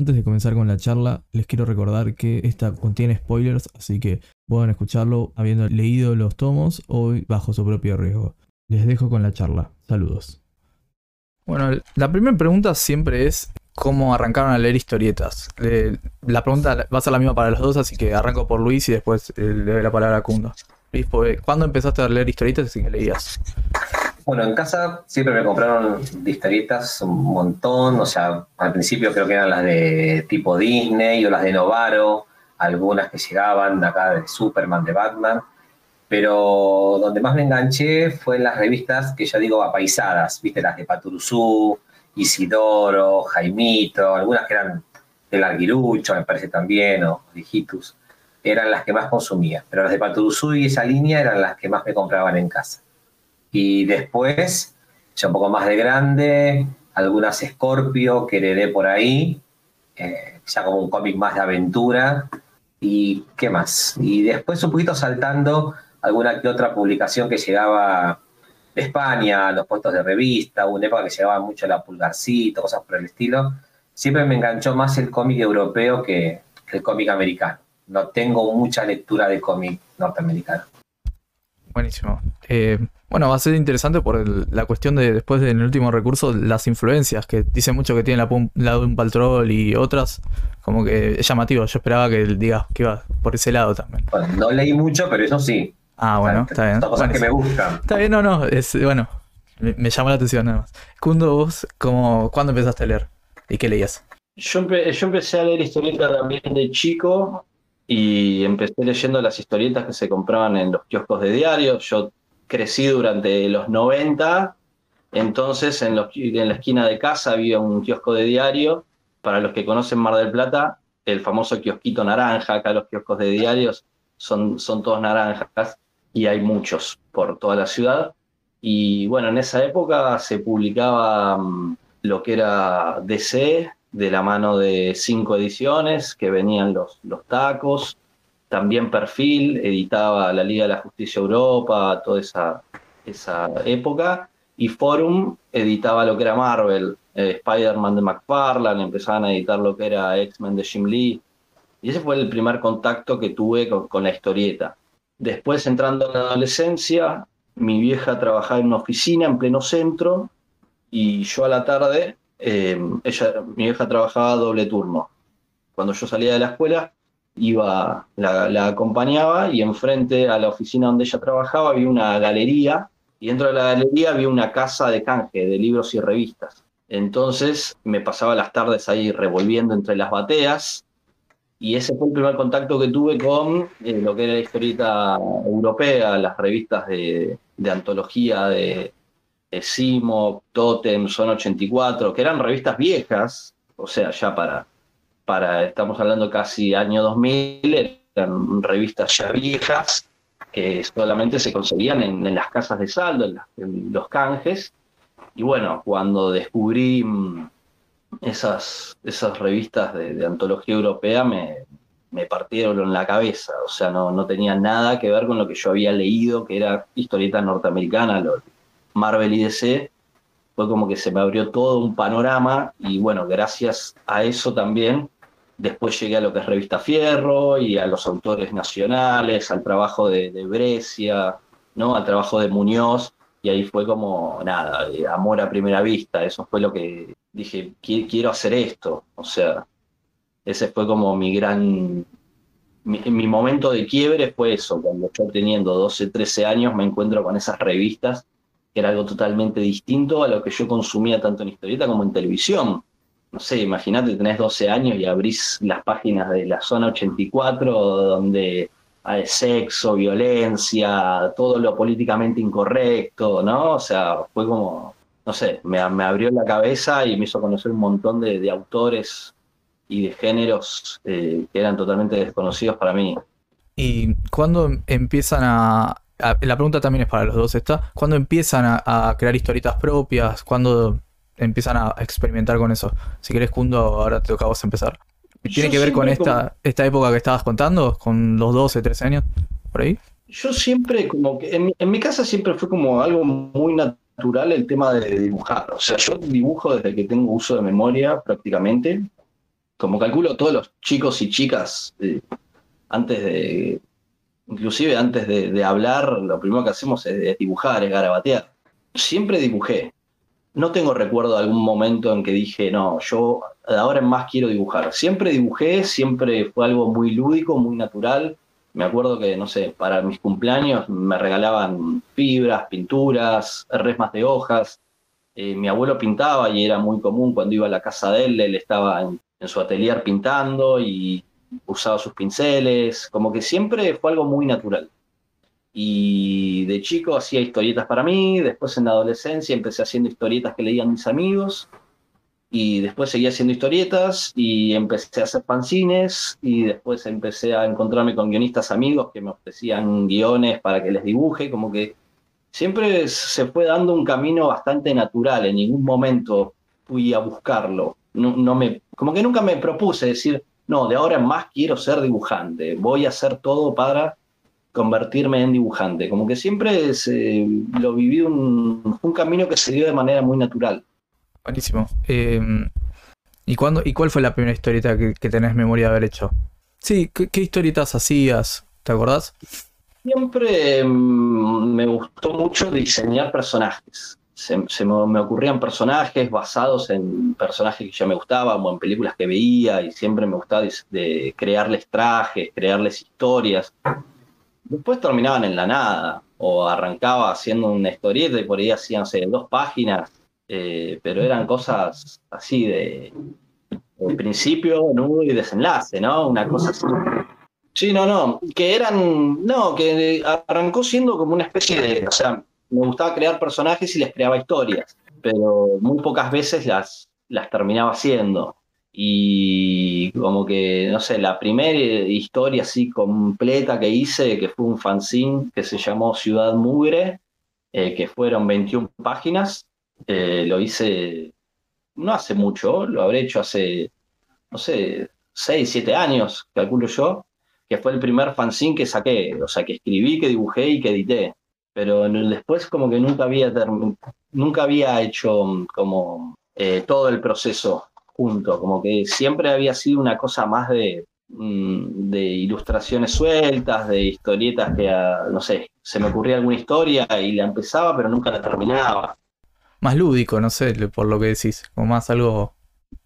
Antes de comenzar con la charla, les quiero recordar que esta contiene spoilers, así que pueden escucharlo habiendo leído los tomos o bajo su propio riesgo. Les dejo con la charla. Saludos. Bueno, la primera pregunta siempre es cómo arrancaron a leer historietas. la pregunta va a ser la misma para los dos, así que arranco por Luis y después eh, le doy la palabra a Kundo. Luis, ¿cuándo empezaste a leer historietas y qué leías? Bueno, en casa siempre me compraron historietas un montón, o sea, al principio creo que eran las de tipo Disney o las de Novaro, algunas que llegaban acá de Superman, de Batman, pero donde más me enganché fue en las revistas que ya digo apaisadas, viste, las de Paturuzú, Isidoro, Jaimito, algunas que eran del Arguirucho, me parece también, o de Hijitus, eran las que más consumía, pero las de Paturuzú y esa línea eran las que más me compraban en casa. Y después, ya un poco más de grande, algunas Scorpio que heredé por ahí, eh, ya como un cómic más de aventura. ¿Y qué más? Y después un poquito saltando alguna que otra publicación que llegaba de España, los puestos de revista, una época que llegaba mucho la pulgarcito, cosas por el estilo. Siempre me enganchó más el cómic europeo que el cómic americano. No tengo mucha lectura de cómic norteamericano. Buenísimo. Eh, bueno, va a ser interesante por la cuestión de después del último recurso, las influencias, que dice mucho que tiene la, lado de un patrol y otras, como que es llamativo. Yo esperaba que digas que iba por ese lado también. Bueno, no leí mucho, pero eso sí. Ah, bueno, está bien. Son cosas que me gustan. Está bien, no, no, es, bueno, me, llamó la atención nada más. Kundo, vos, ¿cómo, ¿cuándo empezaste a leer? ¿Y qué leías? Yo, yo empecé a leer historietas también de chico y empecé leyendo las historietas que se compraban en los kioscos de diario. Yo crecí durante los 90, entonces en, en la esquina de casa había un kiosco de diario. Para los que conocen Mar del Plata, el famoso kiosquito naranja, acá los kioscos de diarios son, son todos naranjas y hay muchos por toda la ciudad. Y bueno, en esa época se publicaba mm, lo que era DC, de la mano de cinco ediciones que venían los, los tacos. También Perfil editaba la Liga de la Justicia Europa, toda esa, esa época. Y Forum editaba lo que era Marvel, eh, Spider-Man de McFarlane, empezaban a editar lo que era X-Men de Jim Lee. Y ese fue el primer contacto que tuve con, con la historieta. Después, entrando en la adolescencia, mi vieja trabajaba en una oficina en pleno centro y yo a la tarde eh, ella, mi hija trabajaba doble turno. Cuando yo salía de la escuela, iba, la, acompañaba y enfrente a la oficina donde ella trabajaba había una galería y dentro de la galería había una casa de canje de libros y revistas. Entonces me pasaba las tardes ahí revolviendo entre las bateas y ese fue el primer contacto que tuve con eh, lo que era la historieta europea, las revistas de antología de, Simo, Totem, Son 84, que eran revistas viejas, o sea, ya para, para estamos hablando casi año 2000, eran revistas ya viejas que solamente se conseguían en, las casas de saldo, en, los canjes. Y bueno, cuando descubrí mm, esas, esas revistas de, antología europea, me, me, partieron en la cabeza. O sea, no, no tenía nada que ver con lo que yo había leído, que era historieta norteamericana, lo, Marvel y DC, fue como que se me abrió todo un panorama y bueno, gracias a eso también después llegué a lo que es Revista Fierro y a los autores nacionales, al trabajo de, Brescia, ¿no? al trabajo de Muñoz, y ahí fue como, nada, amor a primera vista, eso fue lo que dije, quiero hacer esto, o sea, ese fue como mi gran, mi, mi momento de quiebre fue eso, cuando yo teniendo 12, 13 años me encuentro con esas revistas que era algo totalmente distinto a lo que yo consumía tanto en historieta como en televisión. No sé, imagínate, tenés 12 años y abrís las páginas de la zona 84 donde hay sexo, violencia, todo lo políticamente incorrecto, ¿no? O sea, fue como, no sé, me, abrió la cabeza y me hizo conocer un montón de, autores y de géneros eh, que eran totalmente desconocidos para mí. ¿Y cuándo empiezan a, la pregunta también es para los dos esta. ¿Cuándo empiezan a, crear historietas propias? ¿Cuándo empiezan a experimentar con eso? Si querés, Kundo, ahora te toca a vos empezar. ¿Tiene que ver con esta, esta época que estabas contando? ¿Con los 12, 13 años? ¿Por ahí? Yo siempre, como que en mi, casa siempre fue como algo muy natural el tema de dibujar. O sea, yo dibujo desde que tengo uso de memoria prácticamente. como calculo todos los chicos y chicas, eh, antes de, inclusive antes de, hablar, lo primero que hacemos es, dibujar, es garabatear. Siempre dibujé. No tengo recuerdo de algún momento en que dije, no, yo ahora en más quiero dibujar. Siempre dibujé, siempre fue algo muy lúdico, muy natural. Me acuerdo que, no sé, para mis cumpleaños me regalaban fibras, pinturas, resmas de hojas. Eh, mi abuelo pintaba y era muy común cuando iba a la casa de él, él estaba en, en su atelier pintando y usaba sus pinceles, como que siempre fue algo muy natural. Y de chico hacía historietas para mí, después en la adolescencia empecé haciendo historietas que leían mis amigos, y después seguí haciendo historietas y empecé a hacer fanzines y después empecé a encontrarme con guionistas amigos que me ofrecían guiones para que les dibuje, como que siempre se fue dando un camino bastante natural, en ningún momento fui a buscarlo, no, no me, como que nunca me propuse decir, no, de ahora en más quiero ser dibujante, voy a hacer todo para convertirme en dibujante. Como que siempre lo viví un, un camino que se dio de manera muy natural. Buenísimo. Em, ¿y, cuándo, ¿Y cuál fue la primera historieta que, tenés memoria de haber hecho? Sí, ¿qué, historietas hacías? ¿Te acordás? Siempre em, me gustó mucho diseñar personajes se, me, ocurrían personajes basados en personajes que ya me gustaban o en películas que veía y siempre me gustaba de, crearles trajes, crearles historias. Después terminaban en la nada o arrancaba haciendo una historieta y por ahí hacían dos páginas, eh, pero eran cosas así de, principio, nudo y desenlace, ¿no? Una cosa así. Sí, no, no, que eran, no, que arrancó siendo como una especie de, o sea, me gustaba crear personajes y les creaba historias, pero muy pocas veces las, las terminaba haciendo. Y como que, no sé, la primera historia así completa que hice, que fue un fanzine que se llamó Ciudad Mugre, eh, que fueron 21 páginas, eh, lo hice no hace mucho, lo habré hecho hace, no sé, 6, 7 años, calculo yo, que fue el primer fanzine que saqué, o sea, que escribí, que dibujé y que edité pero después como que nunca había, nunca había hecho mm, como eh, todo el proceso junto, como que siempre había sido una cosa más de, mm, de ilustraciones sueltas, de historietas que, no sé, se me ocurría alguna historia y la empezaba, pero nunca la terminaba. Más lúdico, no sé, por lo que decís, como más algo...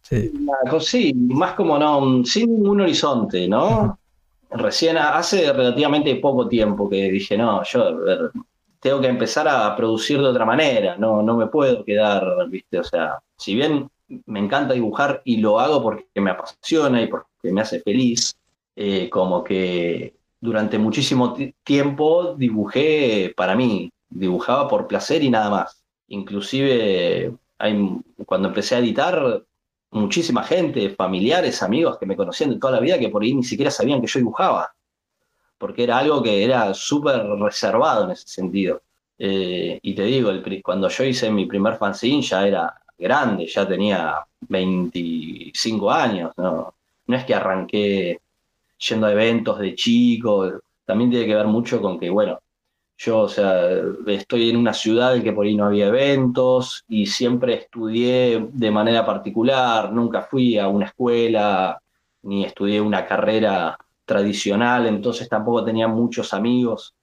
Sí, sí más como no, sin ningún horizonte, ¿no? Recién hace relativamente poco tiempo que dije, no, yo tengo que empezar a producir de otra manera, no, no me puedo quedar, ¿viste? O sea, si bien me encanta dibujar y lo hago porque me apasiona y porque me hace feliz, eh, como que durante muchísimo tiempo dibujé para mí, dibujaba por placer y nada más. Inclusive hay, cuando empecé a editar, muchísima gente, familiares, amigos que me conocían de toda la vida que por ahí ni siquiera sabían que yo dibujaba porque era algo que era súper reservado en ese sentido. Eh, y te digo, cuando yo hice mi primer fanzine ya era grande, ya tenía 25 años, ¿no? No es que arranqué yendo a eventos de chico, también tiene que ver mucho con que, bueno, yo, o sea, estoy en una ciudad en que por ahí no había eventos y siempre estudié de manera particular, nunca fui a una escuela ni estudié una carrera tradicional, entonces tampoco tenía muchos amigos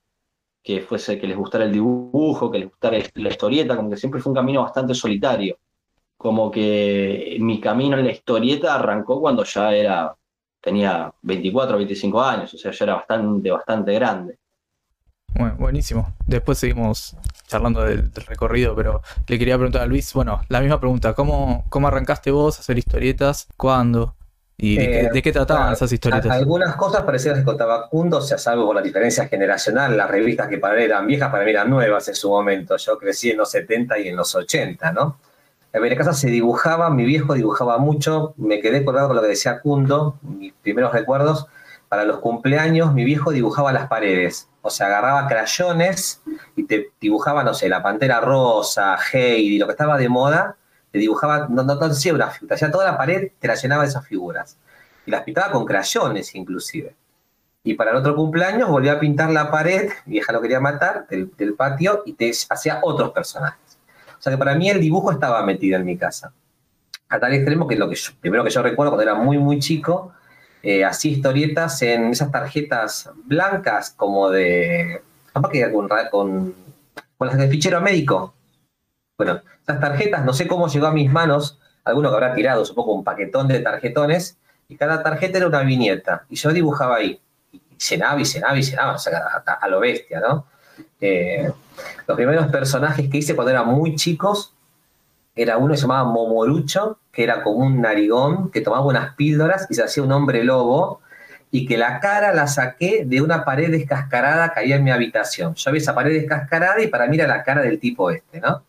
que fuese que les gustara el dibujo, que les gustara la historieta, como que siempre fue un camino bastante solitario. Como que mi camino en la historieta arrancó cuando ya era tenía 24 o 25 años, o sea, ya era bastante bastante grande. Bueno, buenísimo. Después seguimos charlando del, recorrido, pero le quería preguntar a Luis, bueno, la misma pregunta, ¿cómo, cómo arrancaste vos a hacer historietas? ¿Cuándo? ¿Y de, qué, trataban esas historietas? Algunas cosas parecidas que contaba Kundo, o sea, salvo por la diferencia generacional, las revistas que para mí eran viejas, para mí eran nuevas en su momento. Yo crecí en los 70 y en los 80, ¿no? En mi casa se dibujaba, mi viejo dibujaba mucho, me quedé colgado con lo que decía Kundo, mis primeros recuerdos. Para los cumpleaños, mi viejo dibujaba las paredes, o sea, agarraba crayones y te dibujaba, no sé, la pantera rosa, Heidi, lo que estaba de moda, te dibujaba, no, no, no hacía una figura, hacía toda la pared, te la llenaba de esas figuras. Y las pintaba con crayones inclusive. Y para el otro cumpleaños volvía a pintar la pared, mi vieja lo quería matar, del, patio, y te hacía otros personajes. O sea que para mí el dibujo estaba metido en mi casa. a tal extremo que lo que primero que yo recuerdo cuando era muy, muy chico, eh, hacía historietas en esas tarjetas blancas como de, capaz que con, con, con las del fichero médico. Bueno, esas tarjetas, no sé cómo llegó a mis manos, alguno que habrá tirado, supongo un paquetón de tarjetones, y cada tarjeta era una viñeta, y yo dibujaba ahí, y llenaba y llenaba y llenaba, o sea, a, lo bestia, ¿no? Eh, los primeros personajes que hice cuando era muy chicos era uno que se llamaba Momorucho, que era como un narigón que tomaba unas píldoras y se hacía un hombre lobo, y que la cara la saqué de una pared descascarada que había en mi habitación. Yo vi esa pared descascarada y para mí era la cara del tipo este, ¿no?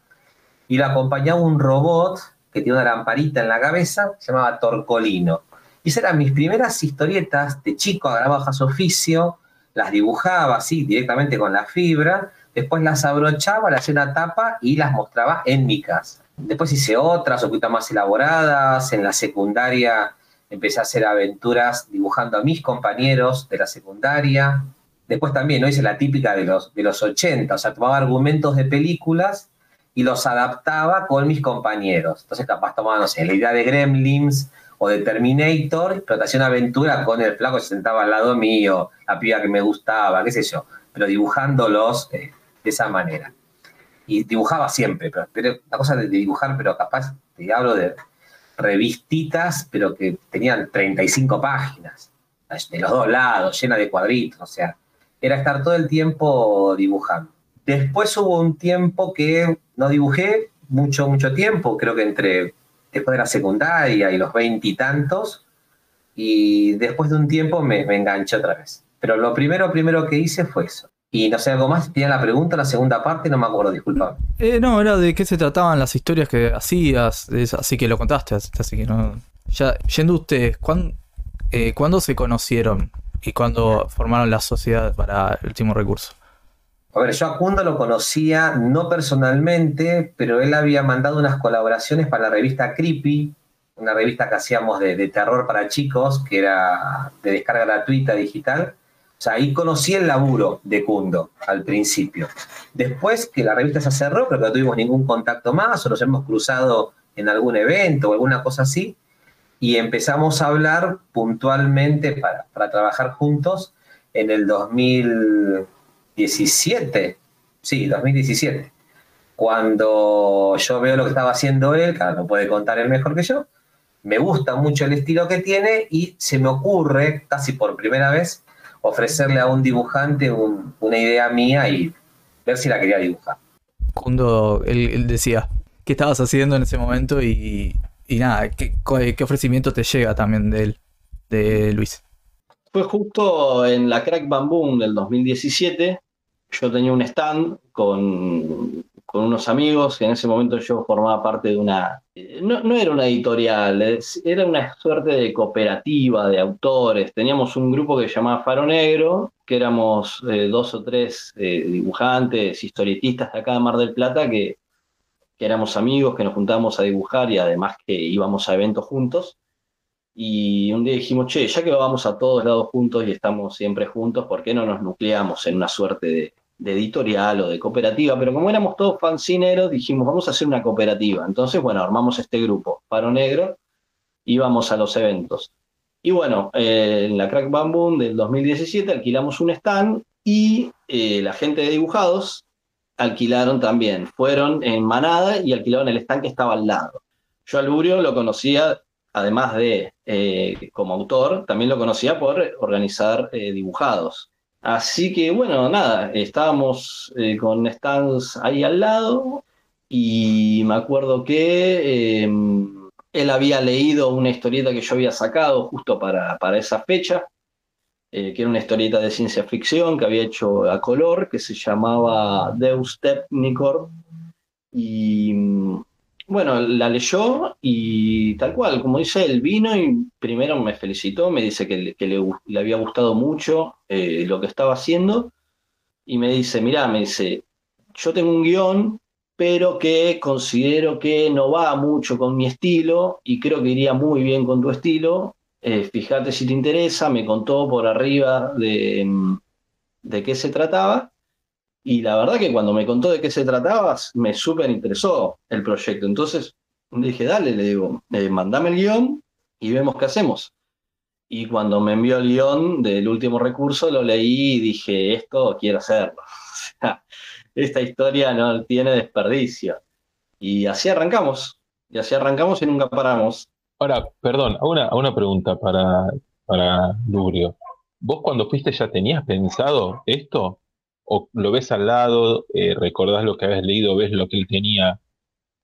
Y la acompañaba un robot que tiene una lamparita en la cabeza, se llamaba Torcolino. Y esas eran mis primeras historietas de chico, agarraba hojas oficio, las dibujaba así directamente con la fibra, después las abrochaba, le hacía tapa y las mostraba en mi casa. Después hice otras, poquito más elaboradas. En la secundaria empecé a hacer aventuras dibujando a mis compañeros de la secundaria. Después también ¿no? hice la típica de los, de los 80, o sea, tomaba argumentos de películas y los adaptaba con mis compañeros. Entonces capaz tomaba, no sé, la idea de Gremlins o de Terminator, una aventura con el flaco que se sentaba al lado mío, la piba que me gustaba, qué sé yo, pero dibujándolos eh, de esa manera y dibujaba siempre, pero, pero la cosa de, dibujar, pero capaz te hablo de revistitas, pero que tenían 35 páginas, de los dos lados, llena de cuadritos, o sea, era estar todo el tiempo dibujando. Después hubo un tiempo que no dibujé mucho, mucho tiempo, creo que entre después de la secundaria y los veintitantos, y, después de un tiempo me, enganché otra vez. Pero lo primero, primero que hice fue eso. Y no sé, algo más, tiene la pregunta, la segunda parte, no me acuerdo, disculpa. Eh, no, era de qué se trataban las historias que hacías, así que lo contaste, así que no. Ya, yendo ustedes, eh, ¿cuándo, se conocieron y cuándo formaron la sociedad para el último recurso? A ver, yo a Cundo lo conocía no personalmente, pero él había mandado unas colaboraciones para la revista Creepy, una revista que hacíamos de, terror para chicos, que era de descarga gratuita digital o sea, ahí conocí el laburo de Kundo al principio. Después que la revista se cerró, pero que no tuvimos ningún contacto más o nos hemos cruzado en algún evento o alguna cosa así, y empezamos a hablar puntualmente para, para trabajar juntos en el 2017, sí, 2017, cuando yo veo lo que estaba haciendo él, claro, no puede contar él mejor que yo, me gusta mucho el estilo que tiene y se me ocurre, casi por primera vez, ofrecerle a un dibujante una idea mía y ver si la quería dibujar. Cuando él, decía, ¿qué estabas haciendo en ese momento? Y, nada, ¿qué, ofrecimiento te llega también de él, de Luis? Fue justo en la Crack Bamboo del 2017. Yo tenía un stand con con unos amigos, y en ese momento yo formaba parte de una, no, era una editorial, era una suerte de cooperativa de autores. Teníamos un grupo que se llamaba Faro Negro, que éramos eh, dos o tres eh, dibujantes, historietistas de acá de Mar del Plata, que, que éramos amigos, que nos juntábamos a dibujar y además que íbamos a eventos juntos. Y un día dijimos, che, ya que vamos a todos lados juntos y estamos siempre juntos, ¿por qué no nos nucleamos en una suerte de, de editorial o de cooperativa, pero como éramos todos fancineros, dijimos, vamos a hacer una cooperativa. Entonces, bueno, armamos este grupo, Paro Negro, íbamos a los eventos. Y bueno, eh, en la Crack Bamboo del 2017 alquilamos un stand y eh, la gente de dibujados alquilaron también. Fueron en manada y alquilaron el stand que estaba al lado. Yo al Lurio lo conocía, además de eh, como autor, también lo conocía por organizar dibujados. Así que bueno, nada, estábamos eh, con stands ahí al lado y me acuerdo que em, él había leído una historieta que yo había sacado justo para, para esa fecha, eh, que era una historieta de ciencia ficción que había hecho a color, que se llamaba Deus Technicore. Y bueno, la leyó y tal cual, como dice él, vino y primero me felicitó, me dice que, le, había gustado mucho eh, lo que estaba haciendo y me dice, mirá, me dice, yo tengo un guion, pero que considero que no va mucho con mi estilo y creo que iría muy bien con tu estilo. Eh, fíjate si te interesa, me contó por arriba de, de qué se trataba y la verdad que cuando me contó de qué se trataba, me súper interesó el proyecto. Entonces Le dije, dale, le digo, eh, mandame el guion y vemos qué hacemos. Y cuando me envió el guion del último recurso, lo leí y dije, esto quiero hacerlo. esta historia no tiene desperdicio. Y así arrancamos. Y así arrancamos y nunca paramos. Ahora, perdón, una, una pregunta para, para Lurio. ¿Vos cuando fuiste ya tenías pensado esto? ¿O lo ves al lado, eh, recordás lo que habías leído, ves lo que él tenía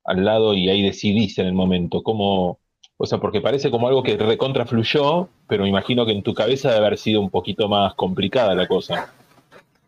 al lado y ahí decidís en el momento? ¿Cómo, o sea, porque parece como algo que recontra fluyó, pero me imagino que en tu cabeza debe haber sido un poquito más complicada la cosa.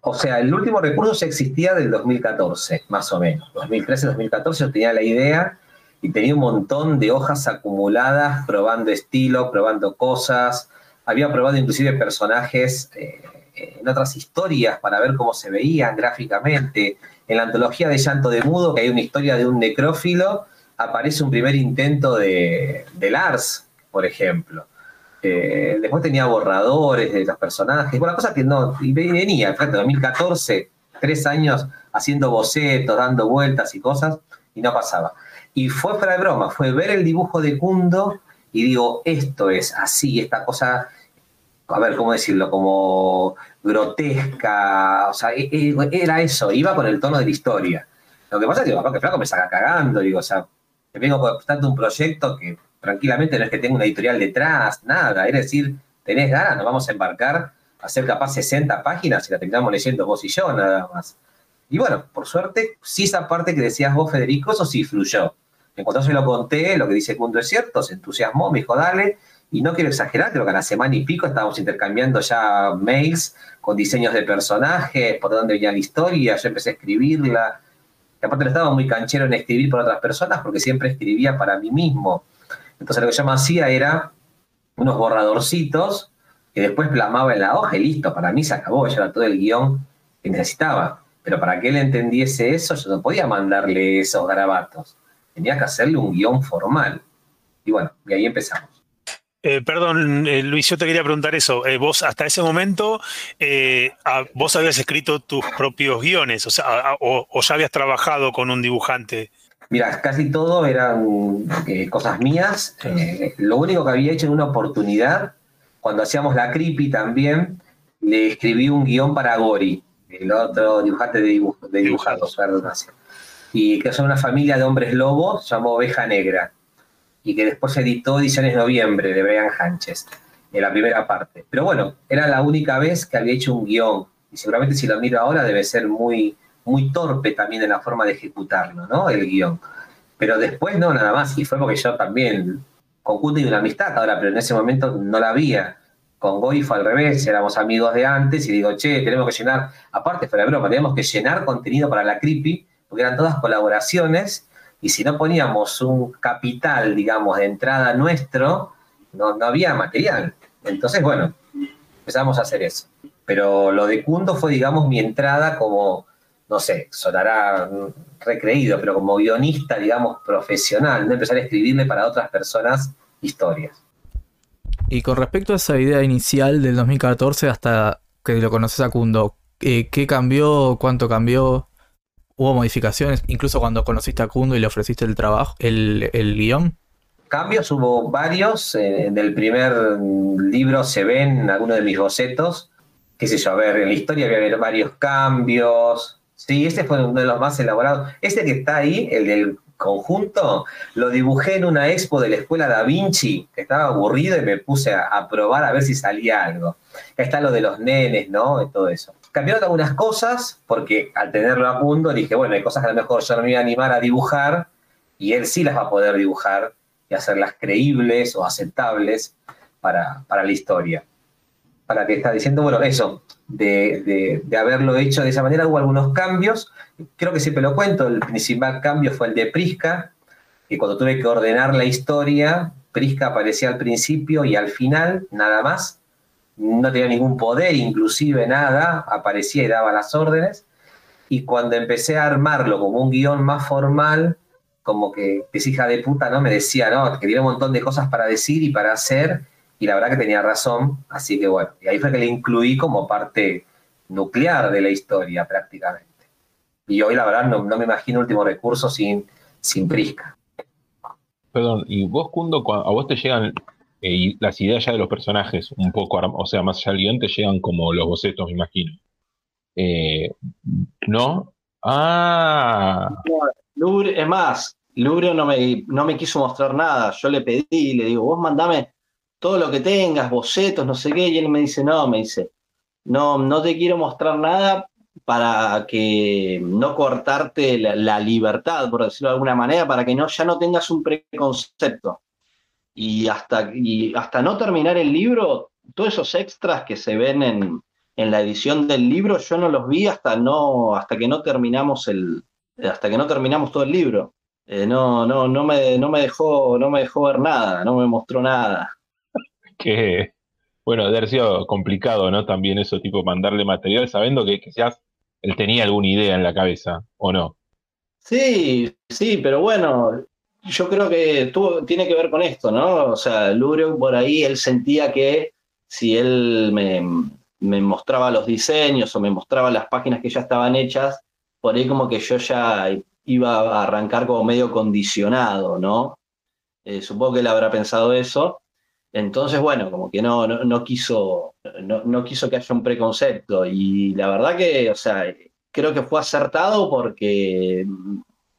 O sea, el último recurso ya existía del 2014, más o menos. 2013-2014 yo tenía la idea y tenía un montón de hojas acumuladas, probando estilo, probando cosas. Había probado inclusive personajes eh, en otras historias para ver cómo se veían gráficamente. En la antología de Llanto de Mudo, que hay una historia de un necrófilo, aparece un primer intento de, Lars, por ejemplo. Eh, después tenía borradores de los personajes, bueno, cosa que no, y venía, en 2014, tres años haciendo bocetos, dando vueltas y cosas, y no pasaba. Y fue de broma, fue ver el dibujo de Kundo y digo, esto es así, esta cosa, a ver, ¿cómo decirlo? Como grotesca, o sea, e, e, era eso, iba con el tono de la historia. Lo que pasa es que, papá, que flaco me saca cagando, digo, o sea, me vengo tanto un proyecto que tranquilamente no es que tenga una editorial detrás, nada, es decir, tenés ganas, nos vamos a embarcar a hacer capaz 60 páginas y la terminamos leyendo vos y yo, nada más. Y bueno, por suerte, sí esa parte que decías vos, Federico, eso sí fluyó. En cuanto yo lo conté, lo que dice Mundo es cierto, se entusiasmó, me dijo, dale, y no quiero exagerar, creo que a la semana y pico estábamos intercambiando ya mails con diseños de personajes, por dónde venía la historia, yo empecé a escribirla. Y aparte no estaba muy canchero en escribir por otras personas porque siempre escribía para mí mismo. Entonces lo que yo me hacía era unos borradorcitos que después plasmaba en la hoja y listo, para mí se acabó, ya era todo el guion que necesitaba. Pero para que él entendiese eso, yo no podía mandarle esos garabatos tenía que hacerle un guion formal. Y bueno, y ahí empezamos. Eh, perdón, eh, Luis, yo te quería preguntar eso. Eh, vos hasta ese momento, vos habías escrito tus propios guiones, o, sea, o, ya habías trabajado con un dibujante. Mira, casi todo eran cosas mías. lo único que había hecho en una oportunidad, cuando hacíamos la creepy también, le escribí un guion para Gori, el otro dibujante de, dibujo, de dibujados, y que son una familia de hombres lobos, se llamó Oveja Negra, y que después se editó Ediciones Noviembre de Brian Hanches, en la primera parte. Pero bueno, era la única vez que había hecho un guion, y seguramente si lo miro ahora debe ser muy, muy torpe también en la forma de ejecutarlo, ¿no? El guion. Pero después no, nada más, y fue porque yo también, con y una amistad ahora, pero en ese momento no la había. Con Goy fue al revés, éramos amigos de antes y digo, che, tenemos que llenar, aparte fue la broma, tenemos que llenar contenido para la creepy porque eran todas colaboraciones, y si no poníamos un capital, digamos, de entrada nuestro, no, no había material. Entonces, bueno, empezamos a hacer eso. Pero lo de Kundo fue, digamos, mi entrada como, no sé, sonará recreído, pero como guionista, digamos, profesional, no empezar a escribirle para otras personas historias. Y con respecto a esa idea inicial del 2014 hasta que lo conoces a Kundo, eh, ¿qué cambió? ¿Cuánto cambió? ¿Hubo modificaciones incluso cuando conociste a Kundo y le ofreciste el trabajo, el, guion? Cambios hubo varios. En el primer libro se ven algunos de mis bocetos. Qué sé yo, a ver, en la historia había varios cambios. Sí, este fue uno de los más elaborados. Este que está ahí, el del conjunto, lo dibujé en una expo de la escuela Da Vinci, que estaba aburrido y me puse a, a probar a ver si salía algo. Ahí está lo de los nenes, ¿no? Y todo eso. Cambiaron algunas cosas, porque al tenerlo a punto dije, bueno, hay cosas que a lo mejor yo no me voy a animar a dibujar, y él sí las va a poder dibujar y hacerlas creíbles o aceptables para, la historia. Para que está diciendo, bueno, eso, de, de, haberlo hecho de esa manera, hubo algunos cambios. Creo que siempre lo cuento, el principal cambio fue el de Prisca, que cuando tuve que ordenar la historia, Prisca aparecía al principio y al final, nada más no tenía ningún poder, inclusive nada, aparecía y daba las órdenes. Y cuando empecé a armarlo como un guion más formal, como que es hija de puta, ¿no? Me decía, ¿no? Que tenía un montón de cosas para decir y para hacer, y la verdad que tenía razón, así que bueno, y ahí fue que le incluí como parte nuclear de la historia prácticamente. Y hoy la verdad no, me imagino último recurso sin, sin Prisca. perdón, y vos, Kundo, a vos te llegan eh, las ideas ya de los personajes, un poco, o sea, más allá del guion, te llegan como los bocetos, me imagino. Eh, ¿No? Ah. es más, Lubrio no me, no me quiso mostrar nada. Yo le pedí, le digo, vos mandame todo lo que tengas, bocetos, no sé qué, y él me dice, no, me dice, no, no te quiero mostrar nada para que no cortarte la, libertad, por decirlo de alguna manera, para que no, ya no tengas un preconcepto. Y hasta, y hasta no terminar el libro, todos esos extras que se ven en, en la edición del libro, yo no los vi hasta no, hasta que no terminamos el, hasta que no terminamos todo el libro. Eh, no, no, no me, no me dejó, no me dejó ver nada, no me mostró nada. Que bueno, debe haber sido complicado, ¿no? También eso, tipo, mandarle material sabiendo que quizás él tenía alguna idea en la cabeza, ¿o no? Sí, sí, pero bueno, yo creo que tuvo, tiene que ver con esto, ¿no? O sea, Lurio por ahí, él sentía que si él me, mostraba los diseños o me mostraba las páginas que ya estaban hechas, por ahí como que yo ya iba a arrancar como medio condicionado, ¿no? Eh, supongo que él habrá pensado eso. Entonces, bueno, como que no, no, quiso, no, no, quiso que haya un preconcepto. Y la verdad que, o sea, creo que fue acertado porque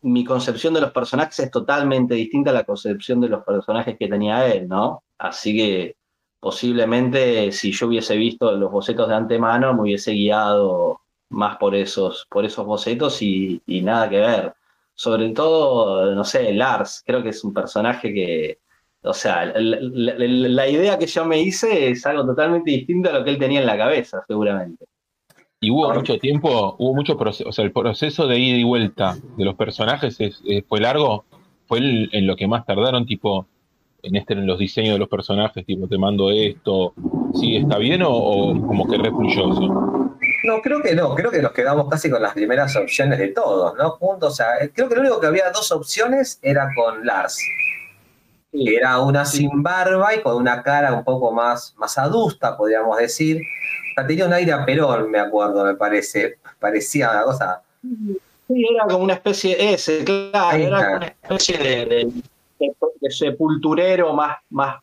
mi concepción de los personajes es totalmente distinta a la concepción de los personajes que tenía él, ¿no? Así que posiblemente si yo hubiese visto los bocetos de antemano me hubiese guiado más por esos, por esos bocetos y, nada que ver. Sobre todo, no sé, Lars, creo que es un personaje que, o sea, la, idea que yo me hice es algo totalmente distinto a lo que él tenía en la cabeza, seguramente. Y hubo mucho tiempo, hubo mucho proceso, o sea, el proceso de ida y vuelta de los personajes fue largo, fue en lo que más tardaron, tipo, en este en los diseños de los personajes, tipo, te mando esto, ¿sí está bien o, como que refluyó eso? No, creo que no, creo que nos quedamos casi con las primeras opciones de todos, ¿no? Juntos, o sea, creo que lo único que había dos opciones era con Lars. Era una sin barba y con una cara un poco más, más adusta, podríamos decir. Tenía un aire a Perón, me acuerdo, me parece. Parecía una cosa. Sí, era como una especie, ese, claro, era como una especie de de sepulturero más, más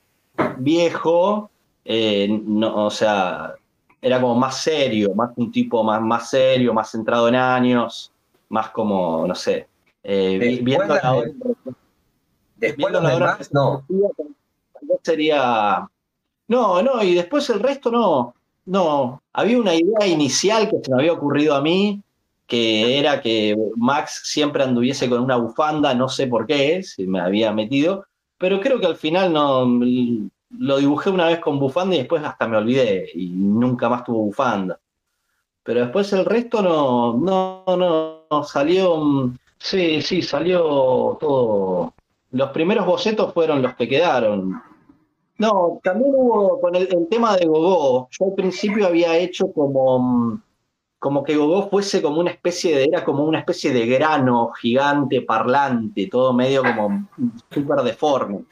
viejo, eh, no, o sea, era como más serio, más un tipo más, más serio, más centrado en años, más como, no sé, eh, viendo la Después los demás, no. Sería. No, no, y después el resto no. No. Había una idea inicial que se me había ocurrido a mí, que era que Max siempre anduviese con una bufanda, no sé por qué, si me había metido, pero creo que al final no lo dibujé una vez con bufanda y después hasta me olvidé y nunca más tuvo bufanda. Pero después el resto no, no, no, salió, sí, sí, salió todo. Los primeros bocetos fueron los que quedaron. No, también hubo con el, el tema de Gogó. Yo al principio había hecho como como que Gogó fuese como una especie de, era como una especie de grano gigante, parlante, todo medio como súper deforme.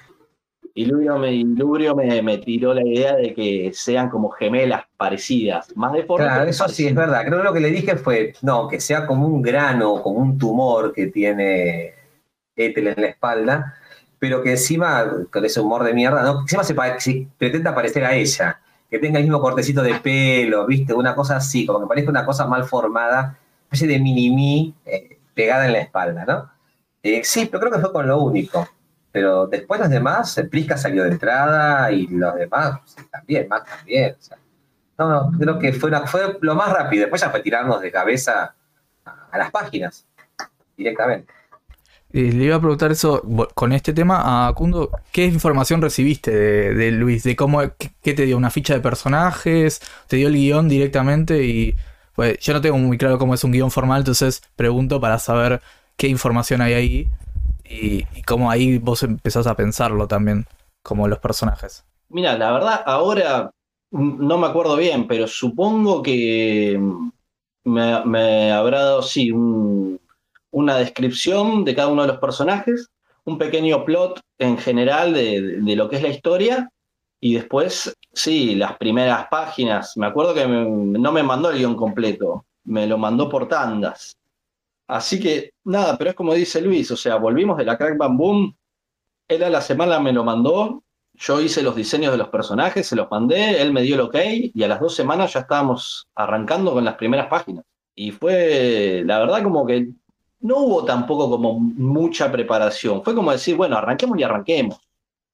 Y Lubrio, me, me, tiró la idea de que sean como gemelas parecidas, más deformes. Claro, eso sí es verdad. Creo que lo que le dije fue, no, que sea como un grano, como un tumor que tiene Ethel en la espalda, pero que encima, con ese humor de mierda, ¿no? encima se, se pretenda parecer a ella que tenga el mismo cortecito de pelo, ¿viste? Una cosa así, como que parezca una cosa mal formada, especie de mini-mi eh, pegada en la espalda, ¿no? Eh, sí, pero creo que fue con lo único. Pero después los demás, Prisca salió de entrada y los demás también, más también. no, no, creo que fue lo más rápido. Después ya fue tirarnos de cabeza a las páginas directamente. Eh, le iba a preguntar eso con este tema a Kundo. ¿Qué información recibiste de, Luis? ¿De cómo qué, te dio? ¿Una ficha de personajes? ¿Te dio el guion directamente? Y pues yo no tengo muy claro cómo es un guion formal, entonces pregunto para saber qué información hay ahí y, cómo ahí vos empezás a pensarlo también, como los personajes. Mira, la verdad, ahora no me acuerdo bien, pero supongo que me, me habrá dado, sí, un una descripción de cada uno de los personajes, un pequeño plot en general de, lo que es la historia y después, sí, las primeras páginas. Me acuerdo que no me mandó el guion completo, me lo mandó por tandas. Así que nada, pero es como dice Luis, o sea, volvimos de la Crack Bam Boom él a la semana me lo mandó, yo hice los diseños de los personajes, se los mandé, él me dio el ok y a las dos semanas ya estábamos arrancando con las primeras páginas. Y fue, la verdad, como que no hubo tampoco como mucha preparación. Fue como decir, bueno, arranquemos y arranquemos.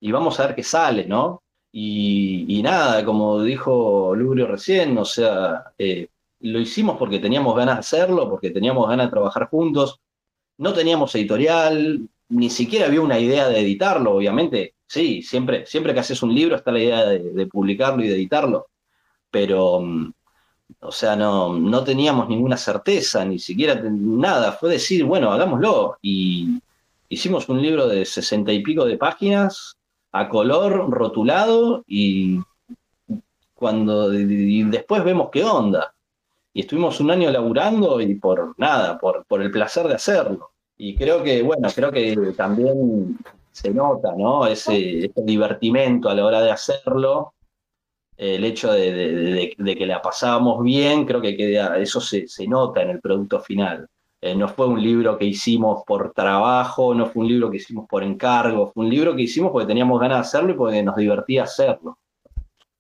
Y vamos a ver qué sale, ¿no? Y, nada, como dijo Lubrio recién, o sea, eh, lo hicimos porque teníamos ganas de hacerlo, porque teníamos ganas de trabajar juntos. No teníamos editorial, ni siquiera había una idea de editarlo, obviamente. Sí, siempre, siempre que haces un libro está la idea de, publicarlo y de editarlo. Pero, mm, o sea, no, no teníamos ninguna certeza, ni siquiera nada. Fue decir, bueno, hagámoslo. Y hicimos un libro de sesenta y pico de páginas, a color, rotulado, y cuando después vemos qué onda y estuvimos un año laburando y por nada, por, por el placer de hacerlo. Y creo que, bueno, creo que también se nota, ¿no? Ese, divertimento a la hora de hacerlo, el hecho de, que la pasábamos bien, creo que eso se, nota en el producto final. Eh, no fue un libro que hicimos por trabajo, no fue un libro que hicimos por encargo, fue un libro que hicimos porque teníamos ganas de hacerlo y porque nos divertía hacerlo.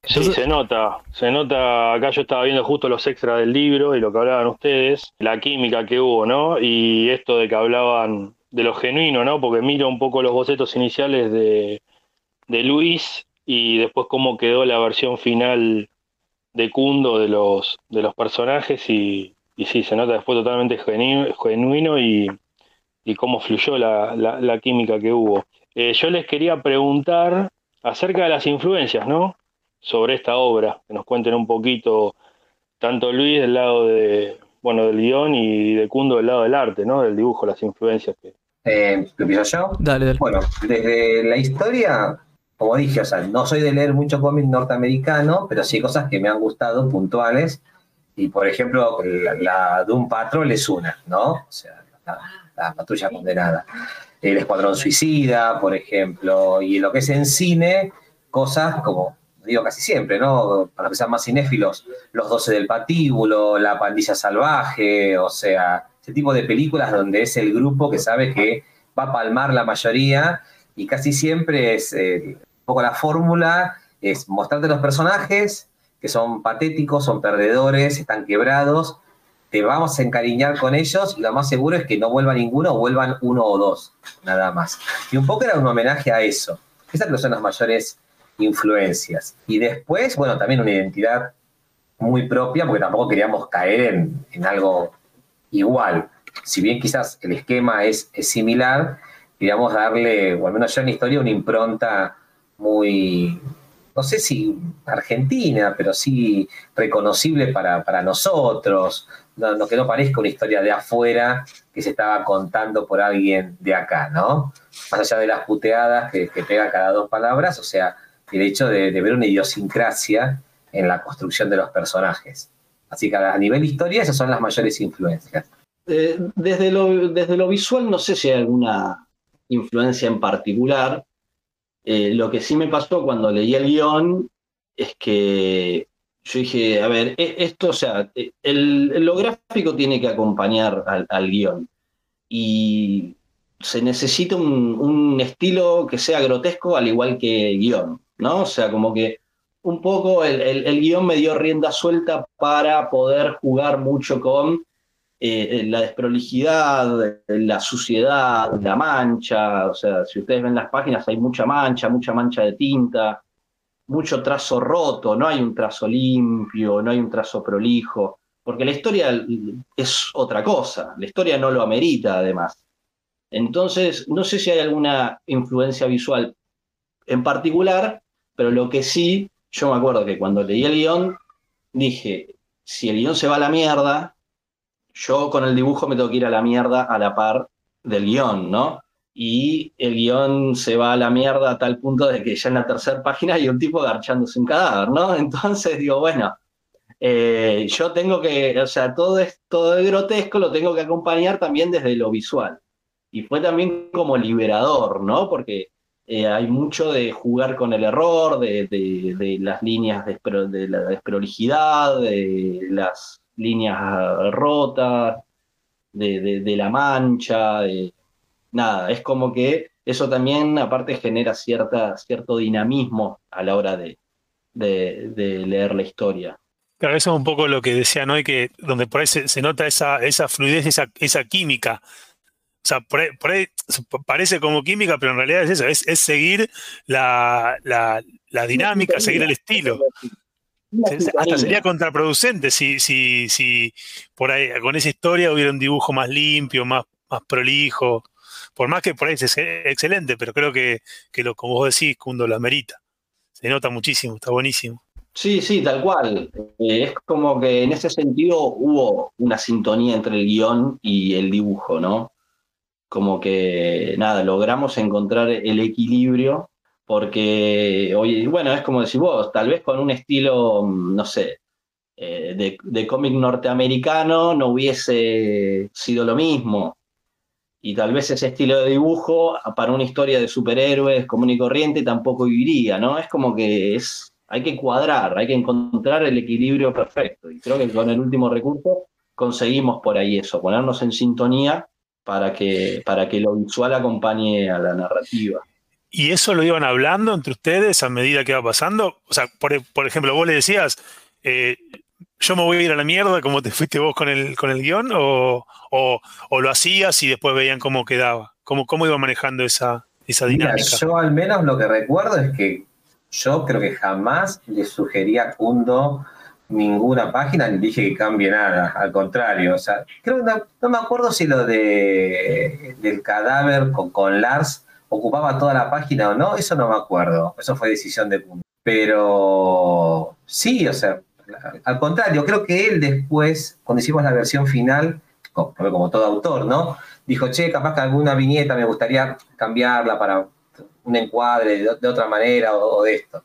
Sí, se nota, se nota, acá yo estaba viendo justo los extras del libro y lo que hablaban ustedes, la química que hubo, ¿no? Y esto de que hablaban de lo genuino, ¿no? Porque miro un poco los bocetos iniciales de, de Luis y después cómo quedó la versión final de Kundo de los, de los personajes y, y sí, se nota después totalmente genuino y, y cómo fluyó la, la, química que hubo. Eh, yo les quería preguntar acerca de las influencias, ¿no? sobre esta obra, que nos cuenten un poquito, tanto Luis del lado de, bueno, del guion y de Cundo del lado del arte, ¿no? Del dibujo, las influencias que... Eh, ¿Lo empiezo yo? Dale, dale. Bueno, desde la historia, como dije, o sea, no soy de leer mucho cómic norteamericano, pero sí cosas que me han gustado, puntuales, y por ejemplo, la, de un Patrol es una, ¿no? O sea, la, la patrulla condenada. El Escuadrón Suicida, por ejemplo, y lo que es en cine, cosas como digo casi siempre, ¿no? Para sean más cinéfilos, Los Doce del Patíbulo, La Pandilla Salvaje, o sea, ese tipo de películas donde es el grupo que sabe que va a palmar la mayoría y casi siempre es eh, poco la fórmula, es mostrarte los personajes que son patéticos, son perdedores, están quebrados, te vamos a encariñar con ellos y lo más seguro es que no vuelva ninguno o vuelvan uno o dos, nada más. Y un poco era un homenaje a eso. Esas son las mayores influencias. Y después, bueno, también una identidad muy propia, porque tampoco queríamos caer en, algo igual. Si bien quizás el esquema es, similar, queríamos darle, o al menos yo en la historia, una impronta muy, no sé si argentina, pero sí reconocible para, nosotros, no, que no parezca una historia de afuera que se estaba contando por alguien de acá, ¿no? Más allá de las puteadas que, que pega cada dos palabras, o sea, el hecho de, ver una idiosincrasia en la construcción de los personajes. Así que a nivel historia esas son las mayores influencias. Eh, desde, lo, desde lo visual no sé si hay alguna influencia en particular. Eh, lo que sí me pasó cuando leí el guion es que yo dije, a ver, e, esto, o sea, el, lo gráfico tiene que acompañar al, al guion. Y se necesita un, un, estilo que sea grotesco al igual que el guion. ¿no? O sea, como que un poco el, guion me dio rienda suelta para poder jugar mucho con eh, la desprolijidad, la suciedad, la mancha, o sea, si ustedes ven las páginas hay mucha mancha, mucha mancha de tinta, mucho trazo roto, no hay un trazo limpio, no hay un trazo prolijo, porque la historia es otra cosa, la historia no lo amerita además. Entonces, no sé si hay alguna influencia visual en particular, pero lo que sí, yo me acuerdo que cuando leí el guion, dije, si el guion se va a la mierda, yo con el dibujo me tengo que ir a la mierda a la par del guion, ¿no? Y el guion se va a la mierda a tal punto de que ya en la tercera página hay un tipo agarchándose un cadáver, ¿no? Entonces digo, bueno, eh, yo tengo que, o sea, todo esto de grotesco lo tengo que acompañar también desde lo visual. Y fue también como liberador, ¿no? Porque eh, hay mucho de jugar con el error, de, las líneas de, la desprolijidad, de las líneas rotas, de, la mancha. nada, es como que eso también aparte genera cierta, cierto dinamismo a la hora de, leer la historia. Claro, eso es un poco lo que decían hoy, que donde por ahí se, nota esa, esa fluidez, esa, esa química. O sea, por ahí, parece como química, pero en realidad es eso, es, seguir la, dinámica, seguir el estilo. Hasta sería contraproducente si, si, si por ahí con esa historia hubiera un dibujo más limpio, más, más prolijo. Por más que por ahí es excelente, pero creo que, lo, como vos decís, Kundo lo amerita. Se nota muchísimo, está buenísimo. Sí, sí, tal cual. Eh, es como que en ese sentido hubo una sintonía entre el guion y el dibujo, ¿no? Como que, nada, logramos encontrar el equilibrio porque, oye, bueno, es como decís vos, tal vez con un estilo, no sé, eh, de, de cómic norteamericano no hubiese sido lo mismo y tal vez ese estilo de dibujo para una historia de superhéroes común y corriente tampoco iría, ¿no? Es como que es, hay que cuadrar, hay que encontrar el equilibrio perfecto. Y creo que con el último recurso conseguimos por ahí eso, ponernos en sintonía para que, para que lo visual acompañe a la narrativa. ¿Y eso lo iban hablando entre ustedes a medida que iba pasando? O sea, por, ejemplo, vos le decías, eh, yo me voy a ir a la mierda como te fuiste vos con el, con el guion, o, lo hacías y después veían cómo quedaba, cómo, cómo iba manejando esa, esa dinámica. yo al menos lo que recuerdo es que yo creo que jamás le sugería a Kundo ninguna página ni dije que cambie nada, al contrario, o sea, creo que no, me acuerdo si lo de del cadáver con, con Lars ocupaba toda la página o no, eso no me acuerdo, eso fue decisión de Kundo. Pero sí, o sea, al contrario, creo que él después, cuando hicimos la versión final, como, todo autor, ¿no? Dijo, che, capaz que alguna viñeta me gustaría cambiarla para un encuadre de, otra manera o, de esto.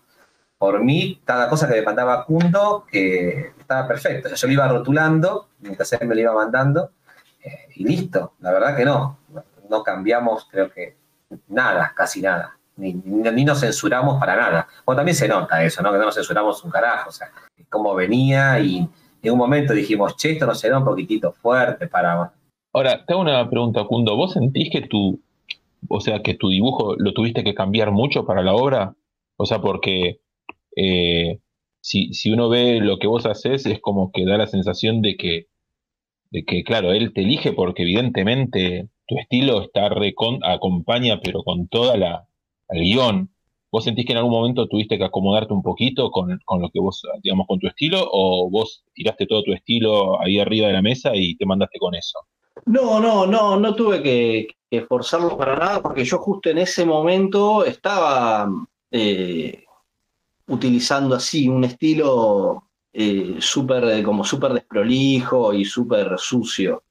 Por mí, cada cosa que me mandaba Kundo, que estaba perfecto. Yo lo iba rotulando mientras él me lo iba mandando eh, y listo. La verdad que no. No cambiamos, creo que nada, casi nada. Ni, ni, nos censuramos para nada. O también se nota eso, ¿no? Que no nos censuramos un carajo. O sea, cómo venía y en un momento dijimos, che, esto nos será un poquitito fuerte para... Ahora, te hago una pregunta, Kundo. ¿Vos sentís que tu, o sea, que tu dibujo lo tuviste que cambiar mucho para la obra? O sea, porque eh, si, si, uno ve lo que vos haces, es como que da la sensación de que, de que claro, él te elige porque evidentemente tu estilo está recon, acompaña, pero con toda la, el guion. ¿Vos sentís que en algún momento tuviste que acomodarte un poquito con, lo que vos, digamos, con tu estilo? ¿O vos tiraste todo tu estilo ahí arriba de la mesa y te mandaste con eso? No, no, no, no tuve que, forzarlo para nada porque yo justo en ese momento estaba eh, utilizando así un estilo eh, súper, como súper desprolijo y súper sucio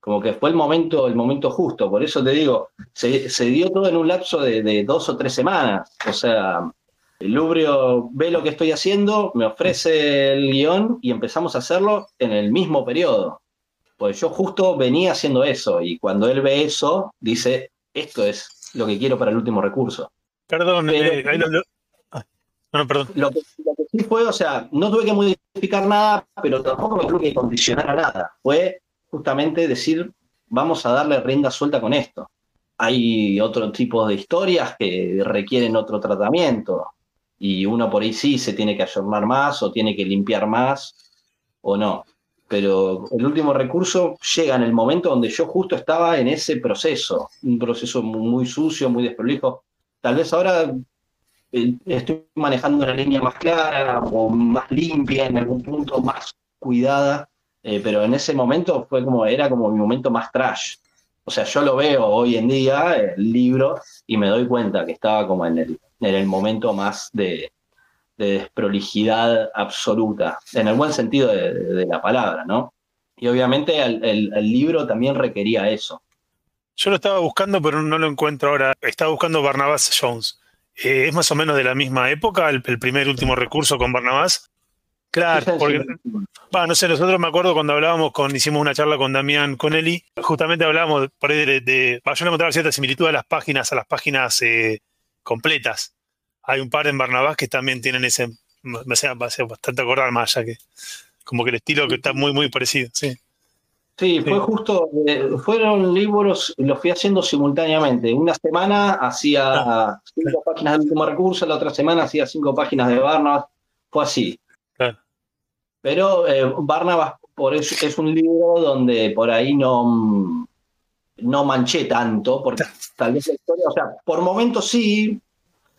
como que fue el momento, el momento justo. Por eso te digo, se, dio todo en un lapso de, dos o tres semanas. O sea, el Lubrio ve lo que estoy haciendo, me ofrece el guion y empezamos a hacerlo en el mismo periodo. Pues yo justo venía haciendo eso y cuando él ve eso, dice, esto es lo que quiero para el último recurso. Perdón, eh, ah, no, perdón. Lo que, lo que, sí fue, o sea, no tuve que modificar nada, pero tampoco me tuve que condicionar a nada. Fue justamente decir, vamos a darle rienda suelta con esto. Hay otro tipo de historias que requieren otro tratamiento y uno por ahí sí se tiene que ayornar más o tiene que limpiar más o no. Pero el último recurso llega en el momento donde yo justo estaba en ese proceso, un proceso muy sucio, muy desprolijo. Tal vez ahora eh, estoy manejando una línea más clara o más limpia en algún punto, más cuidada, eh, pero en ese momento fue como, era como mi momento más trash. O sea, yo lo veo hoy en día, el libro, y me doy cuenta que estaba como en el, en el momento más de, desprolijidad absoluta, en el buen sentido de, la palabra, ¿no? Y obviamente el, libro también requería eso. Yo lo estaba buscando, pero no lo encuentro ahora. Estaba buscando Barnabas Jones. Eh, ¿Es más o menos de la misma época, el, el primer último recurso con Barnabas? Claro, porque, no sé, nosotros me acuerdo cuando hablábamos con, hicimos una charla con Damián Conelli, justamente hablábamos por ahí de, de yo le encontraba cierta similitud a las páginas, a las páginas eh, completas. Hay un par en Barnabás que también tienen ese, me hace, bastante acordar más, ya que como que el estilo que está muy, muy parecido, sí. Sí, fue justo, eh, fueron libros, los fui haciendo simultáneamente. Una semana hacía cinco páginas de último recurso, la otra semana hacía cinco páginas de Barnabas. Fue así. Pero eh, Barnabas por eso es un libro donde por ahí no, no manché tanto, porque tal vez la historia, o sea, por momentos sí,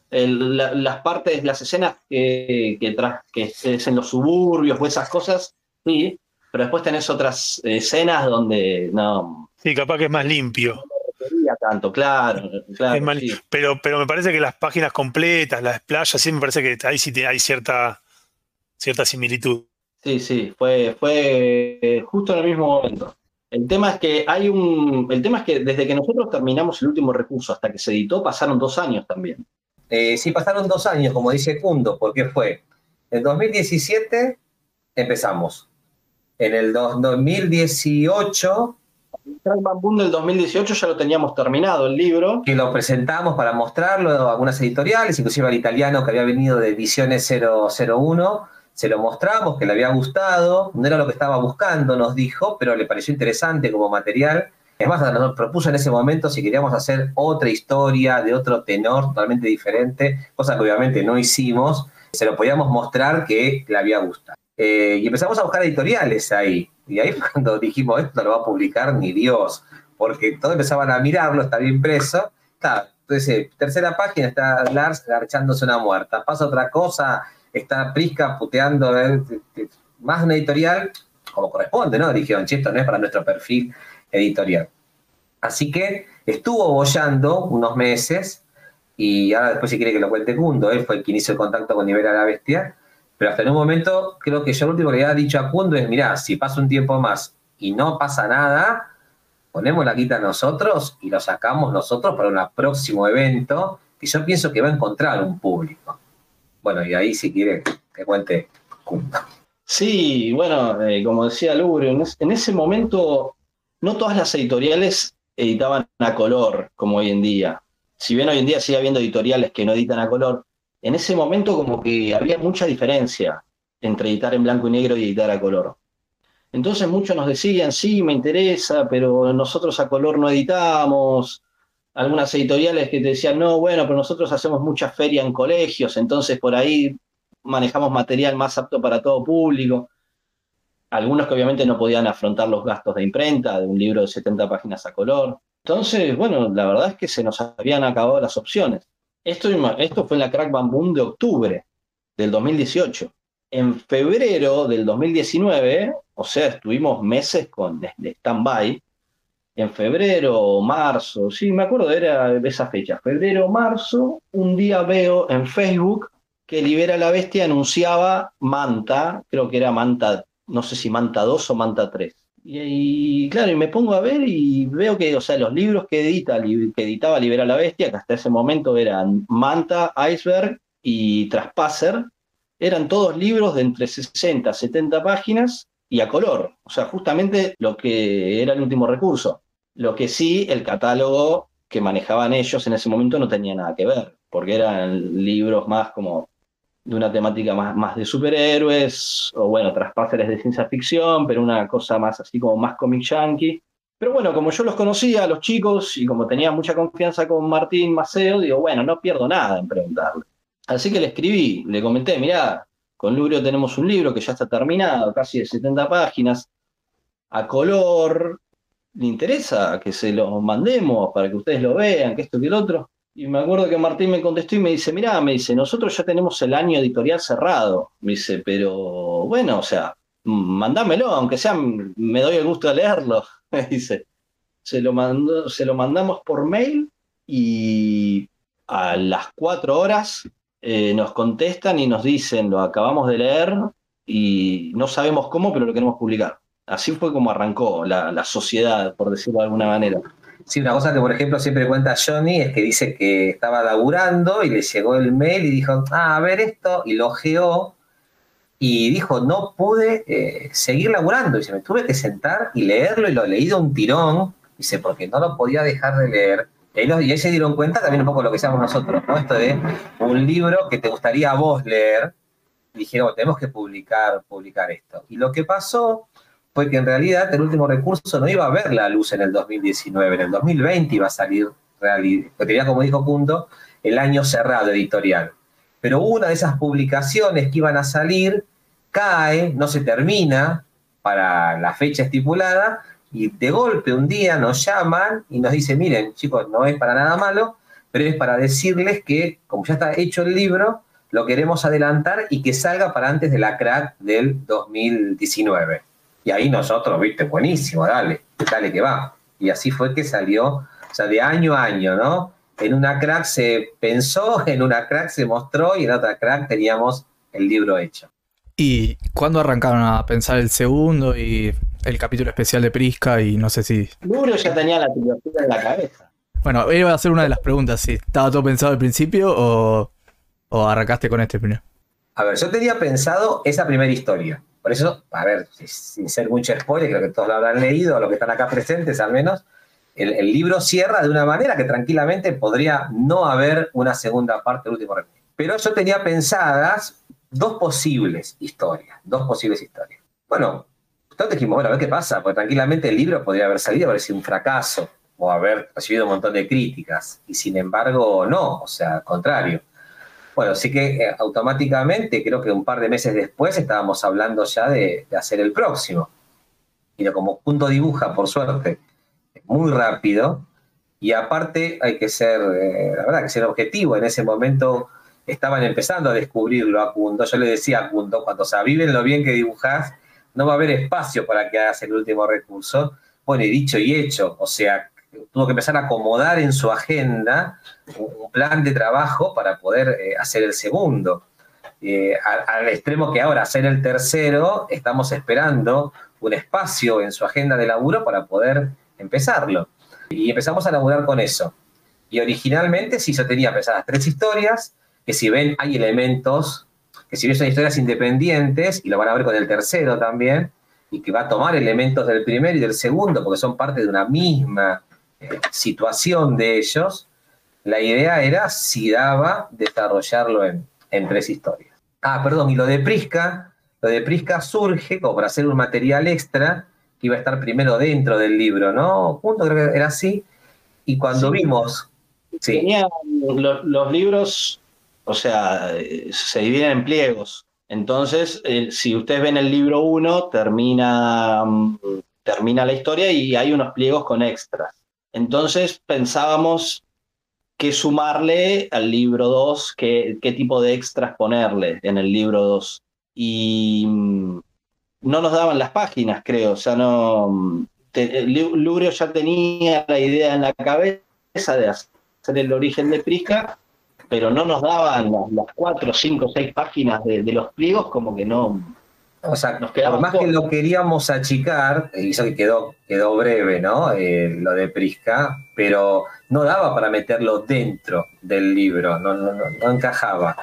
las partes, las escenas que, que, que es en los suburbios o esas cosas, sí, pero después tenés otras escenas donde no. Sí, capaz que es más limpio. No tanto, claro. claro pero, pero me parece que las páginas completas, las playas, sí me parece que ahí sí hay cierta, cierta similitud. Sí, sí, fue, fue justo en el mismo momento. El tema es que hay un. El tema es que desde que nosotros terminamos el último recurso hasta que se editó, pasaron dos años también. Eh, sí, pasaron dos años, como dice Kundo, porque fue. En 2017 empezamos. En el 2018 el del 2018 ya lo teníamos terminado el libro. Que lo presentamos para mostrarlo a algunas editoriales, inclusive al italiano que había venido de Ediciones 001. Se lo mostramos, que le había gustado. No era lo que estaba buscando, nos dijo, pero le pareció interesante como material. Es más, nos propuso en ese momento si queríamos hacer otra historia de otro tenor totalmente diferente, cosa que obviamente no hicimos. Se lo podíamos mostrar que le había gustado. Eh, y empezamos a buscar editoriales ahí. Y ahí cuando dijimos, esto no lo va a publicar ni Dios, porque todos empezaban a mirarlo, está bien preso. entonces, eh, tercera página está Lars garchándose una muerta. Pasa otra cosa, está Prisca puteando, más una editorial, como corresponde, ¿no? Dijeron, che, esto no es para nuestro perfil editorial. Así que estuvo bollando unos meses, y ahora después si quiere que lo cuente Cundo, él fue quien hizo el contacto con Ibera la Bestia, pero hasta en un momento, creo que yo lo último que le había dicho a Kundo es, mirá, si pasa un tiempo más y no pasa nada, ponemos la quita nosotros y lo sacamos nosotros para un próximo evento que yo pienso que va a encontrar un público. Bueno, y ahí si quiere que cuente Kundo. Sí, bueno, eh, como decía Lubrio, en, ese momento no todas las editoriales editaban a color como hoy en día. Si bien hoy en día sigue habiendo editoriales que no editan a color, en ese momento como que había mucha diferencia entre editar en blanco y negro y editar a color. Entonces muchos nos decían, sí, me interesa, pero nosotros a color no editamos. Algunas editoriales que te decían, no, bueno, pero nosotros hacemos mucha feria en colegios, entonces por ahí manejamos material más apto para todo público. Algunos que obviamente no podían afrontar los gastos de imprenta de un libro de 70 páginas a color. Entonces, bueno, la verdad es que se nos habían acabado las opciones. Esto, esto fue en la Crack Bam de octubre del 2018. En febrero del 2019, o sea, estuvimos meses con stand-by. En febrero o marzo, sí, me acuerdo, era esa fecha, febrero o marzo, un día veo en Facebook que Libera la Bestia anunciaba Manta, creo que era Manta, no sé si Manta 2 o Manta 3. Y, claro, y me pongo a ver y veo que, o sea, los libros que, edita, que editaba Libera la Bestia, que hasta ese momento eran Manta, Iceberg y Traspasser, eran todos libros de entre 60 a 70 páginas y a color. O sea, justamente lo que era el último recurso. Lo que sí, el catálogo que manejaban ellos en ese momento no tenía nada que ver, porque eran libros más como de una temática más, más de superhéroes, o bueno, traspáceres de ciencia ficción, pero una cosa más así como más comic yankee. Pero bueno, como yo los conocía, los chicos, y como tenía mucha confianza con Martín Maceo, digo, bueno, no pierdo nada en preguntarle. Así que le escribí, le comenté, mirá, con Lubrio tenemos un libro que ya está terminado, casi de 70 páginas, a color, ¿le interesa que se lo mandemos para que ustedes lo vean, que esto y el otro? Y me acuerdo que Martín me contestó y me dice, mirá, me dice, nosotros ya tenemos el año editorial cerrado. Me dice, pero bueno, o sea, mandámelo, aunque sea, me doy el gusto de leerlo. Me dice, se lo, mandó, se lo mandamos por mail y a las cuatro horas eh, nos contestan y nos dicen, lo acabamos de leer y no sabemos cómo, pero lo queremos publicar. Así fue como arrancó la, sociedad, por decirlo de alguna manera. Sí, una cosa que, por ejemplo, siempre cuenta Johnny es que dice que estaba laburando y le llegó el mail y dijo, ah, a ver esto, y lo geó y dijo, no pude eh, seguir laburando. Y se me tuve que sentar y leerlo y lo he leído un tirón, dice, porque no lo podía dejar de leer. Y ahí, se dieron cuenta también un poco lo que seamos nosotros, ¿no? Esto de un libro que te gustaría a vos leer. Y dijeron, tenemos que publicar, publicar esto. Y lo que pasó fue que en realidad el último recurso no iba a ver la luz en el 2019, en el 2020 iba a salir, tenía como dijo Punto, el año cerrado editorial. Pero una de esas publicaciones que iban a salir cae, no se termina para la fecha estipulada, y de golpe un día nos llaman y nos dicen, miren chicos, no es para nada malo, pero es para decirles que como ya está hecho el libro, lo queremos adelantar y que salga para antes de la crack del 2019. Y ahí nosotros, viste, buenísimo, dale, dale que va. Y así fue que salió, o sea, de año a año, ¿no? En una crack se pensó, en una crack se mostró y en otra crack teníamos el libro hecho. ¿Y cuándo arrancaron a pensar el segundo y el capítulo especial de Prisca y no sé si... Lubrio ya tenía la trilogía en la cabeza. Bueno, iba a hacer una de las preguntas, si estaba todo pensado al principio o, o arrancaste con este primero. A ver, yo tenía pensado esa primera historia. Por eso, a ver, sin ser mucho spoiler, creo que todos lo habrán leído, los que están acá presentes al menos, el, libro cierra de una manera que tranquilamente podría no haber una segunda parte del último recurso. Pero yo tenía pensadas dos posibles historias, dos posibles historias. Bueno, entonces dijimos, bueno, a ver qué pasa, porque tranquilamente el libro podría haber salido, haber sido un fracaso o haber recibido un montón de críticas, y sin embargo no, o sea, al contrario. Bueno, sí que eh, automáticamente, creo que un par de meses después estábamos hablando ya de, hacer el próximo. Y como punto dibuja, por suerte, muy rápido, y aparte hay que ser, eh, la verdad, que ser objetivo. En ese momento estaban empezando a descubrirlo a Kundo. Yo le decía a Kundo, cuando se aviven lo bien que dibujás, no va a haber espacio para que hagas el último recurso. Bueno, y dicho y hecho, o sea, tuvo que empezar a acomodar en su agenda un plan de trabajo para poder eh, hacer el segundo. Eh, al, extremo que ahora hacer el tercero, estamos esperando un espacio en su agenda de laburo para poder empezarlo. Y empezamos a laburar con eso. Y originalmente sí yo tenía pensadas tres historias, que si ven hay elementos que si bien son historias independientes, y lo van a ver con el tercero también, y que va a tomar elementos del primero y del segundo, porque son parte de una misma eh, situación de ellos, la idea era si daba desarrollarlo en, tres historias. Ah, perdón, y lo de Prisca, lo de Prisca surge como para hacer un material extra que iba a estar primero dentro del libro, ¿no? Punto, creo que era así. Y cuando vimos... Sí. Tenía los libros o sea, se dividen en pliegos. Entonces, si ustedes ven el libro 1, termina, mm, termina la historia y hay unos pliegos con extras. Entonces pensábamos qué sumarle al libro 2, qué, qué tipo de extras ponerle en el libro 2. Y mm, no nos daban las páginas, creo. O sea, no. Mm, Lubrio ya tenía la idea en la cabeza de hacer el origen de Prisca pero no nos daban las, cuatro, cinco, seis páginas de, los pliegos, como que no. O sea, nos por más que lo queríamos achicar, eso que quedó, quedó breve, ¿no? Eh, lo de Prisca, pero no daba para meterlo dentro del libro, no, no, no, encajaba.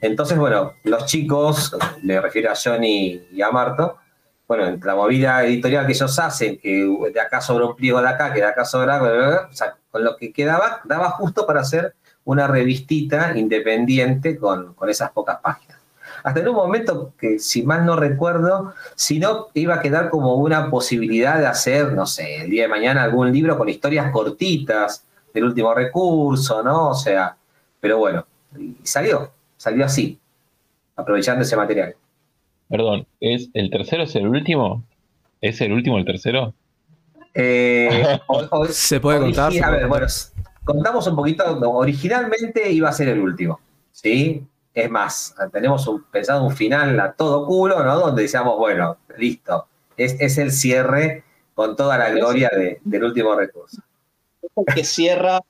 Entonces, bueno, los chicos, me refiero a Johnny y a Marto, bueno, la movida editorial que ellos hacen, que de acá sobra un pliego de acá, que de acá sobra, o sea, con lo que quedaba, daba justo para hacer una revistita independiente con, esas pocas páginas. Hasta en un momento que, si mal no recuerdo, si no, iba a quedar como una posibilidad de hacer, no sé, el día de mañana algún libro con historias cortitas del último recurso, ¿no? O sea, pero bueno, y salió, salió así, aprovechando ese material. Perdón, ¿es el tercero es el último? ¿Es el último el tercero? Eh, ¿Se puede contar? A ver, bueno, contamos un poquito, originalmente iba a ser el último, ¿sí? Es más, tenemos pensado un final a todo culo, ¿no? Donde decíamos, bueno, listo, es, el cierre con toda la gloria del último recurso. Es que cierra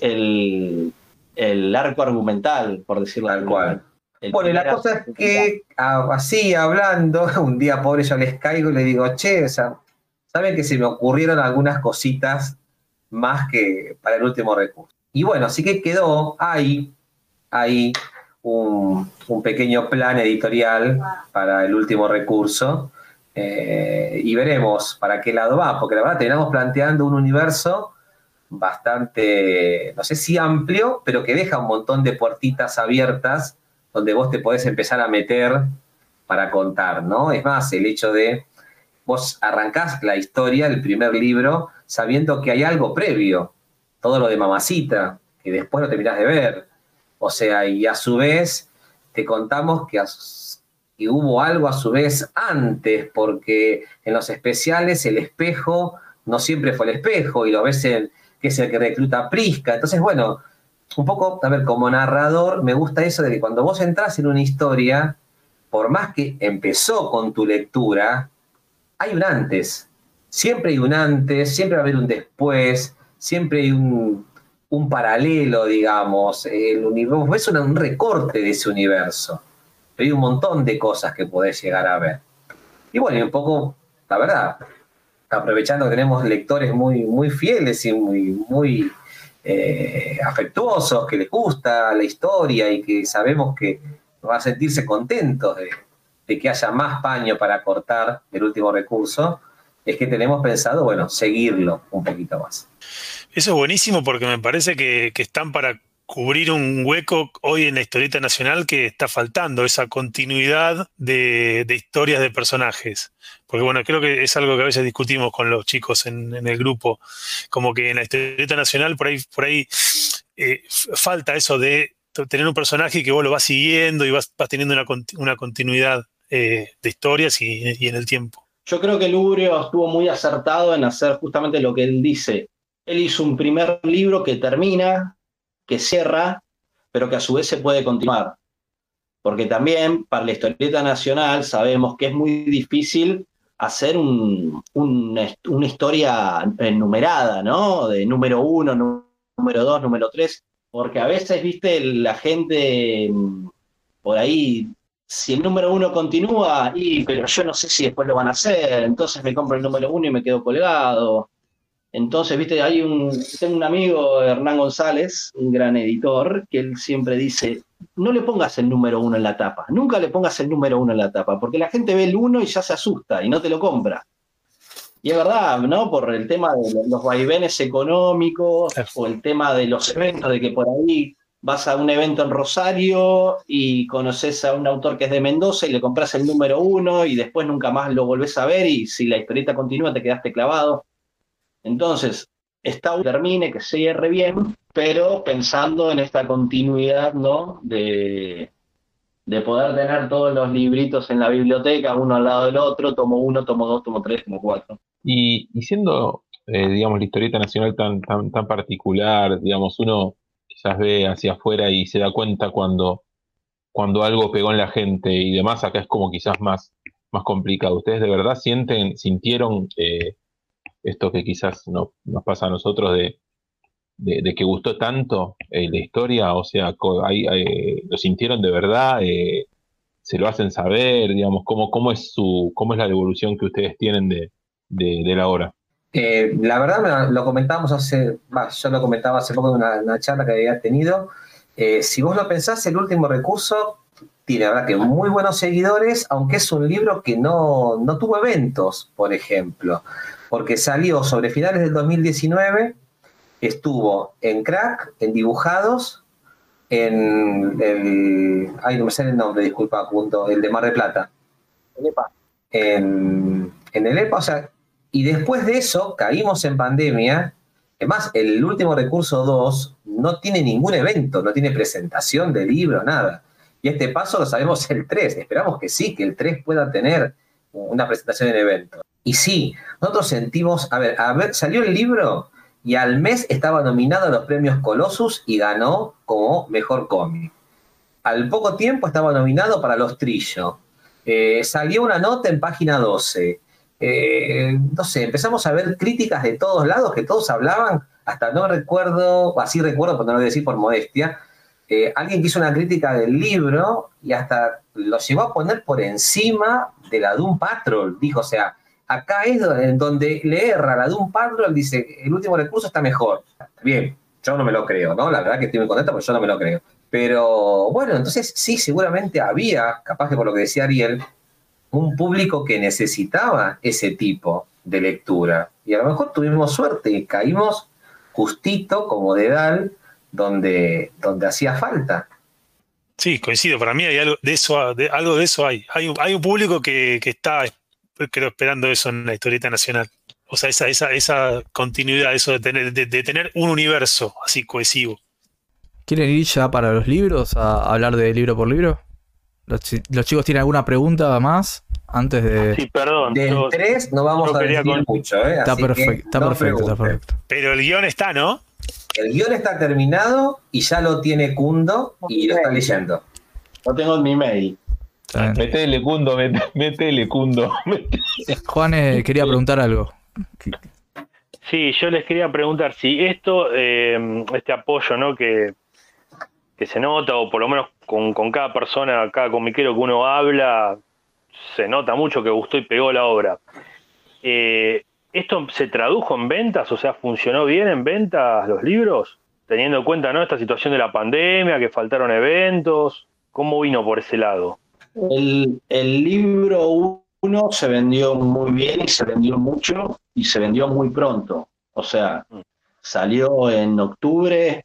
el, arco argumental, por decirlo Tal cual. Bueno, y la cosa es que así hablando, un día pobre yo les caigo y le digo, che, o sea, saben que se me ocurrieron algunas cositas más que para el último recurso. Y bueno, así que quedó ahí, un, pequeño plan editorial para el último recurso. Eh, y veremos para qué lado va, porque la verdad terminamos planteando un universo bastante, no sé si amplio, pero que deja un montón de puertitas abiertas donde vos te podés empezar a meter para contar, ¿no? Es más, el hecho de vos arrancás la historia, el primer libro, sabiendo que hay algo previo, todo lo de mamacita, que después lo terminás de ver. O sea, y a su vez te contamos que, hubo algo a su vez antes, porque en los especiales el espejo no siempre fue el espejo, y lo ves en, que es el que recluta a Prisca. Entonces, bueno, un poco, a ver, como narrador, me gusta eso de que cuando vos entras en una historia, por más que empezó con tu lectura, hay un antes. Siempre hay un antes, siempre va a haber un después, siempre hay un, paralelo, digamos. El universo es un, recorte de ese universo. Hay un montón de cosas que podés llegar a ver. Y bueno, un poco, la verdad, aprovechando que tenemos lectores muy, muy fieles y muy, muy eh, afectuosos, que les gusta la historia y que sabemos que va a sentirse contentos de, que haya más paño para cortar el último recurso, es que tenemos pensado, bueno, seguirlo un poquito más. Eso es buenísimo porque me parece que, están para cubrir un hueco hoy en la historieta nacional que está faltando, esa continuidad de, historias de personajes. Porque bueno, creo que es algo que a veces discutimos con los chicos en, el grupo, como que en la historieta nacional por ahí, por ahí eh, falta eso de tener un personaje que vos lo vas siguiendo y vas, teniendo una, continuidad eh, de historias y, en el tiempo. Yo creo que Lubrio estuvo muy acertado en hacer justamente lo que él dice. Él hizo un primer libro que termina, que cierra, pero que a su vez se puede continuar. Porque también para la historieta nacional sabemos que es muy difícil hacer una historia numerada, ¿no? De número uno, número dos, número tres porque a veces, viste, la gente mm, por ahí, si el número uno continúa, y, pero yo no sé si después lo van a hacer, entonces me compro el número uno y me quedo colgado. Entonces, viste, hay un, tengo un amigo, Hernán González, un gran editor, que él siempre dice, no le pongas el número uno en la tapa, nunca le pongas el número uno en la tapa, porque la gente ve el uno y ya se asusta y no te lo compra. Y es verdad, ¿no? Por el tema de los vaivenes económicos o el tema de los eventos, de que por ahí vas a un evento en Rosario y conoces a un autor que es de Mendoza y le compras el número uno y después nunca más lo volvés a ver y si la historieta continúa te quedaste clavado. Entonces, está termine, que cierre bien, pero pensando en esta continuidad, ¿no? De, de poder tener todos los libritos en la biblioteca, uno al lado del otro, tomo uno, tomo dos, tomo tres, tomo cuatro. Y, siendo, eh, digamos, la historieta nacional tan, tan, tan particular, digamos, uno quizás ve hacia afuera y se da cuenta cuando, cuando algo pegó en la gente y demás, acá es como quizás más, más complicado. ¿Ustedes de verdad sienten, sintieron eh, esto que quizás no, nos pasa a nosotros de, de, que gustó tanto eh, la historia? O sea, ¿lo sintieron de verdad? ¿Se lo hacen saber? Digamos, ¿cómo, cómo, es su, ¿cómo es la devolución que ustedes tienen de, de, la hora? Eh, la verdad, lo comentábamos hace, yo lo comentaba hace poco en una, charla que había tenido. Eh, si vos lo pensás, el último recurso tiene, verdad, que muy buenos seguidores, aunque es un libro que no, no tuvo eventos, por ejemplo, porque salió sobre finales del 2019, estuvo en Crack, en Dibujados, en el. Ay, no me sale el nombre, disculpa, punto, el de Mar de Plata. En EPA. En, en el EPA, o sea, y después de eso caímos en pandemia. Además, el último recurso 2 no tiene ningún evento, no tiene presentación de libro, nada. Y este paso lo sabemos el 3. Esperamos que sí, que el 3 pueda tener una presentación en evento. Y sí, nosotros sentimos, a ver, a ver, salió el libro y al mes estaba nominado a los premios Colossus y ganó como mejor cómic. Al poco tiempo estaba nominado para Los Trillo. Eh, salió una nota en página 12. Eh, no sé, empezamos a ver críticas de todos lados, que todos hablaban, hasta no recuerdo, así recuerdo, pero no lo voy a decir por modestia, eh, alguien que hizo una crítica del libro y hasta lo llevó a poner por encima de la Doom Patrol. Dijo, o sea, acá es donde le erra la Doom Patrol, dice, el último recurso está mejor. Bien, yo no me lo creo, ¿no? La verdad que estoy muy contento, pero yo no me lo creo. Pero bueno, entonces sí, seguramente había, capaz que por lo que decía Ariel, un público que necesitaba ese tipo de lectura. Y a lo mejor tuvimos suerte y caímos justito como dedal donde, donde hacía falta. Sí, coincido. Para mí hay algo de eso, algo de eso hay. hay. un público que, está quedo esperando eso en la historieta nacional. O sea, esa, esa, esa continuidad, eso de tener, de, tener un universo así cohesivo. ¿Quieren ir ya para los libros a hablar de libro por libro? ¿Los, chicos tienen alguna pregunta más antes de...? Sí, perdón. Del 3 no vamos a decir mucho, ¿eh? Está, perfecto, está perfecto, está perfecto. Pero el guion está, ¿no? El guion está terminado y ya lo tiene Kundo y lo está leyendo. Lo tengo en mi mail. Metele, Kundo, metele, Kundo. Juan eh, quería preguntar algo. Sí, yo les quería preguntar si esto, eh, este apoyo, ¿no? Que, que se nota, o por lo menos con, cada persona, cada comiquero que uno habla, se nota mucho que gustó y pegó la obra. Eh, ¿Esto se tradujo en ventas? O sea, ¿funcionó bien en ventas los libros? Teniendo en cuenta ¿no? esta situación de la pandemia, que faltaron eventos. ¿Cómo vino por ese lado? El, el libro 1 se vendió muy bien y se vendió mucho y se vendió muy pronto. O sea, mm. salió en octubre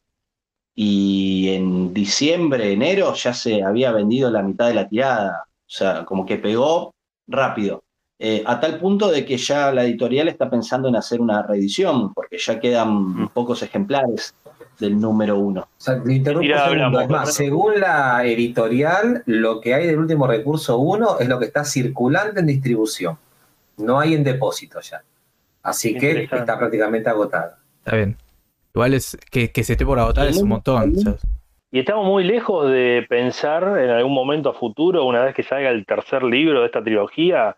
y en diciembre, enero ya se había vendido la mitad de la tirada. O sea, como que pegó rápido. Eh, a tal punto de que ya la editorial está pensando en hacer una reedición, porque ya quedan mm. pocos ejemplares del número uno. según la editorial, lo que hay del último recurso uno es lo que está circulando en distribución. No hay en depósito ya. Así que está prácticamente agotada. Está bien. Igual es que, se esté por agotar es un montón. Y estamos muy lejos de pensar en algún momento a futuro, una vez que salga el tercer libro de esta trilogía,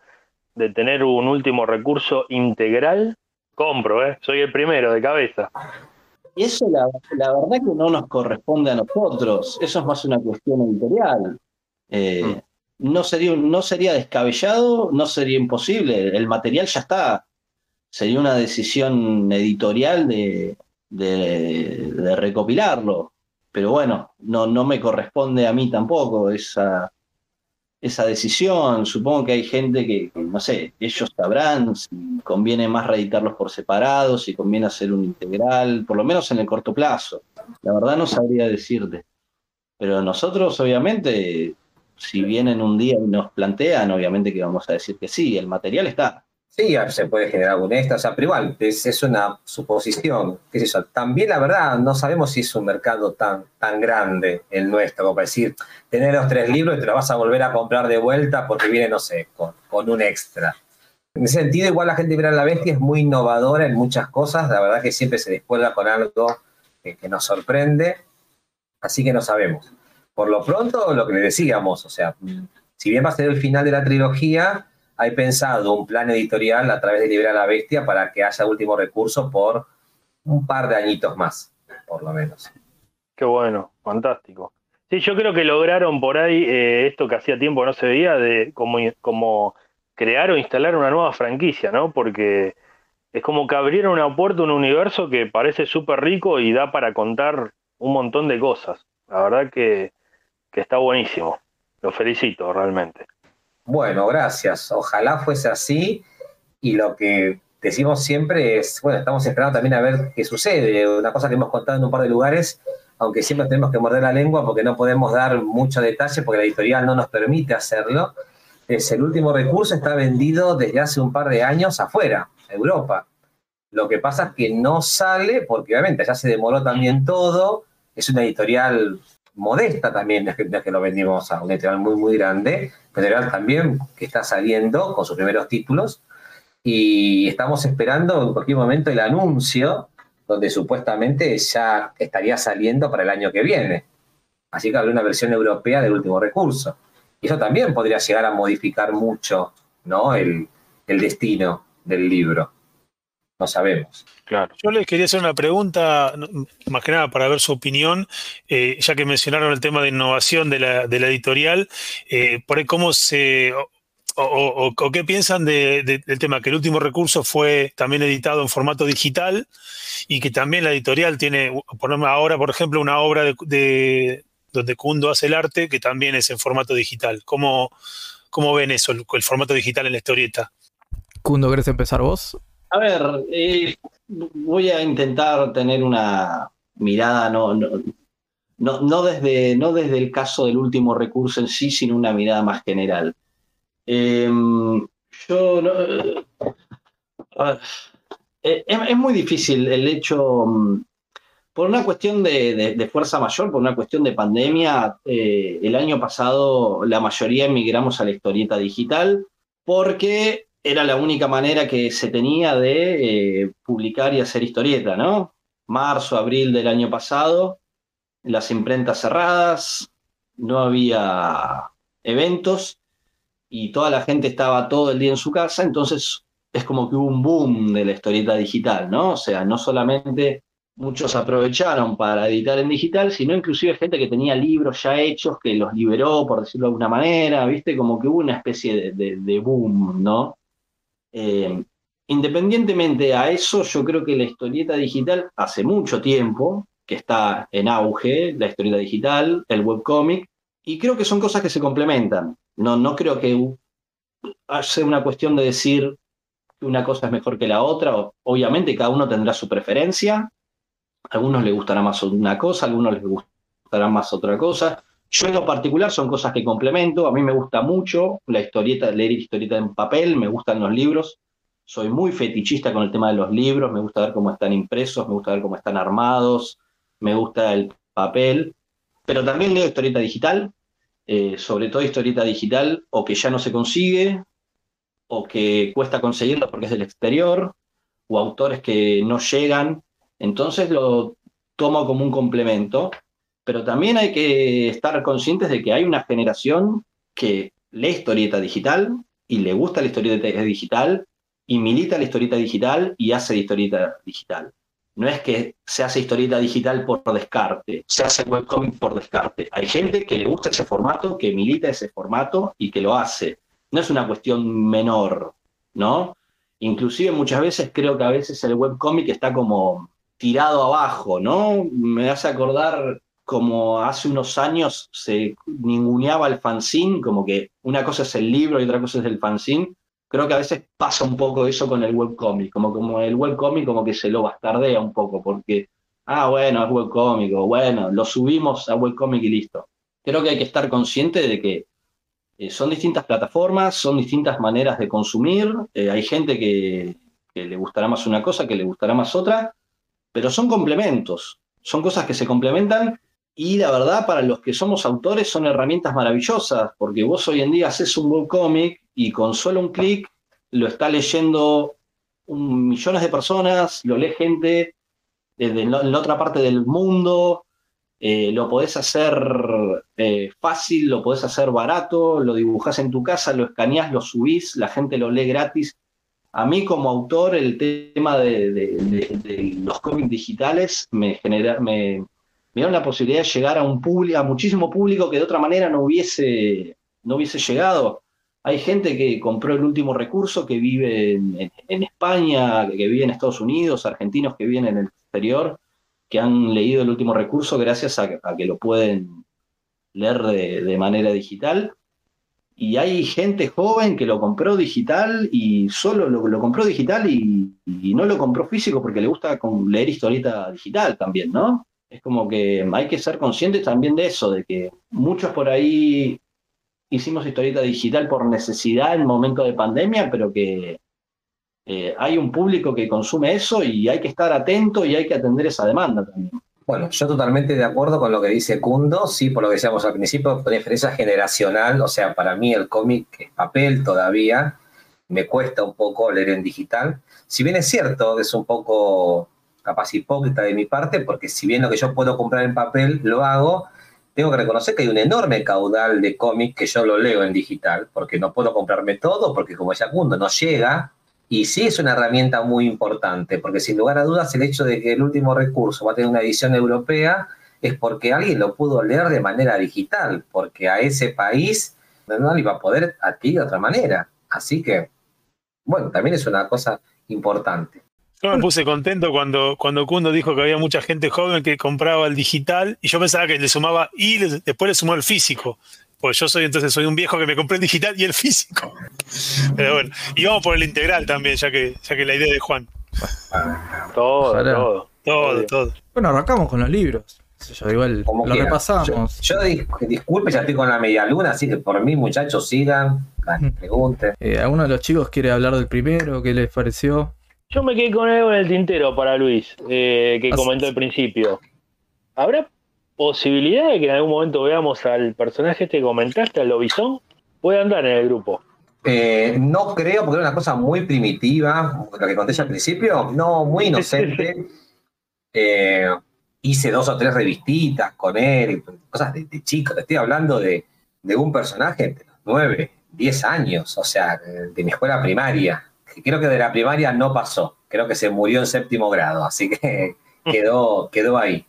de tener un último recurso integral, compro, ¿eh? soy el primero de cabeza. Y eso la, verdad que no nos corresponde a nosotros, eso es más una cuestión editorial. Eh, mm. no, sería, no sería descabellado, no sería imposible, el material ya está. Sería una decisión editorial de, de recopilarlo. Pero bueno, no, no me corresponde a mí tampoco esa, esa decisión. Supongo que hay gente que, no sé, ellos sabrán si conviene más reeditarlos por separado, si conviene hacer un integral, por lo menos en el corto plazo. La verdad no sabría decirte. Pero nosotros, obviamente, si vienen un día y nos plantean, obviamente que vamos a decir que sí, el material está. Sí, se puede generar un extra, o sea, pero igual, es, una suposición. ¿Qué es? También, la verdad, no sabemos si es un mercado tan, tan grande el nuestro, como decir, tener los tres libros y te los vas a volver a comprar de vuelta porque viene, no sé, con, con un extra. En ese sentido, igual la gente mira la bestia es muy innovadora en muchas cosas, la verdad que siempre se descuelga con algo que, que nos sorprende, así que no sabemos. Por lo pronto, lo que le decíamos, o sea, si bien va a ser el final de la trilogía, hay pensado un plan editorial a través de Liberar a la Bestia para que haya último recurso por un par de añitos más, por lo menos. Qué bueno, fantástico. Sí, yo creo que lograron por ahí eh, esto que hacía tiempo no se veía, de como, como crear o instalar una nueva franquicia, ¿no? Porque es como que abrieron una puerta un universo que parece súper rico y da para contar un montón de cosas. La verdad que, que está buenísimo. Lo felicito realmente. Bueno, gracias. Ojalá fuese así. Y lo que decimos siempre es, bueno, estamos esperando también a ver qué sucede. Una cosa que hemos contado en un par de lugares, aunque siempre tenemos que morder la lengua porque no podemos dar mucho detalle porque la editorial no nos permite hacerlo, es el último recurso está vendido desde hace un par de años afuera, Europa. Lo que pasa es que no sale porque obviamente ya se demoró también todo. Es una editorial modesta también, es que, lo vendimos a un editorial muy, muy grande, editorial también que está saliendo con sus primeros títulos y estamos esperando en cualquier momento el anuncio donde supuestamente ya estaría saliendo para el año que viene. Así que habrá una versión europea del último recurso. Y eso también podría llegar a modificar mucho ¿no? el destino del libro no sabemos. Claro. Yo les quería hacer una pregunta, más que nada para ver su opinión, eh, ya que mencionaron el tema de innovación de la, editorial, eh, por cómo se... O, qué piensan del tema que el último recurso fue también editado en formato digital y que también la editorial tiene, ahora por ejemplo, una obra de, donde Kundo hace el arte que también es en formato digital. ¿Cómo, cómo ven eso, el, el formato digital en la historieta? Kundo, ¿querés empezar vos? A ver, eh, voy a intentar tener una mirada no, no, desde, no desde el caso del último recurso en sí, sino una mirada más general. Em, Yo no. eh, eh, es, es muy difícil el hecho. mm, Por una cuestión de, de- fuerza mayor, por una cuestión de pandemia, el año pasado la mayoría emigramos a la historieta digital porque era la única manera que se tenía de eh, publicar y hacer historieta, ¿no? Marzo, abril del año pasado, las imprentas cerradas, no había eventos y toda la gente estaba todo el día en su casa, entonces es como que hubo un boom de la historieta digital, ¿no? O sea, no solamente muchos aprovecharon para editar en digital, sino inclusive gente que tenía libros ya hechos, que los liberó, por decirlo de alguna manera, ¿viste? Como que hubo una especie de, de- de boom, ¿no? Eh, independientemente a eso, yo creo que la historieta digital hace mucho tiempo que está en auge, la historieta digital, el webcomic, y creo que son cosas que se complementan. No, no creo que sea una cuestión de decir que una cosa es mejor que la otra. Obviamente cada uno tendrá su preferencia. A algunos les gustará más una cosa, a algunos les gustará más otra cosa. Yo en lo particular son cosas que complemento. A mí me gusta mucho la historieta, leer historieta en papel, me gustan los libros. Soy muy fetichista con el tema de los libros, me gusta ver cómo están impresos, me gusta ver cómo están armados, me gusta el papel, pero también leo historieta digital, eh, sobre todo historieta digital, o que ya no se consigue, o que cuesta conseguirlo porque es del exterior, o autores que no llegan. Entonces lo tomo como un complemento, pero también hay que estar conscientes de que hay una generación que lee historieta digital y le gusta la historieta digital y milita la historieta digital y hace historieta digital. No es que se hace historieta digital por descarte, se hace webcomic por descarte. Hay gente que le gusta ese formato, que milita ese formato y que lo hace. No es una cuestión menor, ¿no? Inclusive muchas veces creo que a veces el webcomic está como tirado abajo, ¿no? Me hace acordar como hace unos años se ninguneaba el fanzine, como que una cosa es el libro y otra cosa es el fanzine. Creo que a veces pasa un poco eso con el webcomic, como, como el webcomic como que se lo bastardea un poco, porque, ah, bueno, es webcomic, o bueno, lo subimos a webcomic y listo. Creo que hay que estar consciente de que eh, son distintas plataformas, son distintas maneras de consumir, eh, hay gente que, que le gustará más una cosa, que le gustará más otra, pero son complementos, son cosas que se complementan y la verdad para los que somos autores son herramientas maravillosas, porque vos hoy en día haces un webcomic y con solo un clic lo está leyendo millones de personas, lo lee gente desde la, otra parte del mundo, eh, lo podés hacer eh, fácil, lo podés hacer barato, lo dibujás en tu casa, lo escaneás, lo subís, la gente lo lee gratis. A mí como autor el tema de, de- los cómics digitales me genera, me dieron la posibilidad de llegar a un público, a muchísimo público que de otra manera no hubiese, no hubiese llegado. Hay gente que compró el último recurso, que vive en, España, que vive en Estados Unidos, argentinos que viven en el exterior, que han leído el último recurso gracias a, que lo pueden leer de, manera digital. Y hay gente joven que lo compró digital y solo lo, compró digital y, y no lo compró físico porque le gusta leer historieta digital también, ¿no? Es como que hay que ser conscientes también de eso, de que muchos por ahí hicimos historieta digital por necesidad en momento de pandemia, pero que eh, hay un público que consume eso y hay que estar atento y hay que atender esa demanda también. Bueno, yo totalmente de acuerdo con lo que dice Kundo, sí, por lo que decíamos al principio, diferencia generacional, o sea, para mí el cómic es papel todavía, me cuesta un poco leer en digital. Si bien es cierto, es un poco capaz hipócrita de mi parte, porque si bien lo que yo puedo comprar en papel lo hago, tengo que reconocer que hay un enorme caudal de cómic que yo lo leo en digital, porque no puedo comprarme todo, porque como decía Kundo, no llega, y sí es una herramienta muy importante, porque sin lugar a dudas el hecho de que el último recurso va a tener una edición europea es porque alguien lo pudo leer de manera digital, porque a ese país no lo iba a poder adquirir de otra manera. Así que, bueno, también es una cosa importante. Yo me puse contento cuando, cuando Kundo dijo que había mucha gente joven que compraba el digital y yo pensaba que le sumaba y le- después le sumó el físico. Pues yo soy entonces soy un viejo que me compré el digital y el físico. Pero bueno, y vamos por el integral también, ya que, ya que la idea de Juan. Todo, Ojalá. todo. Todo, todo. Bueno, arrancamos con los libros. Yo igual Como lo quieran. repasamos. Yo, yo dis- disculpe, ya estoy con la media luna, así que por mí, muchachos, sigan, pregunten. Eh, ¿Alguno de los chicos quiere hablar del primero? ¿Qué les pareció? Yo me quedé con algo en el tintero para Luis, eh, que comentó al principio. ¿Habrá posibilidad de que en algún momento veamos al personaje este que comentaste, al lobizón? Puede andar en el grupo. Eh, no creo, porque era una cosa muy primitiva, lo que conté ya al principio, no, muy inocente. Eh, hice dos o tres revistitas con él, cosas de, de chico, te estoy hablando de, de un personaje de los nueve, diez años, o sea, de mi escuela primaria. Creo que de la primaria no pasó, creo que se murió en séptimo grado, así que quedó, quedó ahí.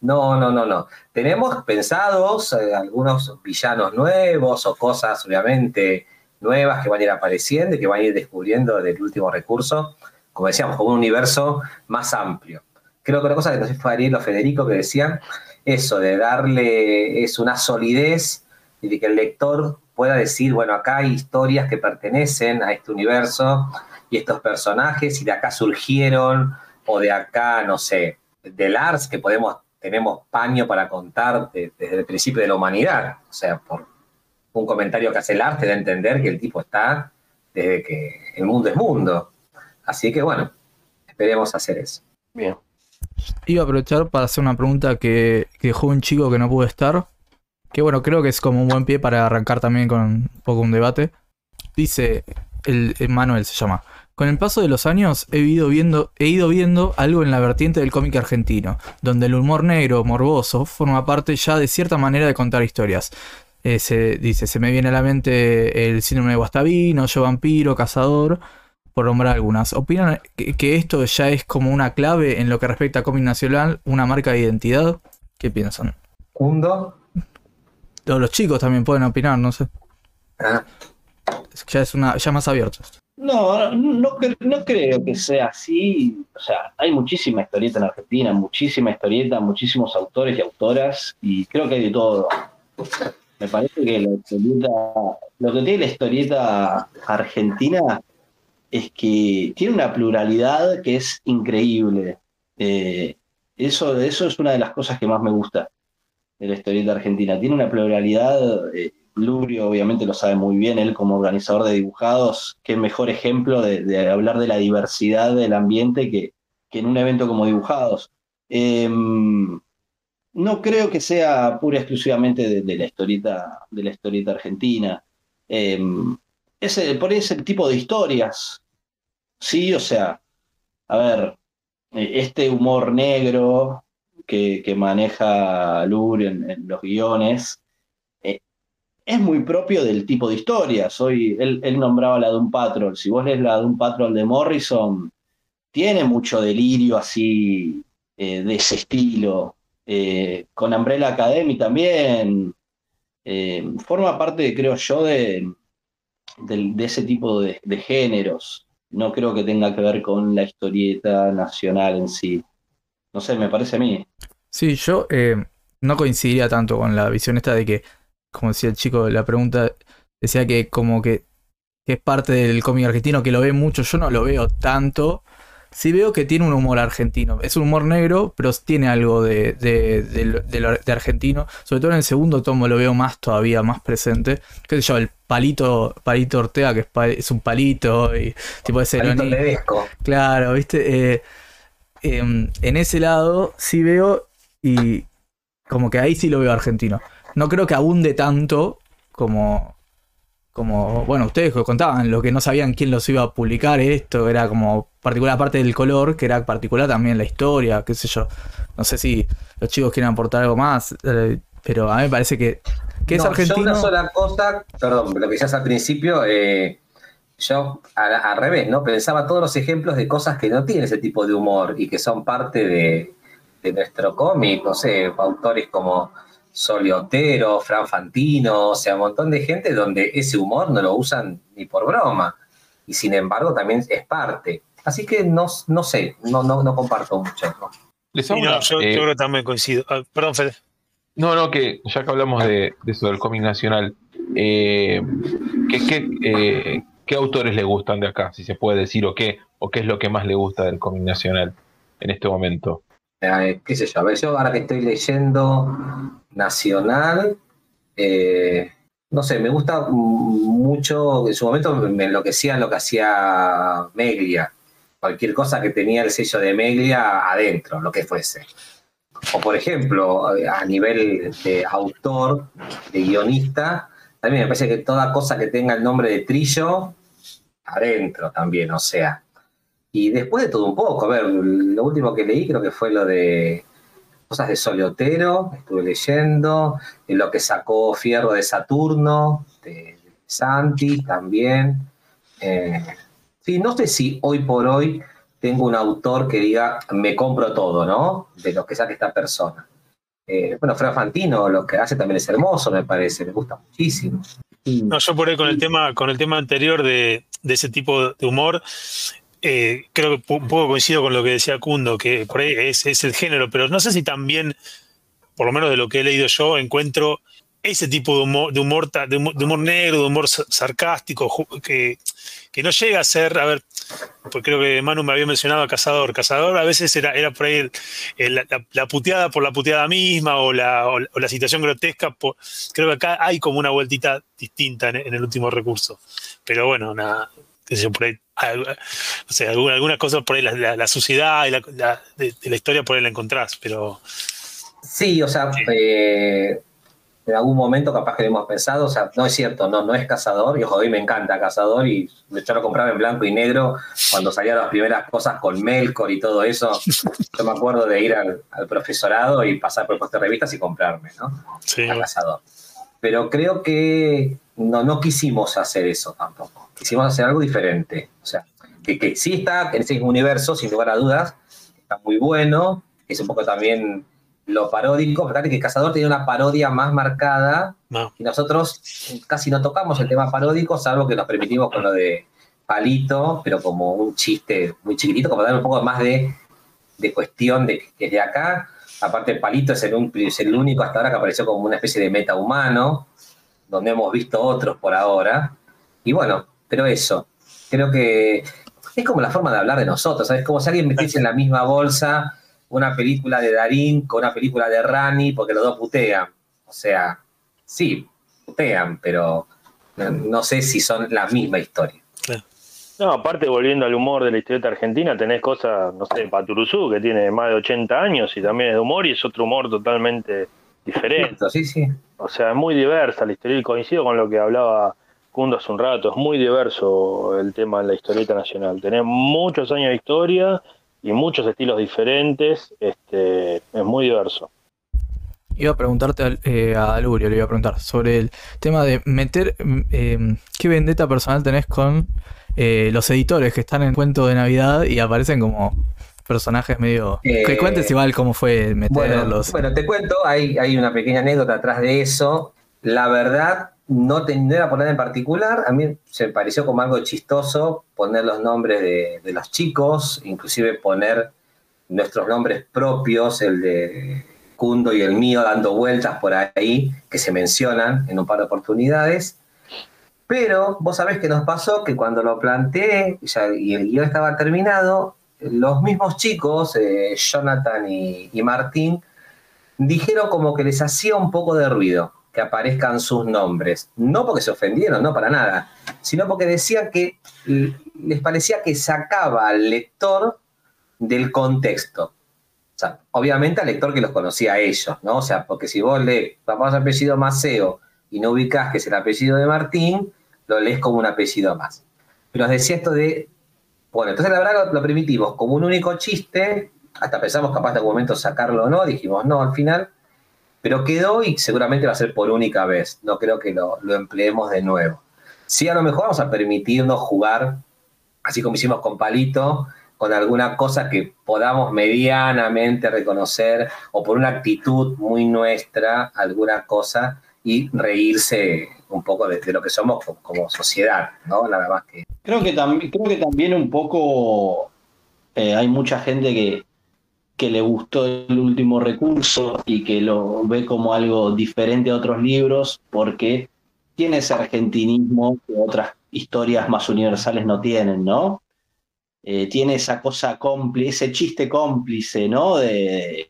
No, no, no, no. Tenemos pensados eh, algunos villanos nuevos o cosas, obviamente, nuevas que van a ir apareciendo y que van a ir descubriendo del último recurso, como decíamos, como un universo más amplio. Creo que una cosa que no sé si fue Ariel o Federico que decían, eso de darle es una solidez y de que el lector pueda decir, bueno, acá hay historias que pertenecen a este universo y estos personajes y de acá surgieron o de acá, no sé, de Lars que podemos tenemos paño para contar de- desde el principio de la humanidad, o sea, por un comentario que hace Lars te da a entender que el tipo está desde que el mundo es mundo. Así que bueno, esperemos hacer eso. Bien. Iba a aprovechar para hacer una pregunta que, que dejó un chico que no pudo estar. Que bueno, creo que es como un buen pie para arrancar también con un poco un debate. Dice, el, el Manuel se llama. Con el paso de los años he ido, viendo, he ido viendo algo en la vertiente del cómic argentino, donde el humor negro, morboso, forma parte ya de cierta manera de contar historias. Eh, dice, se me viene a la mente el síndrome de Guastavino, Yo Vampiro, Cazador, por nombrar algunas. ¿Opinan que, que esto ya es como una clave en lo que respecta a cómic nacional, una marca de identidad? ¿Qué piensan? Hundo. Los chicos también pueden opinar, no sé. Ah, Ya es una, ya más abierto. esto. No, no, no creo que sea así. O sea, hay muchísima historieta en Argentina, muchísima historieta, muchísimos autores y autoras, y creo que hay de todo. Me parece que la historieta, lo que tiene la historieta argentina es que tiene una pluralidad que es increíble. Eh, eso, eso es una de las cosas que más me gusta de la historieta argentina. Tiene una pluralidad. eh, Lubrio obviamente lo sabe muy bien, él como organizador de dibujados, qué mejor ejemplo de, hablar de la diversidad del ambiente que, que en un evento como dibujados. Em, no creo que sea pura y exclusivamente de, la historieta, de la historieta argentina. Em, ese, por ahí es el tipo de historias. Sí, o sea, a ver, eh, este humor negro que, maneja Lubrio en, en los guiones eh, es muy propio del tipo de historias. Hoy él, nombraba la de un Patrol. Si vos lees la de un Patrol de Morrison, tiene mucho delirio así eh, de ese estilo. Eh, con Umbrella Academy también. forma parte, creo yo, de, de ese tipo de géneros. No creo que tenga que ver con la historieta nacional en sí. No sé, me parece a mí. Sí, yo eh, no coincidiría tanto con la visión esta de que, como decía el chico, la pregunta decía que como que, que es parte del cómic argentino, que lo ve mucho, yo no lo veo tanto. Sí veo que tiene un humor argentino. Es un humor negro, pero tiene algo de, de, de argentino. Sobre todo en el segundo tomo lo veo más todavía, más presente. Qué sé yo, el palito, palito Ortega, que es, es un palito, y tipo ese Palito. Claro, viste. Eh, em, en ese lado sí veo y como que ahí sí lo veo argentino. No creo que abunde tanto como, como, bueno, ustedes contaban, lo que no sabían quién los iba a publicar, esto era como particular parte del color, que era particular también la historia, qué sé yo. No sé si los chicos quieren aportar algo más, eh, pero a mí me parece que, que es No, Yo argentino. una sola cosa, perdón, lo que decías al principio, eh, yo al, al revés, ¿no? Pensaba todos los ejemplos de cosas que no tienen ese tipo de humor y que son parte de, de nuestro cómic, no sé, autores como Soli Otero, Fran Fantino, o sea, un montón de gente donde ese humor no lo usan ni por broma. Y sin embargo también es parte. Así que no, no sé, no, no, no comparto mucho. ¿no? Les Y hago no, una- yo, eh, yo creo que también coincido. Ah, perdón, Fede. No, no, que ya que hablamos de, de eso del cómic nacional, eh, ¿qué, qué, eh, qué autores le gustan de acá, si se puede decir, o qué, o qué es lo que más le gusta del cómic nacional en este momento? Eh, qué sé yo, a ver, yo ahora que estoy leyendo Nacional, eh, no sé, me gusta mucho, en su momento me enloquecía lo que hacía Meglia, cualquier cosa que tenía el sello de Meglia adentro, lo que fuese. O por ejemplo, a nivel de autor, de guionista, también me parece que toda cosa que tenga el nombre de Trillo, adentro también, o sea. Y después de todo un poco, a ver, lo último que leí creo que fue lo de cosas de Soliotero, estuve leyendo, lo que sacó Fierro de Saturno, de Santi también. Eh, sí, no sé si hoy por hoy tengo un autor que diga, me compro todo, ¿no? De lo que saque esta persona. Eh, bueno, Fran Fantino lo que hace también es hermoso, me parece, me gusta muchísimo. No, yo por ahí con el tema, con el tema anterior de, ese tipo de humor, eh, creo que un poco coincido con lo que decía Kundo, que por ahí es, es, el género, pero no sé si también, por lo menos de lo que he leído yo, encuentro ese tipo de humor, de humor, de humor, negro, de humor sarcástico, que, que, no llega a ser, a ver, pues creo que Manu me había mencionado a Cazador. Cazador a veces era, era por ahí la, puteada por la puteada misma o la, o la situación grotesca. creo que acá hay como una vueltita distinta en, el último recurso. Pero bueno, nada, sé yo, por ahí, no sé, algunas cosas por ahí, la, suciedad y la, de, la historia por ahí la encontrás, pero... Sí, o sea, Eh en algún momento capaz que lo hemos pensado, o sea, no es cierto, no, no es Cazador, y ojo, a mí me encanta Cazador, y yo lo compraba en blanco y negro cuando salían las primeras cosas con Melkor y todo eso, yo me acuerdo de ir al, profesorado y pasar por el puesto de revistas y comprarme, ¿no? Sí. Cazador. Pero creo que no, no quisimos hacer eso tampoco, quisimos hacer algo diferente, o sea, que, que sí está en ese universo, sin lugar a dudas, está muy bueno, es un poco también lo paródico, fíjate que Cazador tiene una parodia más marcada y nosotros casi no tocamos el tema paródico, salvo que nos permitimos con lo de Palito, pero como un chiste muy chiquitito, como dar un poco más de, cuestión de que es de acá. Aparte, Palito es el, es el único hasta ahora que apareció como una especie de meta humano, donde hemos visto otros por ahora. Y bueno, pero eso, creo que es como la forma de hablar de nosotros, ¿sabes? Como si alguien metiese en la misma bolsa una película de Darín con una película de Rani, porque los dos putean. O sea, sí, putean, pero no, sé si son la misma historia. No, aparte volviendo al humor de la historieta argentina, tenés cosas, no sé, Paturuzú, que tiene más de 80 años y también es de humor y es otro humor totalmente diferente. Sí, sí. O sea, es muy diversa la historia y coincido con lo que hablaba Kundo hace un rato, es muy diverso el tema de la historieta nacional. Tenés muchos años de historia y muchos estilos diferentes, este, es muy diverso. Iba a preguntarte eh, a Lurio, le iba a preguntar sobre el tema de meter, eh, ¿qué vendetta personal tenés con eh, los editores que están en cuento de Navidad y aparecen como personajes medio... que cuentes igual cómo fue meterlos. Bueno, bueno, te cuento, hay, hay una pequeña anécdota atrás de eso. La verdad, no, era poner en particular, a mí se me pareció como algo chistoso poner los nombres de, los chicos, inclusive poner nuestros nombres propios, el de Kundo y el mío, dando vueltas por ahí, que se mencionan en un par de oportunidades. Pero vos sabés que nos pasó que cuando lo planteé y el guion estaba terminado, los mismos chicos, eh, Jonathan y Martín, dijeron como que les hacía un poco de ruido que aparezcan sus nombres. No porque se ofendieron, no para nada, sino porque decían que les parecía que sacaba al lector del contexto. O sea, obviamente al lector que los conocía a ellos, ¿no? O sea, porque si vos lees papá apellido Maceo y no ubicás que es el apellido de Martín, lo lees como un apellido más. Pero os decía esto de, bueno, entonces la verdad lo, lo como un único chiste, hasta pensamos capaz de algún momento sacarlo o no, dijimos no, al final pero quedó y seguramente va a ser por única vez. No creo que lo, empleemos de nuevo. Sí, a lo mejor vamos a permitirnos jugar, así como hicimos con Palito, con alguna cosa que podamos medianamente reconocer o por una actitud muy nuestra, alguna cosa, y reírse un poco de, lo que somos como, sociedad, ¿no? Nada más que. Creo que, también creo que también un poco eh, hay mucha gente que, que le gustó el último recurso y que lo ve como algo diferente a otros libros porque tiene ese argentinismo que otras historias más universales no tienen, ¿no? eh, tiene esa cosa cómplice, ese chiste cómplice, ¿no? De,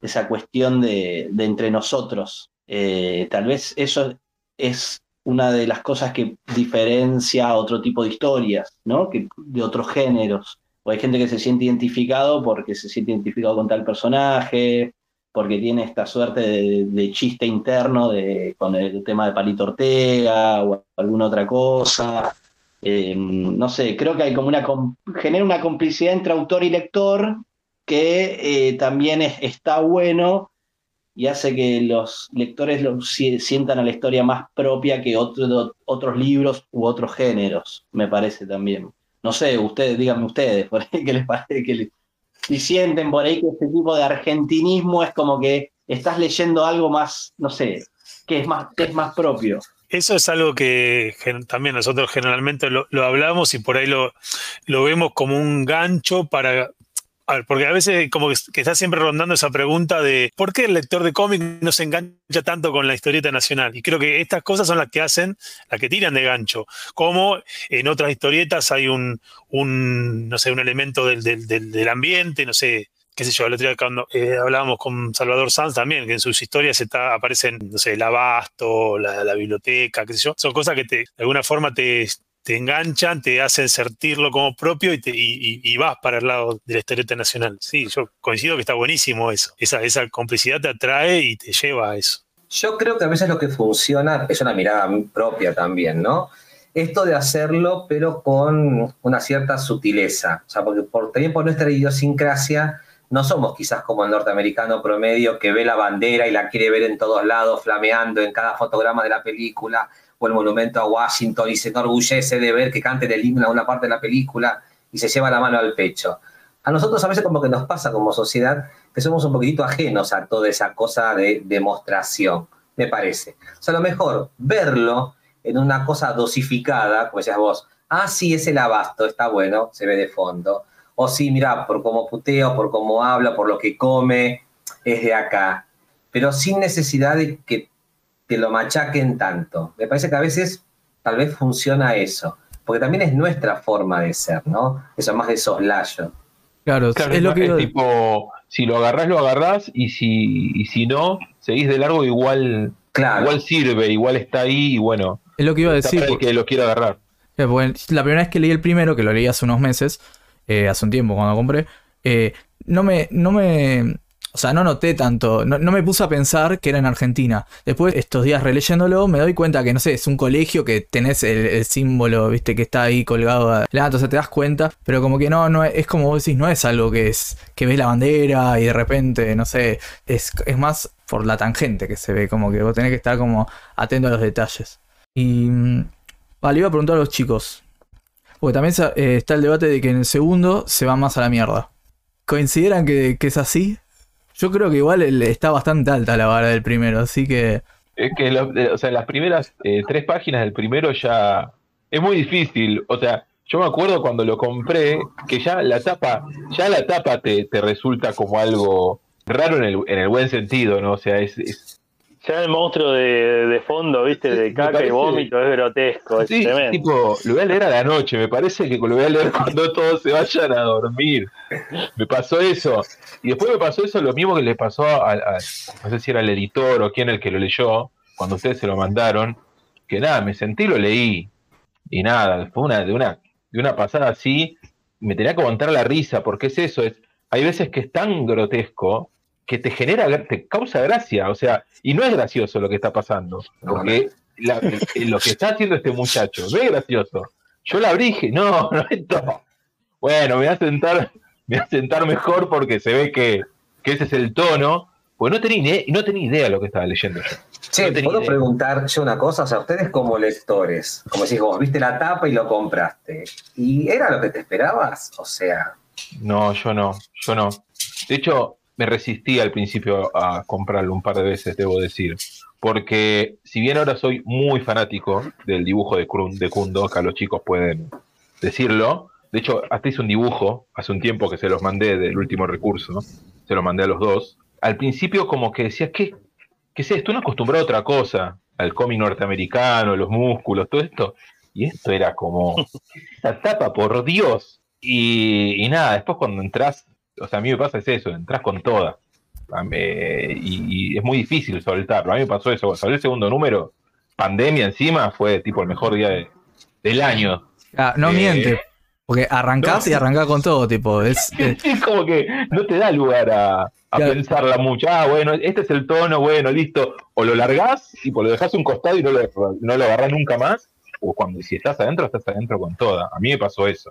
esa cuestión de, de entre nosotros. Eh, tal vez eso es una de las cosas que diferencia a otro tipo de historias, ¿no? Que, de otros géneros. O hay gente que se siente identificado porque se siente identificado con tal personaje, porque tiene esta suerte de, chiste interno de, con el tema de Palito Ortega o alguna otra cosa. Eh, no sé, creo que hay como una genera una complicidad entre autor y lector que eh, también es- está bueno y hace que los lectores lo si- sientan a la historia más propia que otro- otros libros u otros géneros, me parece también. No sé, ustedes, díganme ustedes, por ahí que les parece que le- si sienten por ahí que este tipo de argentinismo es como que estás leyendo algo más, no sé, que es más, que es más propio. Eso es algo que también nosotros generalmente lo, lo hablamos y por ahí lo, lo vemos como un gancho para... a ver, porque a veces como que, está siempre rondando esa pregunta de ¿por qué el lector de cómic no se engancha tanto con la historieta nacional? Y creo que estas cosas son las que hacen, las que tiran de gancho. Como en otras historietas hay un, un no sé, un elemento del, del, del, del ambiente, no sé, qué sé yo, el otro día cuando eh, hablábamos con Salvador Sanz también, que en sus historias está, aparecen, no sé, el abasto, la, la biblioteca, qué sé yo, son cosas que te, de alguna forma te, te enganchan, te hacen sentirlo como propio y, te, y, vas para el lado de la historieta nacional. Sí, yo coincido que está buenísimo eso. Esa, esa complicidad te atrae y te lleva a eso. Yo creo que a veces lo que funciona es una mirada propia también, ¿no? Esto de hacerlo, pero con una cierta sutileza. O sea, porque por, también por nuestra idiosincrasia no somos quizás como el norteamericano promedio que ve la bandera y la quiere ver en todos lados, flameando en cada fotograma de la película, el monumento a Washington y se enorgullece de ver que cante el himno a una parte de la película y se lleva la mano al pecho. A nosotros a veces como que nos pasa como sociedad que somos un poquitito ajenos a toda esa cosa de demostración, me parece. O sea, a lo mejor verlo en una cosa dosificada, como decías vos, ah, sí, es el abasto, está bueno, se ve de fondo. O sí, mira, por cómo puteo, por cómo habla, por lo que come, es de acá. Pero sin necesidad de que te lo machaquen tanto. Me parece que a veces tal vez funciona eso, porque también es nuestra forma de ser, ¿no? Eso más de soslayo. Claro, Claro, es lo que es tipo, si lo agarrás, lo agarrás, y si, y si no, seguís de largo, igual, Claro. igual sirve, igual está ahí, y bueno, es lo que iba a está decir. para el que lo quiera agarrar. Eh, la primera vez que leí el primero, que lo leí hace unos meses, eh, hace un tiempo cuando compré, eh, no me, no me, o sea, no noté tanto, no, me puse a pensar que era en Argentina. Después, estos días releyéndolo, me doy cuenta que, no sé, es un colegio que tenés el, símbolo, viste, que está ahí colgado. a- La, entonces te das cuenta, pero como que no, no es, como vos decís, no es algo que es, que ves la bandera y de repente, no sé, es, es más por la tangente que se ve, como que vos tenés que estar como atento a los detalles. Y mm, Vale, iba a preguntar a los chicos. Porque también eh, está el debate de que en el segundo se va más a la mierda. ¿Consideran que, que es así? Yo creo que igual está bastante alta la vara del primero, así que. Es que eh, o sea, las primeras eh, tres páginas del primero ya es muy difícil. O sea, yo me acuerdo cuando lo compré que ya la tapa, ya la tapa te, te resulta como algo raro en el, en el buen sentido, ¿no? O sea, es- Ya el monstruo de, de fondo, viste, de caca parece- y vómito, es grotesco, es sí, tremendo. tipo, lo voy a leer a la noche, me parece que lo voy a leer cuando todos se vayan a dormir. Me pasó eso. Y después me pasó eso lo mismo que le pasó al, al- no sé si era el editor o quién el que lo leyó, cuando ustedes se lo mandaron, que nada, me sentí y lo leí. Y nada, fue una, de una, de una pasada así, me tenía que aguantar la risa, porque es eso, es, hay veces que es tan grotesco que te genera, te causa gracia, o sea, y no es gracioso lo que está pasando, porque la- el- lo que está haciendo este muchacho no es gracioso. Yo la abrí y dije, no, no esto. Bueno, me voy a sentar, me voy a sentar mejor porque se ve que, que ese es el tono. Pues no tenía, ni- no tenía idea de lo que estaba leyendo yo. Che, No ¿puedo idea. preguntar yo una cosa? O sea, ustedes como lectores, como decís vos, viste la tapa y lo compraste. ¿Y era lo que te esperabas? O sea, No, yo no, yo no. De hecho, me resistí al principio a comprarlo un par de veces, debo decir. Porque si bien ahora soy muy fanático del dibujo de, Krun- de Kundo, acá los chicos pueden decirlo. De hecho, hasta hice un dibujo hace un tiempo que se los mandé del último recurso, se los mandé a los dos. Al principio como que decías, ¿qué, qué es esto? Uno acostumbrado a otra cosa, al cómic norteamericano, los músculos, todo esto. Y esto era como, esta tapa, por Dios. Y nada, después cuando entras, o sea, a mí me pasa es eso, entras con todas. Y, y es muy difícil soltarlo. A mí me pasó eso, salió el segundo número, pandemia encima, fue tipo el mejor día de- del año. Ah, no Eh, miente. Porque arrancás no. y arrancás con todo, tipo. Es, Es como que no te da lugar a, a Claro. pensarla mucho. Ah, bueno, este es el tono, bueno, listo. O lo largás y lo dejás un costado y no lo, no lo agarrás nunca más. O cuando si estás adentro, estás adentro con toda. A mí me pasó eso.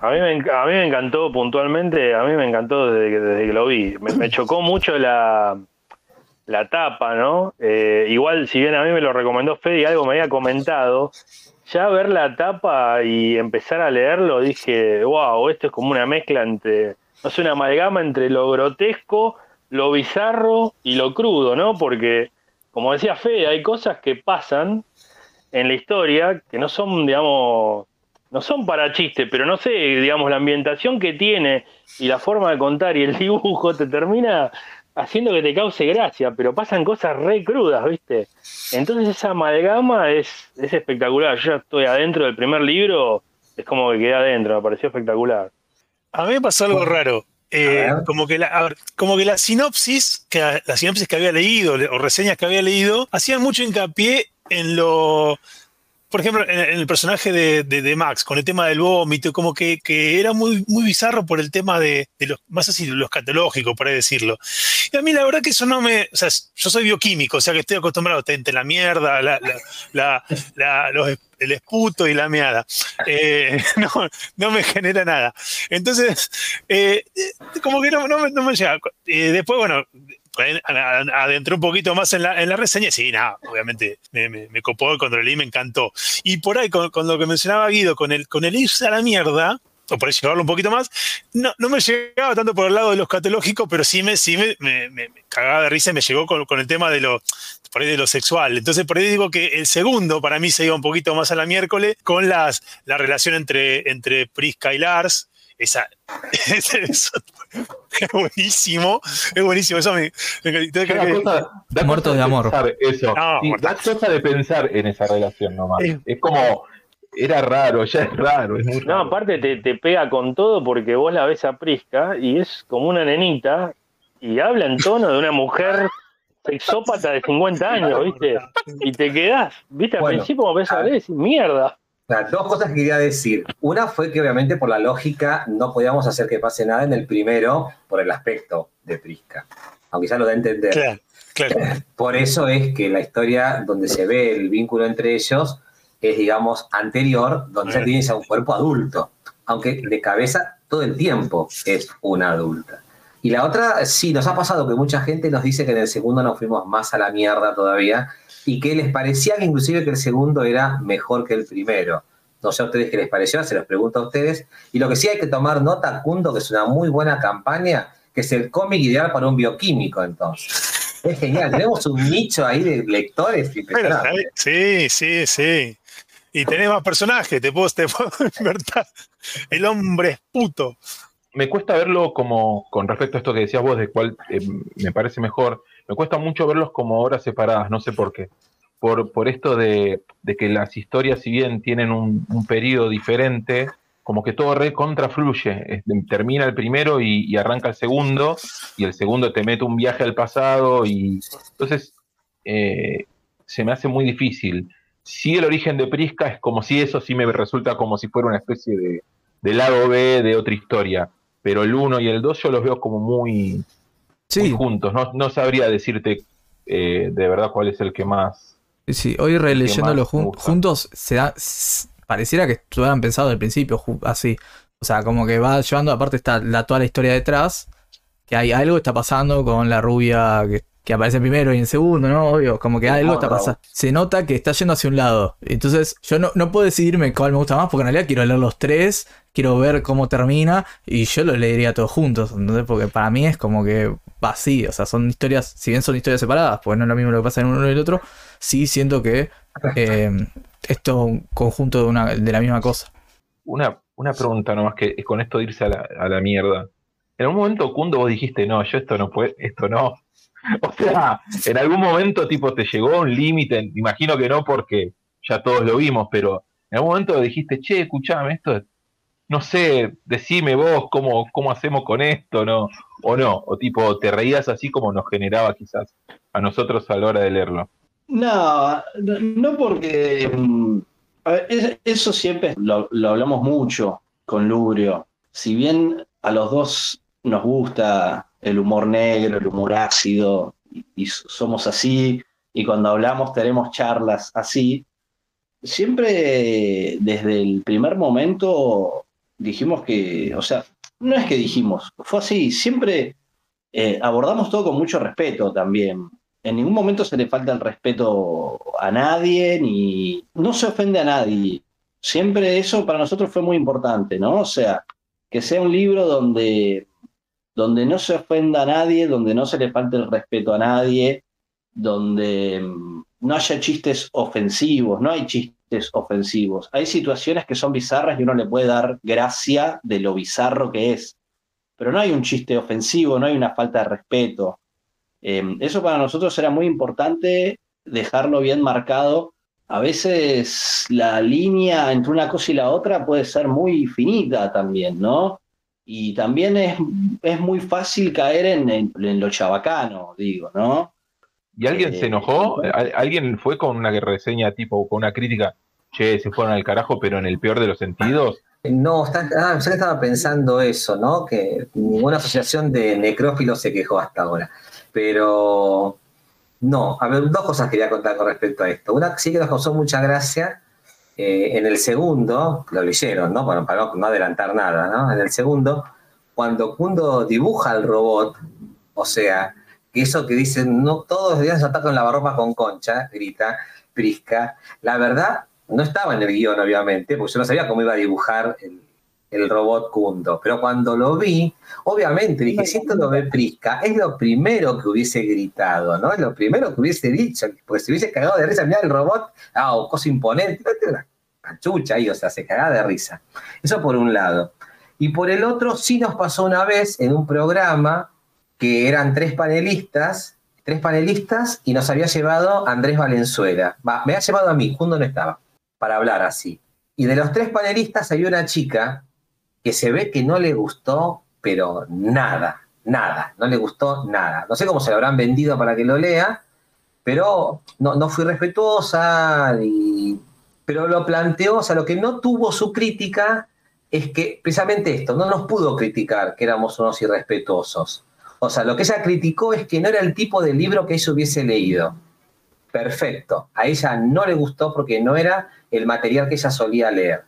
A mí, me, a mí me encantó puntualmente, a mí me encantó desde que, desde que lo vi. Me, me chocó mucho la, la tapa, ¿no? Eh, igual, si bien a mí me lo recomendó Fede y algo me había comentado, ya ver la tapa y empezar a leerlo, dije, wow, esto es como una mezcla entre, no sé, una amalgama entre lo grotesco, lo bizarro y lo crudo, ¿no? Porque, como decía Fede, hay cosas que pasan en la historia que no son, digamos, no son para chiste, pero no sé, digamos, la ambientación que tiene y la forma de contar y el dibujo te termina haciendo que te cause gracia, pero pasan cosas re crudas, ¿viste? Entonces esa amalgama es, es espectacular. Yo ya estoy adentro del primer libro, es como que quedé adentro, me pareció espectacular. A mí me pasó algo raro. Eh, como que la, a ver, como que la sinopsis, que la sinopsis que había leído o reseñas que había leído, hacían mucho hincapié en lo, por ejemplo, en, el personaje de, Max, con el tema del vómito, como que, era muy, muy bizarro por el tema de, los, más así, lo escatológico, por ahí decirlo. Y a mí la verdad que eso no me, o sea, yo soy bioquímico, o sea que estoy acostumbrado a entre la mierda, la, la, los- el esputo y la meada. Eh, no, me genera nada. Entonces, eh, como que no, me, llega. Eh, después, bueno, adentré un poquito más en la, en la reseña. y Sí, nada, obviamente me, me, me copó cuando lo leí, me encantó. Y por ahí, con, con lo que mencionaba Guido, con el, con el irse a la mierda, o por ahí llevarlo un poquito más, no, no me llegaba tanto por el lado de lo escatológico, pero sí me, sí me- me cagaba de risa y me llegó con, con el tema de lo, por ahí de lo sexual. Entonces, por ahí digo que el segundo para mí se iba un poquito más a la miércoles con las, la relación entre, entre Prisca y Lars. Esa, es buenísimo, es buenísimo. Eso me, me- Da cosa- cosa de amor. Eso. No, Sí, da cosa de pensar en esa relación nomás. Es- Es como, era raro, ya es raro. Es muy No, raro. aparte te, te pega con todo porque vos la ves a Prisca y es como una nenita y habla en tono de una mujer sexópata de 50 años, ¿viste? Y te quedás, ¿viste? Al Bueno, principio como ves a ver, decís, mierda. O sea, dos cosas que quería decir. Una fue que obviamente por la lógica no podíamos hacer que pase nada en el primero por el aspecto de Prisca. Aunque ya lo da a entender. Claro, claro. Por eso es que la historia donde se ve el vínculo entre ellos es, digamos, anterior, donde ya tienes a un cuerpo adulto. Aunque de cabeza todo el tiempo es una adulta. Y la otra, sí, nos ha pasado que mucha gente nos dice que en el segundo nos fuimos más a la mierda todavía y que les parecía que inclusive que el segundo era mejor que el primero. No sé a ustedes qué les pareció, se los pregunto a ustedes. Y lo que sí hay que tomar nota, Kundo, que es una muy buena campaña, que es el cómic ideal para un bioquímico, entonces. Es genial, tenemos un nicho ahí de lectores impresionante. sí, sí, sí. Y tenés más personajes, te puedo, te puedo invertir. El hombre es puto. me cuesta verlo como, con respecto a esto que decías vos, de cuál eh, me parece mejor, me cuesta mucho verlos como obras separadas, no sé por qué. Por, por esto de, de que las historias, si bien tienen un, un periodo diferente, como que todo re contrafluye. Termina el primero y, arranca el segundo, y el segundo te mete un viaje al pasado, y entonces eh, se me hace muy difícil. Si el origen de Prisca es como si eso sí me resulta como si fuera una especie de, de lado B de otra historia pero el 1 y el 2 yo los veo como muy, muy Sí, juntos. No, no sabría decirte eh, de verdad cuál es el que más. sí, hoy releyéndolo jun- juntos, se da, pareciera que estuvieran pensado al principio, así. O sea, como que va llevando, aparte está la, toda la historia detrás, que hay algo está pasando con la rubia que, que aparece en primero y en segundo, ¿no? Obvio, como que Sí, algo está pasando. Se nota que está yendo hacia un lado. Entonces, yo no, no puedo decidirme cuál me gusta más, porque en realidad quiero leer los tres, quiero ver cómo termina, y yo lo leería todos juntos, ¿entendés? Porque para mí es como que vacío, o sea, son historias, si bien son historias separadas, pues no es lo mismo lo que pasa en uno y el otro, sí siento que eh, es todo un conjunto de, una, de la misma cosa. Una, una pregunta nomás que es con esto de irse a la, a la mierda. En algún momento, Kundo, vos dijiste, no, yo esto no puedo, esto no. O sea, en algún momento, tipo, te llegó un límite, imagino que no porque ya todos lo vimos, pero en algún momento dijiste, che, escuchame, esto no sé, decime vos cómo, cómo hacemos con esto, ¿no? O no, o tipo, te reías así como nos generaba quizás a nosotros a la hora de leerlo. No, no porque mm, eso siempre lo, hablamos mucho con Lubrio. Si bien a los dos nos gusta el humor negro, el humor ácido, y somos así, y cuando hablamos tenemos charlas así, siempre desde el primer momento dijimos que, o sea, no es que dijimos, fue así, siempre eh, abordamos todo con mucho respeto también. En ningún momento se le falta el respeto a nadie, ni no se ofende a nadie. Siempre eso para nosotros fue muy importante, ¿no? O sea, que sea un libro donde, donde no se ofenda a nadie, donde no se le falte el respeto a nadie, donde mm, no haya chistes ofensivos, no hay chistes ofensivos. Hay situaciones que son bizarras y uno le puede dar gracia de lo bizarro que es, pero no hay un chiste ofensivo, no hay una falta de respeto. Em, eso para nosotros era muy importante dejarlo bien marcado. A veces la línea entre una cosa y la otra puede ser muy finita también, ¿no? Y también es, es muy fácil caer en, en lo chabacano, digo, ¿no? ¿Y alguien se enojó? ¿Alguien fue con una reseña tipo, con una crítica? Che, se fueron al carajo, pero en el peor de los sentidos. No, está, ah, yo estaba pensando eso, ¿no? Que ninguna asociación de necrófilos se quejó hasta ahora. Pero no, a ver, dos cosas quería contar con respecto a esto. Una sí que nos causó mucha gracia. Eh, en el segundo, lo leyeron, ¿no? Bueno, para no, adelantar nada, ¿no? En el segundo, cuando Kundo dibuja al robot, o sea, que eso que dicen, no todos los días se atacan la barropa con concha, grita Prisca, la verdad no estaba en el guion, obviamente, porque yo no sabía cómo iba a dibujar el, robot Kundo, pero cuando lo vi, obviamente dije, si esto lo ve Prisca, es lo primero que hubiese gritado, ¿no? Es lo primero que hubiese dicho, porque si hubiese cagado de risa, mira el robot, ah, cosa imponente, una cachucha ahí, o sea, se cagaba de risa. Eso por un lado. Y por el otro, sí nos pasó una vez en un programa que eran tres panelistas, tres panelistas, y nos había llevado Andrés Valenzuela. me había llevado a mí, Jundo no estaba, para hablar así. Y de los tres panelistas había una chica que se ve que no le gustó, pero nada, nada, no le gustó nada. No sé cómo se lo habrán vendido para que lo lea, pero no, no fui respetuosa, pero lo planteó, o sea, lo que no tuvo su crítica es que precisamente esto, no nos pudo criticar que éramos unos irrespetuosos. O sea, lo que ella criticó es que no era el tipo de libro que ella hubiese leído. Perfecto. A ella no le gustó porque no era el material que ella solía leer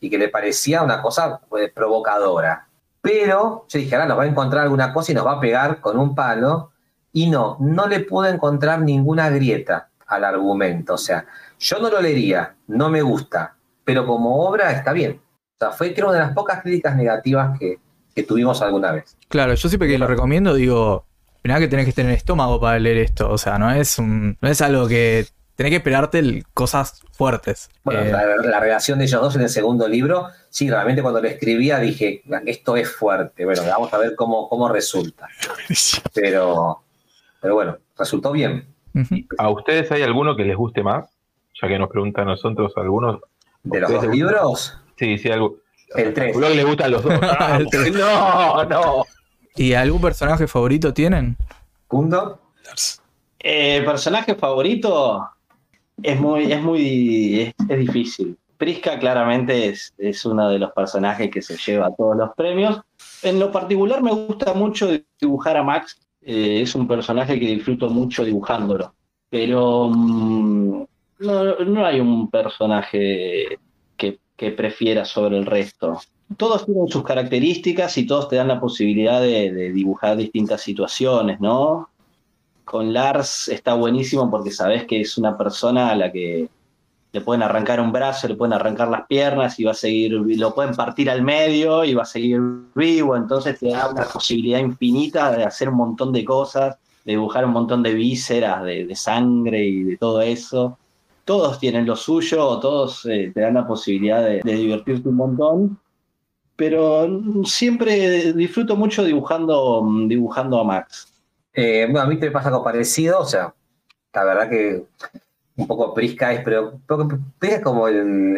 y que le parecía una cosa pues, provocadora. Pero yo dije, ahora nos va a encontrar alguna cosa y nos va a pegar con un palo. Y no, no le pude encontrar ninguna grieta al argumento. O sea, yo no lo leería, no me gusta, pero como obra está bien. O sea, fue creo una de las pocas críticas negativas que, que tuvimos alguna vez. Claro, yo siempre que lo recomiendo digo, primero que tenés que tener estómago para leer esto, o sea, no es un, no es algo que tenés que esperarte cosas fuertes. Bueno, eh, la, relación de ellos dos en el segundo libro, sí, realmente cuando lo escribía dije, esto es fuerte, bueno, vamos a ver cómo, cómo resulta. Pero, pero bueno, resultó bien. ¿A ustedes hay alguno que les guste más? Ya que nos preguntan a nosotros algunos. ¿De los dos libros? Sí, sí, algo. El 3. que le gustan los dos. no, no. ¿Y algún personaje favorito tienen? ¿Kundo? Eh, personaje favorito es muy, es muy, es, difícil. Prisca claramente es, es, uno de los personajes que se lleva todos los premios. En lo particular me gusta mucho dibujar a Max. Eh, es un personaje que disfruto mucho dibujándolo. Pero mm, no, no hay un personaje que prefiera sobre el resto. Todos tienen sus características y todos te dan la posibilidad de, dibujar distintas situaciones, ¿no? Con Lars está buenísimo porque sabes que es una persona a la que le pueden arrancar un brazo, le pueden arrancar las piernas y va a seguir, lo pueden partir al medio y va a seguir vivo, entonces te da una posibilidad infinita de hacer un montón de cosas, de dibujar un montón de vísceras, de sangre y de todo eso todos tienen lo suyo, todos eh, te dan la posibilidad de, divertirte un montón, pero siempre disfruto mucho dibujando, dibujando a Max. Eh, bueno, a mí te pasa algo parecido, o sea, la verdad que un poco Prisca es, pero es como el,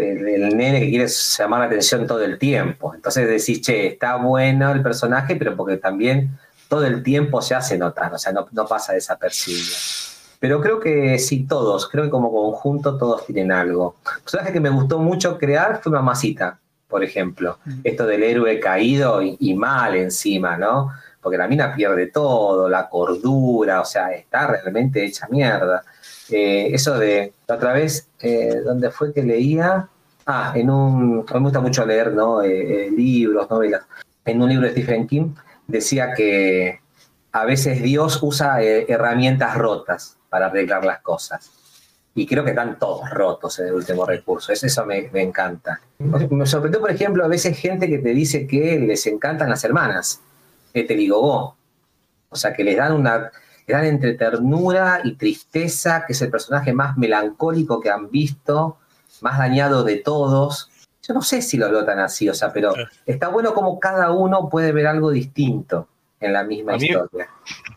nene que quiere llamar la atención todo el tiempo. Entonces decís, che, está bueno el personaje, pero porque también todo el tiempo se hace notar, o sea, no pasa desapercibido. Pero creo que sí, todos, creo que como conjunto todos tienen algo. Un personaje que me gustó mucho crear fue Mamacita, por ejemplo. Esto del héroe caído y, y mal encima, ¿no? Porque la mina pierde todo, la cordura, o sea, está realmente hecha mierda. Eh, eso de, otra vez, eh, ¿dónde fue que leía? Ah, en un, a mí me gusta mucho leer, ¿no? Eh, eh, libros, novelas. En un libro de Stephen King decía que a veces Dios usa herramientas rotas para arreglar las cosas. Y creo que están todos rotos en el último recurso. Es- Eso me, me encanta. Me sorprendió, por ejemplo, a veces gente que te dice que les encantan las hermanas, Ethel y Gogó. O sea, que les dan una. Les dan entre ternura y tristeza, que es el personaje más melancólico que han visto, más dañado de todos. Yo no sé si lo veo tan así, o sea, pero Claro. está bueno como cada uno puede ver algo distinto en la misma A mí- historia.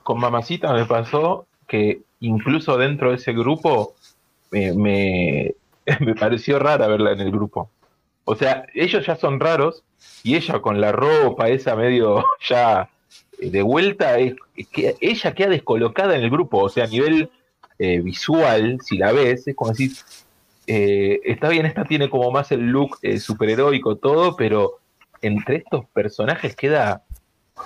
Con Mamacita me pasó que incluso dentro de ese grupo me, me, pareció rara verla en el grupo. O sea, ellos ya son raros y ella con la ropa esa medio ya eh, de vuelta, es que ella queda descolocada en el grupo. O sea, a nivel eh, visual, si la ves, es como decir, eh, está bien, esta tiene como más el look eh, superheroico todo, pero entre estos personajes queda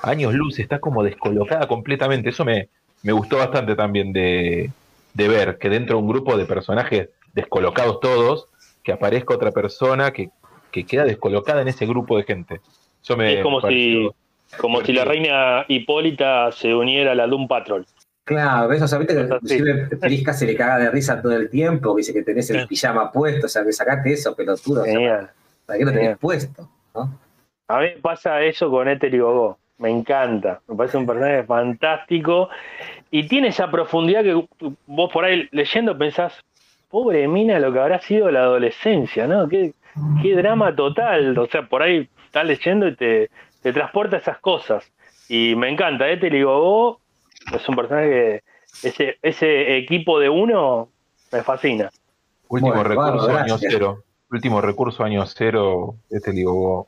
años luz, está como descolocada completamente. Eso me, me gustó bastante también de, de ver, que dentro de un grupo de personajes descolocados todos, que aparezca otra persona que, que queda descolocada en ese grupo de gente. Eso me es como si, como si la reina Hipólita se uniera a la Doom Patrol. Claro, ves, o sea, viste que inclusive Prisca se le caga de risa todo el tiempo, dice que tenés el Sí. pijama puesto, o sea, que sacate eso, pelotudo, o sea. ¿para qué lo tenés Genial. puesto? ¿no? A mí pasa eso con Ethel y Gogó. Me encanta. Me parece un personaje fantástico. Y tiene esa profundidad que vos por ahí leyendo pensás, pobre mina, lo que habrá sido la adolescencia, ¿no? Qué, qué drama total. O sea, por ahí estás leyendo y te, te transporta esas cosas. Y me encanta. Ethel y Gogó es un personaje que ese, ese equipo de uno me fascina. Último Bueno, recurso bueno, año cero. Último recurso año cero, este digo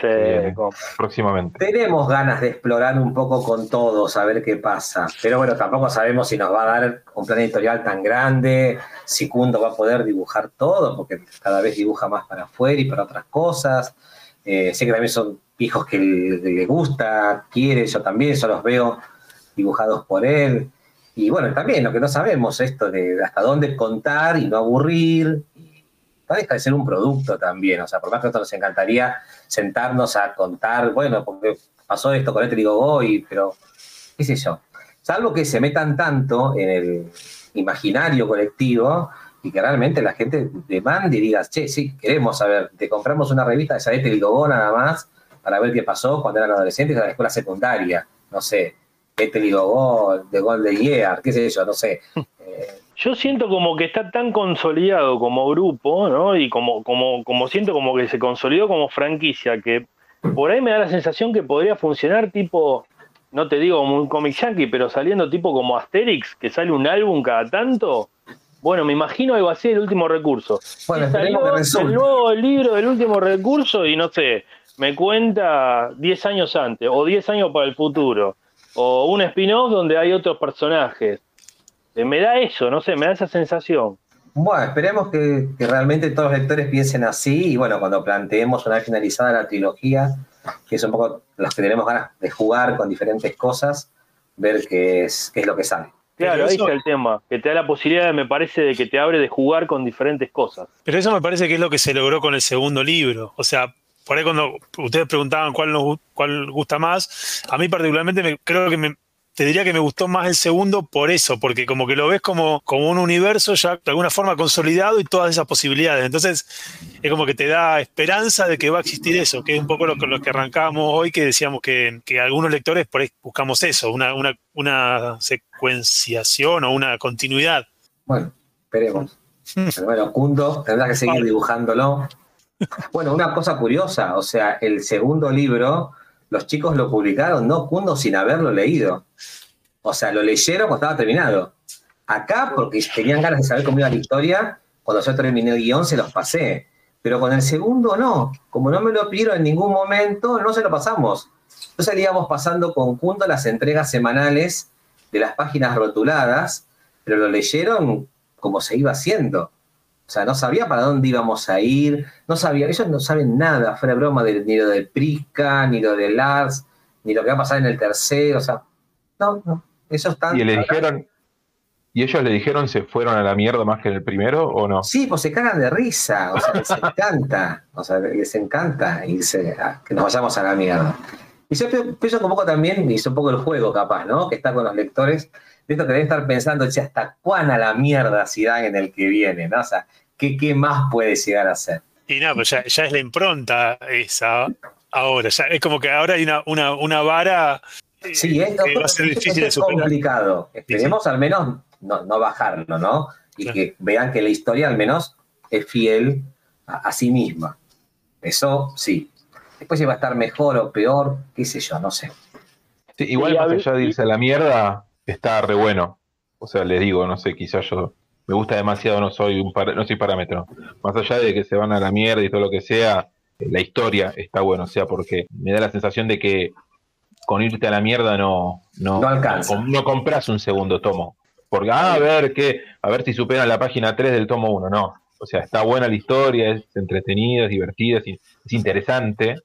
Bien. como- próximamente. Tenemos ganas de explorar un poco con todos, a ver qué pasa. Pero bueno, tampoco sabemos si nos va a dar un plan editorial tan grande, si Kundo va a poder dibujar todo, porque cada vez dibuja más para afuera y para otras cosas. Eh, sé que también son hijos que le, le gusta, quiere, yo también, yo los veo dibujados por él. Y bueno, también lo que no sabemos, esto de hasta dónde contar y no aburrir. No deja de ser un producto también. O sea, por más que a nosotros nos encantaría sentarnos a contar, bueno, porque pasó esto con este voy, pero qué sé yo. Salvo que se metan tanto en el imaginario colectivo y que realmente la gente demande y diga, che, sí, queremos saber, te compramos una revista de Saete y Gogó nada más para ver qué pasó cuando eran adolescentes en la escuela secundaria, no sé, este y Gogó, de Golden Year, qué sé yo, no sé. Yo siento como que está tan consolidado como grupo, ¿no? Y como, como, como siento como que se consolidó como franquicia, que por ahí me da la sensación que podría funcionar tipo, no te digo como un comic yankee, pero saliendo tipo como Asterix, que sale un álbum cada tanto. Bueno, me imagino algo así el último recurso. bueno, salió el nuevo libro del último recurso y no sé, me cuenta 10 años antes o 10 años para el futuro. O un spin-off donde hay otros personajes. Eh, Me da eso, no sé, me da esa sensación. Bueno, esperemos que, que realmente todos los lectores piensen así y bueno, cuando planteemos una vez finalizada la trilogía, que es un poco los que tenemos ganas de jugar con diferentes cosas, ver qué es, qué es lo que sale. Claro, ahí está el tema, que te da la posibilidad, me parece, de que te abre de jugar con diferentes cosas. Pero eso me parece que es lo que se logró con el segundo libro. O sea, por ahí cuando ustedes preguntaban cuál nos cuál gusta más, a mí particularmente me, creo que me, te diría que me gustó más el segundo por eso, porque como que lo ves como, como un universo ya de alguna forma consolidado y todas esas posibilidades. Entonces, es como que te da esperanza de que va a existir eso, que es un poco lo, que- lo que arrancábamos hoy, que decíamos que, que algunos lectores por ahí buscamos eso, una, una, una secuenciación o una continuidad. Bueno, esperemos. Pero bueno, Kundo tendrá que seguir dibujándolo. Bueno, una cosa curiosa, o sea, el segundo libro, los chicos lo publicaron, no Kundo, sin haberlo leído. O sea, lo leyeron cuando estaba terminado. Acá, porque tenían ganas de saber cómo iba la historia, cuando yo terminé el guion se los pasé. Pero con el segundo no. Como no me lo pidieron en ningún momento, no se lo pasamos. Entonces íbamos pasando conjunto las entregas semanales de las páginas rotuladas, pero lo leyeron como se iba haciendo. O sea, no sabía para dónde íbamos a ir, no sabía, ellos no saben nada, fuera broma, de, ni lo de Prisca, ni lo de Lars, ni lo que va a pasar en el tercero, o sea, no, no, están... Y le dijeron, ¿Y ellos le dijeron se fueron a la mierda más que en el primero o no? Sí, pues se cagan de risa, o sea, les encanta, o sea, les encanta irse a, que nos vayamos a la mierda. Y yo pienso que un poco también, hizo un poco el juego capaz, ¿no? Que está con los lectores, de esto que deben estar pensando, che, ¿hasta cuán a la mierda si dan en el que viene, ¿no? O sea, ¿qué, qué más puede llegar a ser? Y nada, pues ya, ya, es la impronta esa ahora, ya es como que ahora hay una, una, una vara Sí, esto, que va a ser difícil es de complicado. Esperemos al menos no, no bajarlo, ¿no? Y Claro. que vean que la historia al menos es fiel a, a sí misma. Eso sí. Después si va a estar mejor o peor, qué sé yo, no sé. Sí, igual más allá de irse a la mierda, está re bueno. O sea, les digo, no sé, quizás yo me gusta demasiado, no soy un par- no soy parámetro. Más allá de que se van a la mierda y todo lo que sea, eh, la historia está bueno, o sea, porque me da la sensación de que con irte a la mierda no, no, No alcanza. no compras un segundo tomo. Porque, ah, a ver qué, a ver si superan la página 3 del tomo 1, no. O sea, está buena la historia, es entretenida, es divertida, es, es interesante.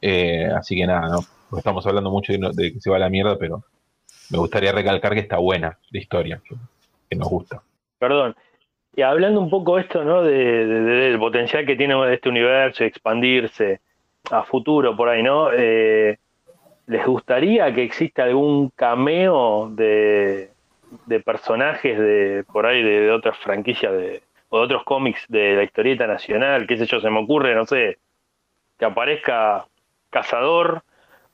Eh, así que nada, no, estamos hablando mucho de, de que se va a la mierda, pero me gustaría recalcar que está buena la historia, que, que nos gusta. Perdón. Y hablando un poco esto, ¿no? De, de- de- del potencial que tiene este universo, expandirse a futuro por ahí, ¿no? Eh, ¿Les gustaría que exista algún cameo de, personajes de por ahí de, de otras franquicias de, o de otros cómics de la historieta nacional? ¿Qué sé yo? Se me ocurre, no sé, que aparezca Cazador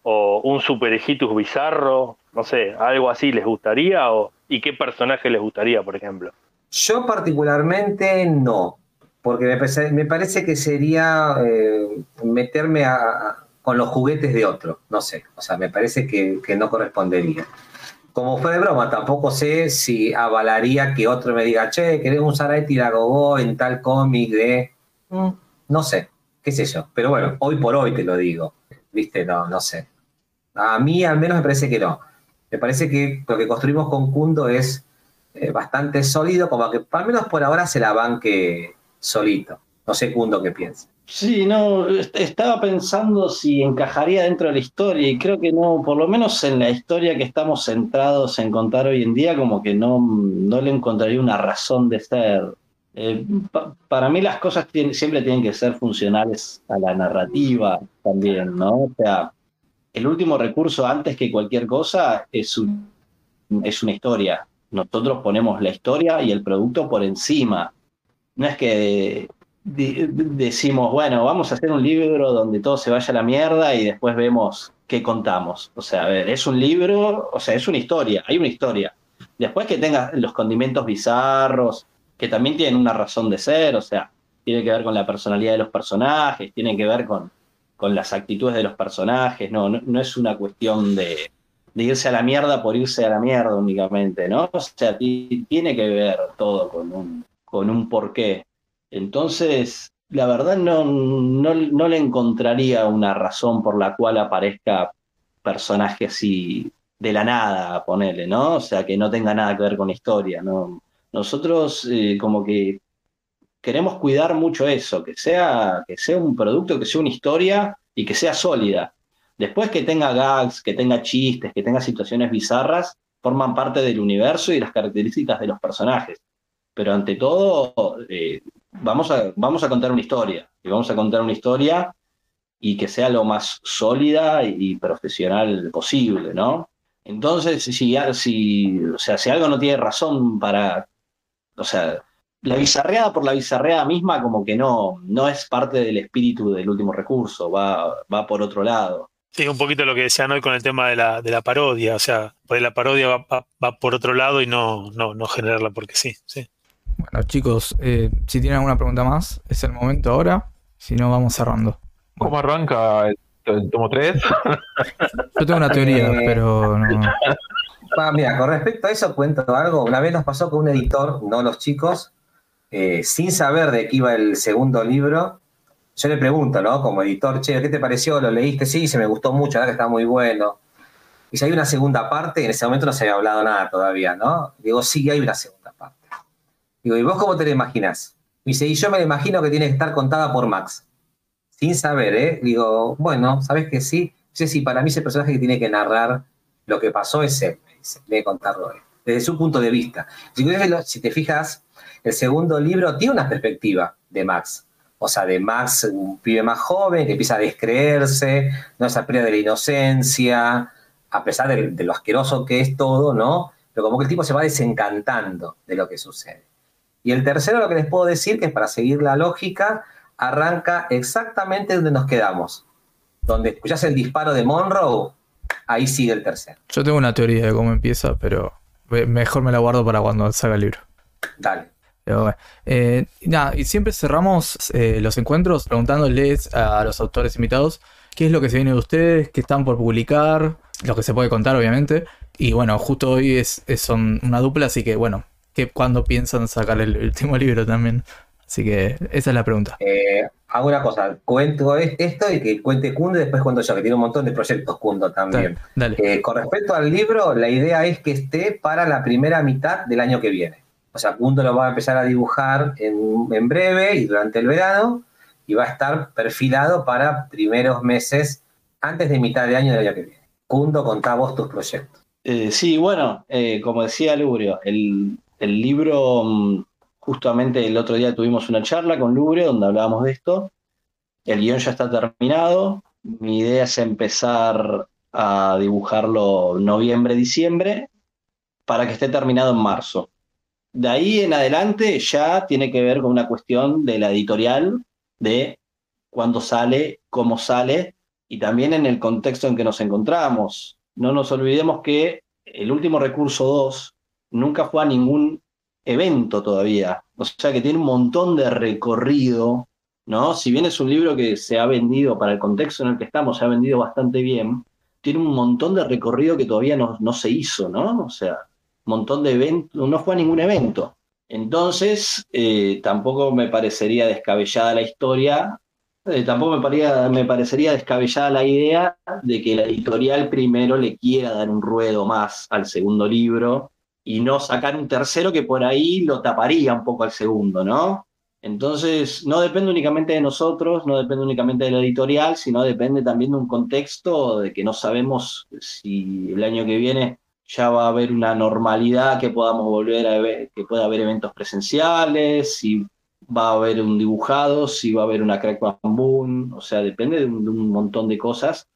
o un Super Hijitus bizarro, no sé, algo así les gustaría o y qué personaje les gustaría, por ejemplo. Yo particularmente no, porque me parece, que sería eh, meterme con los juguetes de otro, no sé, o sea, me parece que, no correspondería. Como fue de broma, tampoco sé si avalaría que otro me diga, che, queremos usar a Eti la Gogó en tal cómic de... Mm, no sé, qué sé yo, pero bueno, hoy por hoy te lo digo, viste, no, no sé. A mí al menos me parece que no. Me parece que lo que construimos con Kundo es eh, bastante sólido, como que al menos por ahora se la banque solito. No sé, Kundo, qué piensa. Sí, no, est- estaba pensando si encajaría dentro de la historia y creo que no, por lo menos en la historia que estamos centrados en contar hoy en día, como que no, no le encontraría una razón de ser. Eh, pa- para mí las cosas siempre tienen que ser funcionales a la narrativa también, ¿no? O sea, el último recurso antes que cualquier cosa es, un- es una historia. Nosotros ponemos la historia y el producto por encima. No es que decimos, bueno, vamos a hacer un libro donde todo se vaya a la mierda y después vemos qué contamos. O sea, a ver, es un libro, o sea, es una historia, hay una historia. Después que tenga los condimentos bizarros, que también tienen una razón de ser, o sea, tiene que ver con la personalidad de los personajes, tiene que ver con, con las actitudes de los personajes, no, no, no es una cuestión de, de irse a la mierda por irse a la mierda únicamente, ¿no? O sea, ti- tiene que ver todo con un, con un porqué. Entonces, la verdad no, no, no le encontraría una razón por la cual aparezca personaje así de la nada, ponele, ¿no? O sea, que no tenga nada que ver con historia, ¿no? Nosotros eh, como que queremos cuidar mucho eso, que sea, que sea un producto, que sea una historia y que sea sólida. Después que tenga gags, que tenga chistes, que tenga situaciones bizarras, forman parte del universo y las características de los personajes. Pero ante todo, eh, vamos, a, vamos a contar una historia. Y vamos a contar una historia y que sea lo más sólida y profesional posible, ¿no? Entonces, si, si, o sea, si algo no tiene razón para. O sea, la bizarreada por la bizarreada misma, como que no, no es parte del espíritu del último recurso, va, va por otro lado. Sí, un poquito lo que decían hoy con el tema de la, de la parodia. O sea, por ahí la parodia va, va- va por otro lado y no, no, no generarla porque sí. sí. Bueno, chicos, eh, si tienen alguna pregunta más, es el momento ahora. Si no, vamos cerrando. ¿Cómo arranca el, el tomo 3? Yo tengo una teoría, Eh. pero no. Ah, mira, con respecto a eso cuento algo. Una vez nos pasó con un editor, no los chicos, eh, sin saber de qué iba el segundo libro. Yo le pregunto, ¿no? Como editor, che, ¿qué te pareció? ¿Lo leíste? Sí, se me gustó mucho, que está muy bueno. Y si hay una segunda parte, en ese momento no se había hablado nada todavía, ¿no? Digo, sí, hay una segunda parte. Digo, ¿y vos cómo te la imaginas? Y dice, y yo me la imagino que tiene que estar contada por Max. Sin saber, ¿eh? Digo, bueno, ¿sabes que sí? Dice, sí, para mí ese personaje que tiene que narrar lo que pasó es él, me dice, que contarlo él, desde su punto de vista. Si te fijas, el segundo libro tiene una perspectiva de Max. O sea, de Max, un pibe más joven que empieza a descreerse, no esa pérdida de la inocencia, a pesar de, de, lo asqueroso que es todo, ¿no? Pero como que el tipo se va desencantando de lo que sucede. Y el tercero, lo que les puedo decir, que es para seguir la lógica, arranca exactamente donde nos quedamos. Donde escuchás el disparo de Monroe, ahí sigue el tercero. Yo tengo una teoría de cómo empieza, pero mejor me la guardo para cuando salga el libro. Dale. Pero bueno, eh, nada, y siempre cerramos eh, los encuentros preguntándoles a los autores invitados qué es lo que se viene de ustedes, qué están por publicar, lo que se puede contar, obviamente. Y bueno, justo hoy es, es son una dupla, así que bueno, que cuando piensan sacar el último libro también. Así que esa es la pregunta. Eh, hago una cosa, cuento esto y que cuente Kundo y después cuento yo, que tiene un montón de proyectos Kundo también. Dale. Eh, con respecto al libro, la idea es que esté para la primera mitad del año que viene. O sea, Kundo lo va a empezar a dibujar en, en breve y durante el verano y va a estar perfilado para primeros meses antes de mitad de año del año que viene. Kundo, contá vos tus proyectos. Eh, sí, bueno, eh, como decía Lubrio, el, el libro, mm, justamente el otro día tuvimos una charla con Lubrio donde hablábamos de esto. El guion ya está terminado. Mi idea es empezar a dibujarlo noviembre, diciembre, para que esté terminado en marzo. De ahí en adelante ya tiene que ver con una cuestión de la editorial, de cuándo sale, cómo sale, y también en el contexto en que nos encontramos. No nos olvidemos que el último recurso 2 nunca fue a ningún evento todavía. O sea que tiene un montón de recorrido, ¿no? Si bien es un libro que se ha vendido, para el contexto en el que estamos, se ha vendido bastante bien, tiene un montón de recorrido que todavía no, no se hizo, ¿no? O sea, montón de eventos, no fue a ningún evento. Entonces, eh, tampoco me parecería descabellada la historia, eh, tampoco me, me parecería descabellada la idea de que la editorial primero le quiera dar un ruedo más al segundo libro y no sacar un tercero que por ahí lo taparía un poco al segundo, ¿no? Entonces, no depende únicamente de nosotros, no depende únicamente de la editorial, sino depende también de un contexto de que no sabemos si el año que viene ya va a haber una normalidad que podamos volver a ver, que pueda haber eventos presenciales, si va a haber un dibujado, si va a haber una crack boom, o sea, depende de un, de un montón de cosas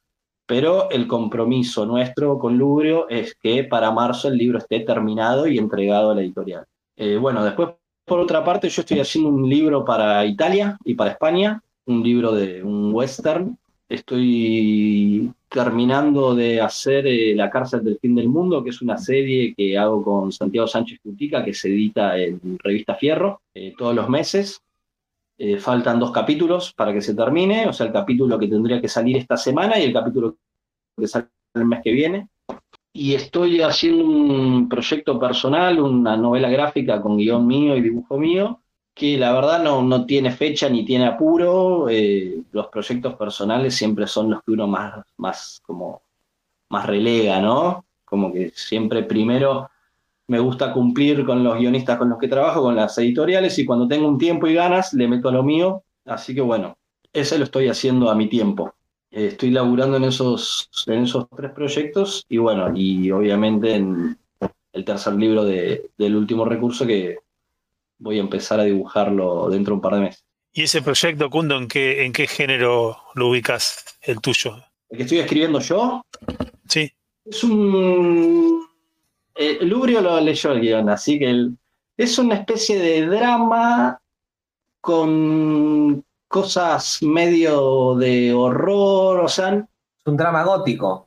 pero el compromiso nuestro con Lubrio es que para marzo el libro esté terminado y entregado a la editorial. Eh, bueno, después, por otra parte, yo estoy haciendo un libro para Italia y para España, un libro de un western. Estoy terminando de hacer eh, La cárcel del fin del mundo, que es una serie que hago con Santiago Sánchez Cutica, que se edita en Revista Fierro eh, todos los meses. Eh, faltan dos capítulos para que se termine, o sea, el capítulo que tendría que salir esta semana y el capítulo que sale el mes que viene. Y estoy haciendo un proyecto personal, una novela gráfica con guion mío y dibujo mío, que la verdad no, no tiene fecha ni tiene apuro. Eh, los proyectos personales siempre son los que uno más, más, como, más relega, ¿no? Como que siempre primero me gusta cumplir con los guionistas con los que trabajo, con las editoriales, y cuando tengo un tiempo y ganas, le meto a lo mío. Así que bueno, ese lo estoy haciendo a mi tiempo. Eh, estoy laburando en esos, en esos tres proyectos y bueno, y obviamente en el tercer libro de, del último recurso que voy a empezar a dibujarlo dentro de un par de meses. ¿Y ese proyecto, Kundo, en qué, en qué género lo ubicas, el tuyo? ¿El que estoy escribiendo yo? Sí. Es un eh, Lubrio lo leyó el guion, así que el, es una especie de drama con cosas medio de horror, o sea... Es un drama gótico.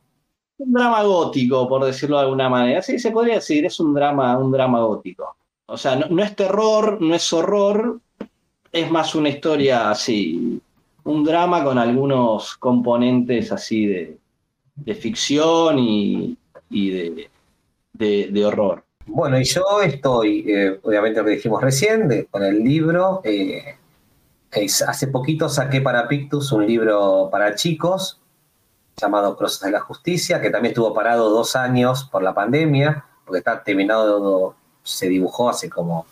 Un drama gótico, por decirlo de alguna manera. Sí, se podría decir, es un drama, un drama gótico. O sea, no, es terror, no es horror, es más una historia así, un drama con algunos componentes así de, de ficción y, y de, de, horror. Bueno, y yo estoy, eh, obviamente lo que dijimos recién, con el libro. eh, hace poquito saqué para Pictus un libro para chicos llamado Procesos de la Justicia, que también estuvo parado dos años por la pandemia, porque está terminado, se dibujó hace como,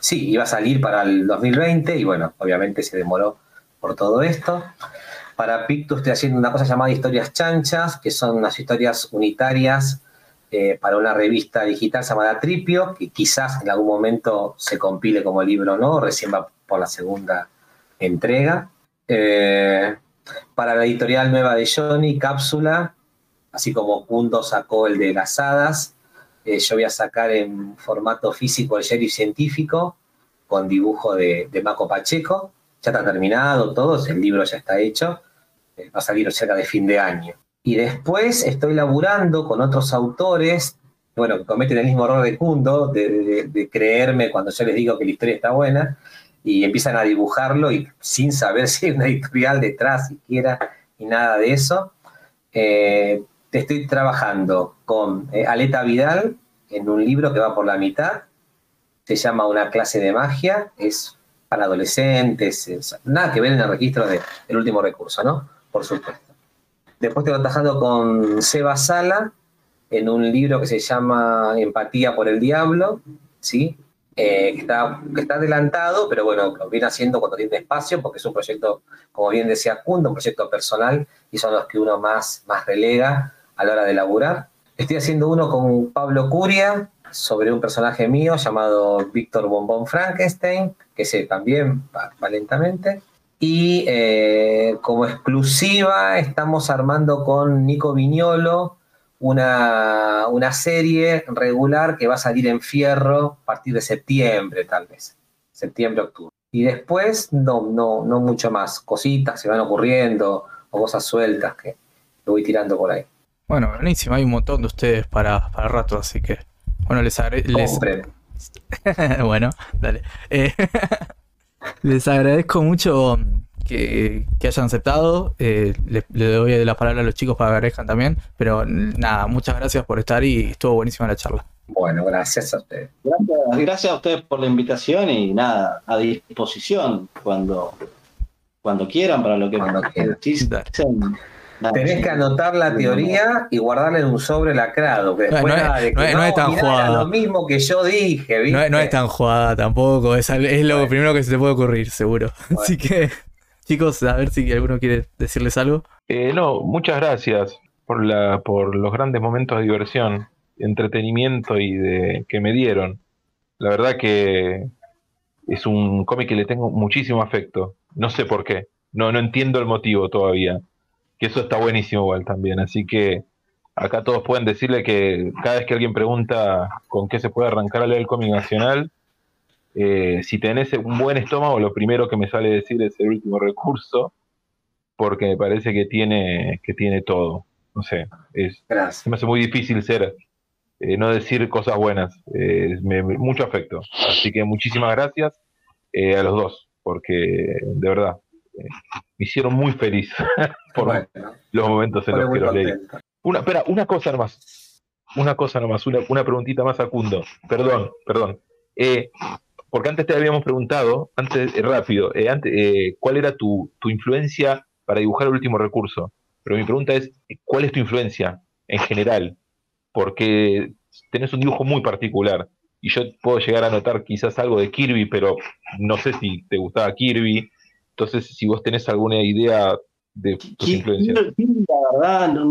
sí, iba a salir para el 2020 y bueno, obviamente se demoró por todo esto. Para Pictus estoy haciendo una cosa llamada Historias Chanchas, que son unas historias unitarias eh, para una revista digital llamada Tripio, que quizás en algún momento se compile como libro no, recién va por la segunda entrega. Eh, para la editorial nueva de Johnny, Cápsula, así como Kundo sacó el de las hadas, eh, yo voy a sacar en formato físico el sheriff científico, con dibujo de, de Maco Pacheco. Ya está terminado todo, el libro ya está hecho, eh, va a salir cerca de fin de año. Y después estoy laburando con otros autores, bueno, que cometen el mismo error de de- de creerme cuando yo les digo que la historia está buena, y empiezan a dibujarlo y sin saber si hay una editorial detrás siquiera y nada de eso. Eh, te estoy trabajando con eh, Aleta Vidal en un libro que va por la mitad, se llama Una clase de magia, es para adolescentes, es- nada que ver en el registro de- del último recurso, ¿no? Por supuesto. Después estoy trabajando con Seba Sala en un libro que se llama Empatía por el Diablo, ¿sí? Eh, que, está, adelantado, pero bueno, lo viene haciendo cuando tiene espacio, porque es un proyecto, como bien decía Kundo, un proyecto personal, y son los que uno más relega a la hora de laburar. Estoy haciendo uno con Pablo Curia sobre un personaje mío llamado Víctor Bombón Frankenstein, que se también va, lentamente. Y eh, como exclusiva estamos armando con Nico Viñolo una, una serie regular que va a salir en fierro a partir de septiembre, tal vez. Septiembre, octubre. Y después, no, no, no mucho más. Cositas se van ocurriendo o cosas sueltas que lo voy tirando por ahí. Bueno, buenísimo, hay un montón de ustedes para, para rato, así que. Bueno, les agradezco. Bueno, dale. Eh, les agradezco mucho que, que hayan aceptado. Eh, le, le doy la palabra a los chicos para que agradezcan también. Pero nada, muchas gracias por estar y estuvo buenísima la charla. Bueno, gracias a ustedes. Gracias, gracias a ustedes por la invitación y nada, a disposición cuando, cuando quieran para lo que Cuando quieran. Tenés que anotar la teoría y guardarla en un sobre lacrado. Que después No, no es- de que, no es- no es tan jugada. lo mismo que yo dije, ¿viste? No, es- no es tan jugada tampoco, es, lo Bueno. primero que se te puede ocurrir, seguro. Bueno. Así que, chicos, a ver si alguno quiere decirles algo. Eh, no, muchas gracias por la, por los grandes momentos de diversión, entretenimiento y de que me dieron. La verdad que es un cómic que le tengo muchísimo afecto. No sé por qué. No, no entiendo el motivo todavía. Que eso está buenísimo igual también. Así que acá todos pueden decirle que cada vez que alguien pregunta con qué se puede arrancar a leer el cómic nacional, eh, si tenés un buen estómago, lo primero que me sale decir es el último recurso porque me parece que tiene, que tiene todo. No sé, es, Gracias. me hace muy difícil ser, eh, no decir cosas buenas. Eh, me- mucho afecto. Así que muchísimas gracias eh, a los dos, porque de verdad me hicieron muy feliz por Bueno, los momentos en los que los leí. Una, espera, una cosa nomás. Una cosa nomás, una, una preguntita más a Kundo. Perdón, perdón. Eh, porque antes te habíamos preguntado, antes, eh, rápido, eh, antes, ¿cuál era tu, tu influencia para dibujar el último recurso? Pero mi pregunta es, ¿cuál es tu influencia en general? Porque tenés un dibujo muy particular. Y yo puedo llegar a notar quizás algo de Kirby, pero no sé si te gustaba Kirby. Entonces, si vos tenés alguna idea de tus influencias. La verdad, no,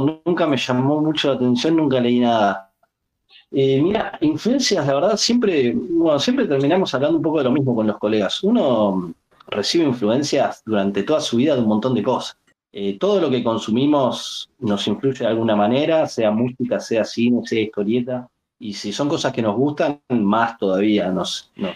no, nunca me llamó mucho la atención, nunca leí nada. Eh, mira, influencias, la verdad, siempre, bueno, siempre terminamos hablando un poco de lo mismo con los colegas. Uno recibe influencias durante toda su vida de un montón de cosas. Eh, todo lo que consumimos nos influye de alguna manera, sea música, sea cine, sea historieta. Y si son cosas que nos gustan, más todavía nos, nos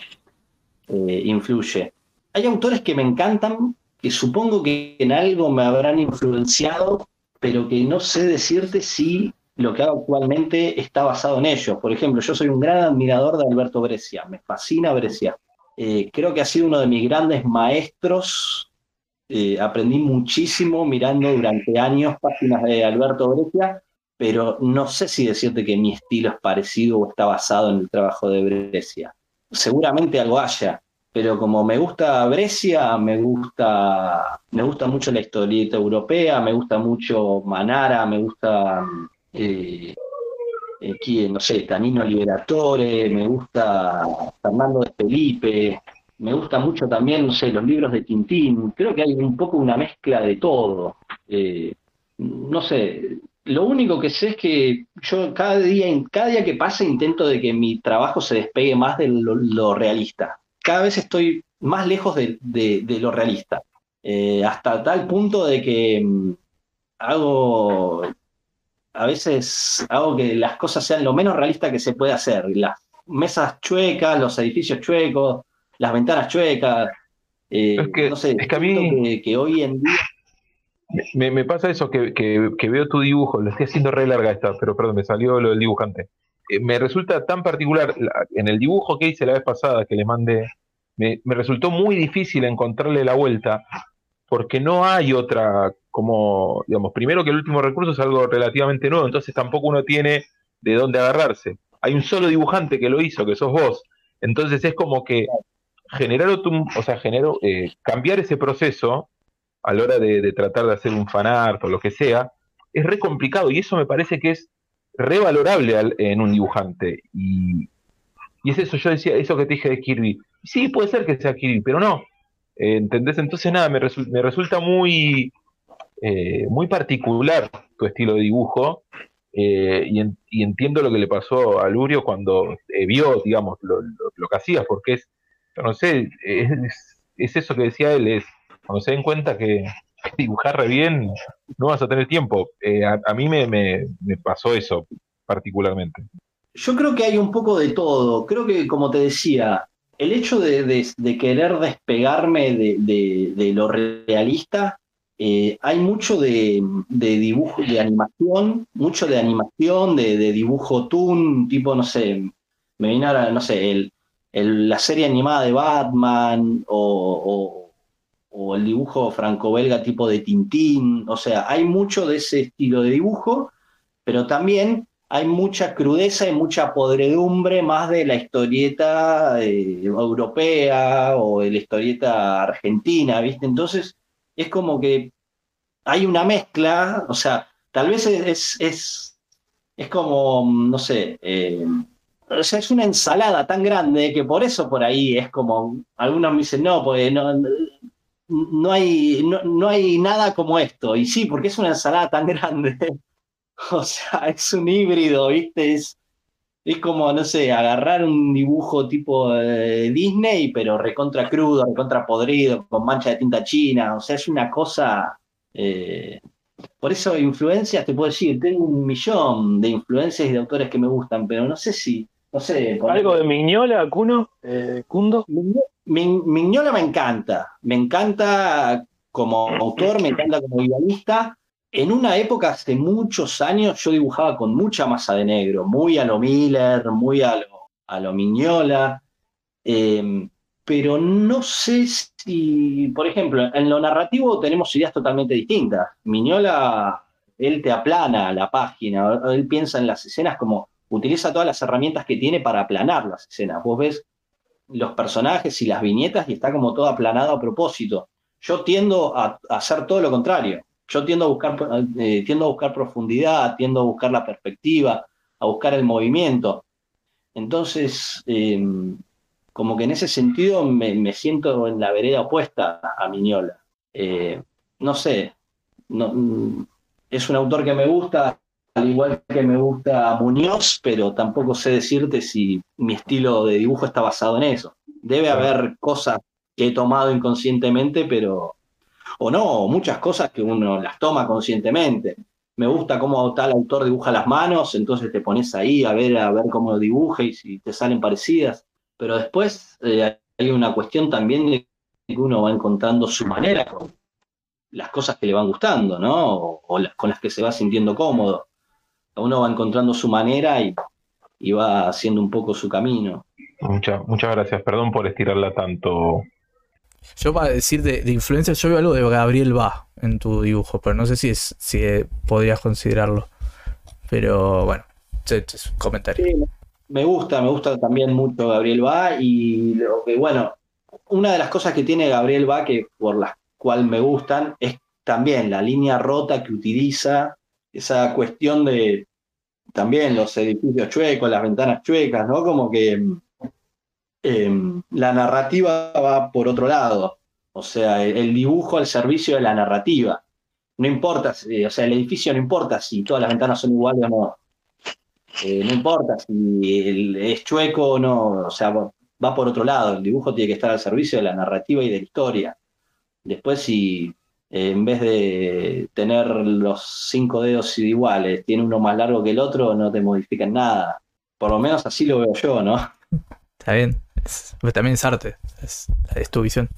eh, influye. Hay autores que me encantan, que supongo que en algo me habrán influenciado, pero que no sé decirte si lo que hago actualmente está basado en ellos. Por ejemplo, yo soy un gran admirador de Alberto Brescia, me fascina Brescia. Eh, creo que ha sido uno de mis grandes maestros. Eh, aprendí muchísimo mirando durante años páginas de Alberto Brescia pero no sé si decirte que mi estilo es parecido o está basado en el trabajo de Brescia. Seguramente algo haya, pero como me gusta Brescia, me gusta, me gusta mucho la historieta europea, me gusta mucho Manara, me gusta, eh, eh, no sé, Tanino Liberatore, me gusta Fernando de Felipe, me gusta mucho también, no sé, los libros de Tintín, creo que hay un poco una mezcla de todo. Eh, no sé, lo único que sé es que yo cada día, cada día que pasa intento de que mi trabajo se despegue más de lo, realista. Cada vez estoy más lejos de, lo realista. Eh, hasta tal punto de que mm, hago, a veces hago que las cosas sean lo menos realistas que se puede hacer. Las mesas chuecas, los edificios chuecos, las ventanas chuecas. Eh, es que, no sé, es que a mí... que hoy en día me, pasa eso, que, veo tu dibujo, lo estoy haciendo re larga esta, pero perdón, me salió lo del dibujante. Eh, me resulta tan particular, en el dibujo que hice la vez pasada, que le mandé, me, resultó muy difícil encontrarle la vuelta, porque no hay otra, como, digamos, primero que el último recurso es algo relativamente nuevo, entonces tampoco uno tiene de dónde agarrarse. Hay un solo dibujante que lo hizo, que sos vos. Entonces es como que generar, o sea, generó, eh, cambiar ese proceso a la hora de, tratar de hacer un fanart o lo que sea, es re complicado y eso me parece que es revalorable en un dibujante. Y, es eso, yo decía, eso que te dije de Kirby. Sí, puede ser que sea Kirby, pero no. Eh, ¿Entendés? Entonces nada, me, resulta muy, eh, muy particular tu estilo de dibujo. Eh, y, entiendo lo que le pasó a Lurio cuando vio, digamos, lo, que hacías, porque es, no sé, es, es, eso que decía él, es cuando se den cuenta que dibujar re bien, no vas a tener tiempo. Eh, a, mí me, pasó eso particularmente. Yo creo que hay un poco de todo. Creo que, como te decía, el hecho de, querer despegarme de, lo realista, eh, hay mucho de, dibujo, de animación, mucho de animación, de, dibujo toon, tipo, no sé, me vino ahora, no sé, el, la serie animada de Batman o el dibujo franco-belga tipo de Tintín, o sea, hay mucho de ese estilo de dibujo, pero también hay mucha crudeza y mucha podredumbre más de la historieta eh, europea o de la historieta argentina, ¿viste? Entonces, es como que hay una mezcla, o sea, tal vez es, es, es como, no sé, eh, o es una ensalada tan grande que por eso por ahí es como, algunos me dicen, no, pues no, no hay, no, hay nada como esto. Y sí, porque es una ensalada tan grande. o sea, es un híbrido, ¿viste? Es, es como, no sé, agarrar un dibujo tipo eh, Disney, pero recontra crudo, recontra podrido, con mancha de tinta china. O sea, es una cosa. Eh, por eso, influencias, te puedo decir, tengo un millón de influencias y de autores que me gustan, pero no sé si. No sé. ¿Algo de Miñola, Cuno? Eh, ¿Cundo? Miñola me encanta, me encanta como autor, me encanta como guionista. En una época, hace muchos años, yo dibujaba con mucha masa de negro, muy a lo Miller, muy a lo, a lo Miñola, em, pero no sé si, por ejemplo, en lo narrativo tenemos ideas totalmente distintas. Miñola, él te aplana la página, él piensa en las escenas como utiliza todas las herramientas que tiene para aplanar las escenas. Vos ves los personajes y las viñetas y está como todo aplanado a propósito. Yo tiendo a, hacer todo lo contrario. Yo tiendo a buscar, eh, tiendo a buscar profundidad, tiendo a buscar la perspectiva, a buscar el movimiento. Entonces, em, como que en ese sentido me, siento en la vereda opuesta a Miñola. Eh, no sé, no, es un autor que me gusta, al igual que me gusta Muñoz, pero tampoco sé decirte si mi estilo de dibujo está basado en eso. Debe haber cosas que he tomado inconscientemente, pero. O no, muchas cosas que uno las toma conscientemente. Me gusta cómo tal autor dibuja las manos, entonces te pones ahí a ver, a ver cómo lo dibuja y si te salen parecidas. Pero después eh, hay una cuestión también de que uno va encontrando su manera con las cosas que le van gustando, ¿no? o con las que se va sintiendo cómodo uno va encontrando su manera y, va haciendo un poco su camino. Muchas, muchas gracias, perdón por estirarla tanto. Yo para decir de, influencia, yo veo algo de Gabriel Va en tu dibujo, pero no sé si es si podrías considerarlo. Pero bueno, es un comentario. Sí, me gusta, me gusta también mucho Gabriel Va y lo que, bueno, una de las cosas que tiene Gabriel Va que por las cual me gustan es también la línea rota que utiliza, esa cuestión de también los edificios chuecos, las ventanas chuecas, ¿no? Como que em, la narrativa va por otro lado, o sea, el, dibujo al servicio de la narrativa. No importa, o sea, el edificio no importa si todas las ventanas son iguales o no. Eh, no importa si el- es chueco o no, o sea, va por otro lado. El dibujo tiene que estar al servicio de la narrativa y de la historia. Después, si eh, en vez de tener los cinco dedos iguales, tiene uno más largo que el otro, no te modifican nada. Por lo menos así lo veo yo, ¿no? Está bien. Es- pues también es arte. Es, es tu visión.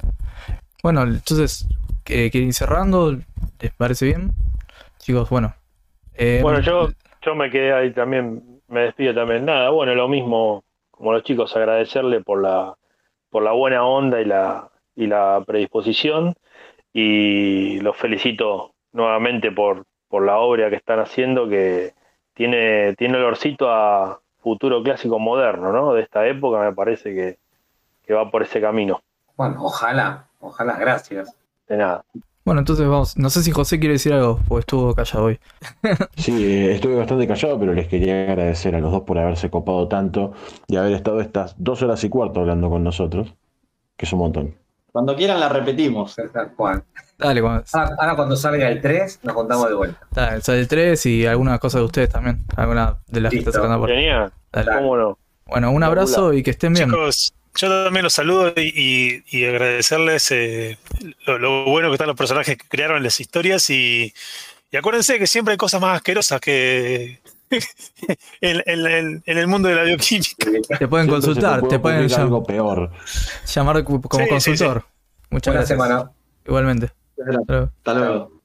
Bueno, entonces, eh, ¿quieren ir cerrando? ¿Les parece bien? Chicos, bueno. eh, Bueno, yo, yo me quedé ahí también, me despido también. Nada, bueno, lo mismo como los chicos, agradecerle por la, por la buena onda y la, y la predisposición. Y los felicito nuevamente por, por la obra que están haciendo, que tiene, tiene olorcito a futuro clásico moderno, ¿no? De esta época, me parece que, que va por ese camino. Bueno, ojalá, ojalá, gracias. De nada. Bueno, entonces vamos. No sé si José quiere decir algo, porque estuvo callado hoy. Sí, estuve bastante callado, pero les quería agradecer a los dos por haberse copado tanto y haber estado estas dos horas y cuarto hablando con nosotros, que es un montón. Cuando quieran la repetimos. Cual. Dale, cuando, Ahora, ahora cuando salga el 3, nos contamos de vuelta. dale, sale el 3 y algunas cosas de ustedes también. Alguna de las que Listo. está sacando por. Genial, Dale. ¿cómo no? Bueno, un abrazo y que estén bien. Chicos, yo también los saludo y, y- y agradecerles eh, lo, lo bueno que están los personajes que crearon las historias y, y acuérdense que siempre hay cosas más asquerosas que en, en- en- en el mundo de la bioquímica. Te pueden consultar, te pueden ocurrir llam- algo peor. llamar como Sí, sí, consultor. Muchas Buena gracias. semana. Igualmente. Hasta luego.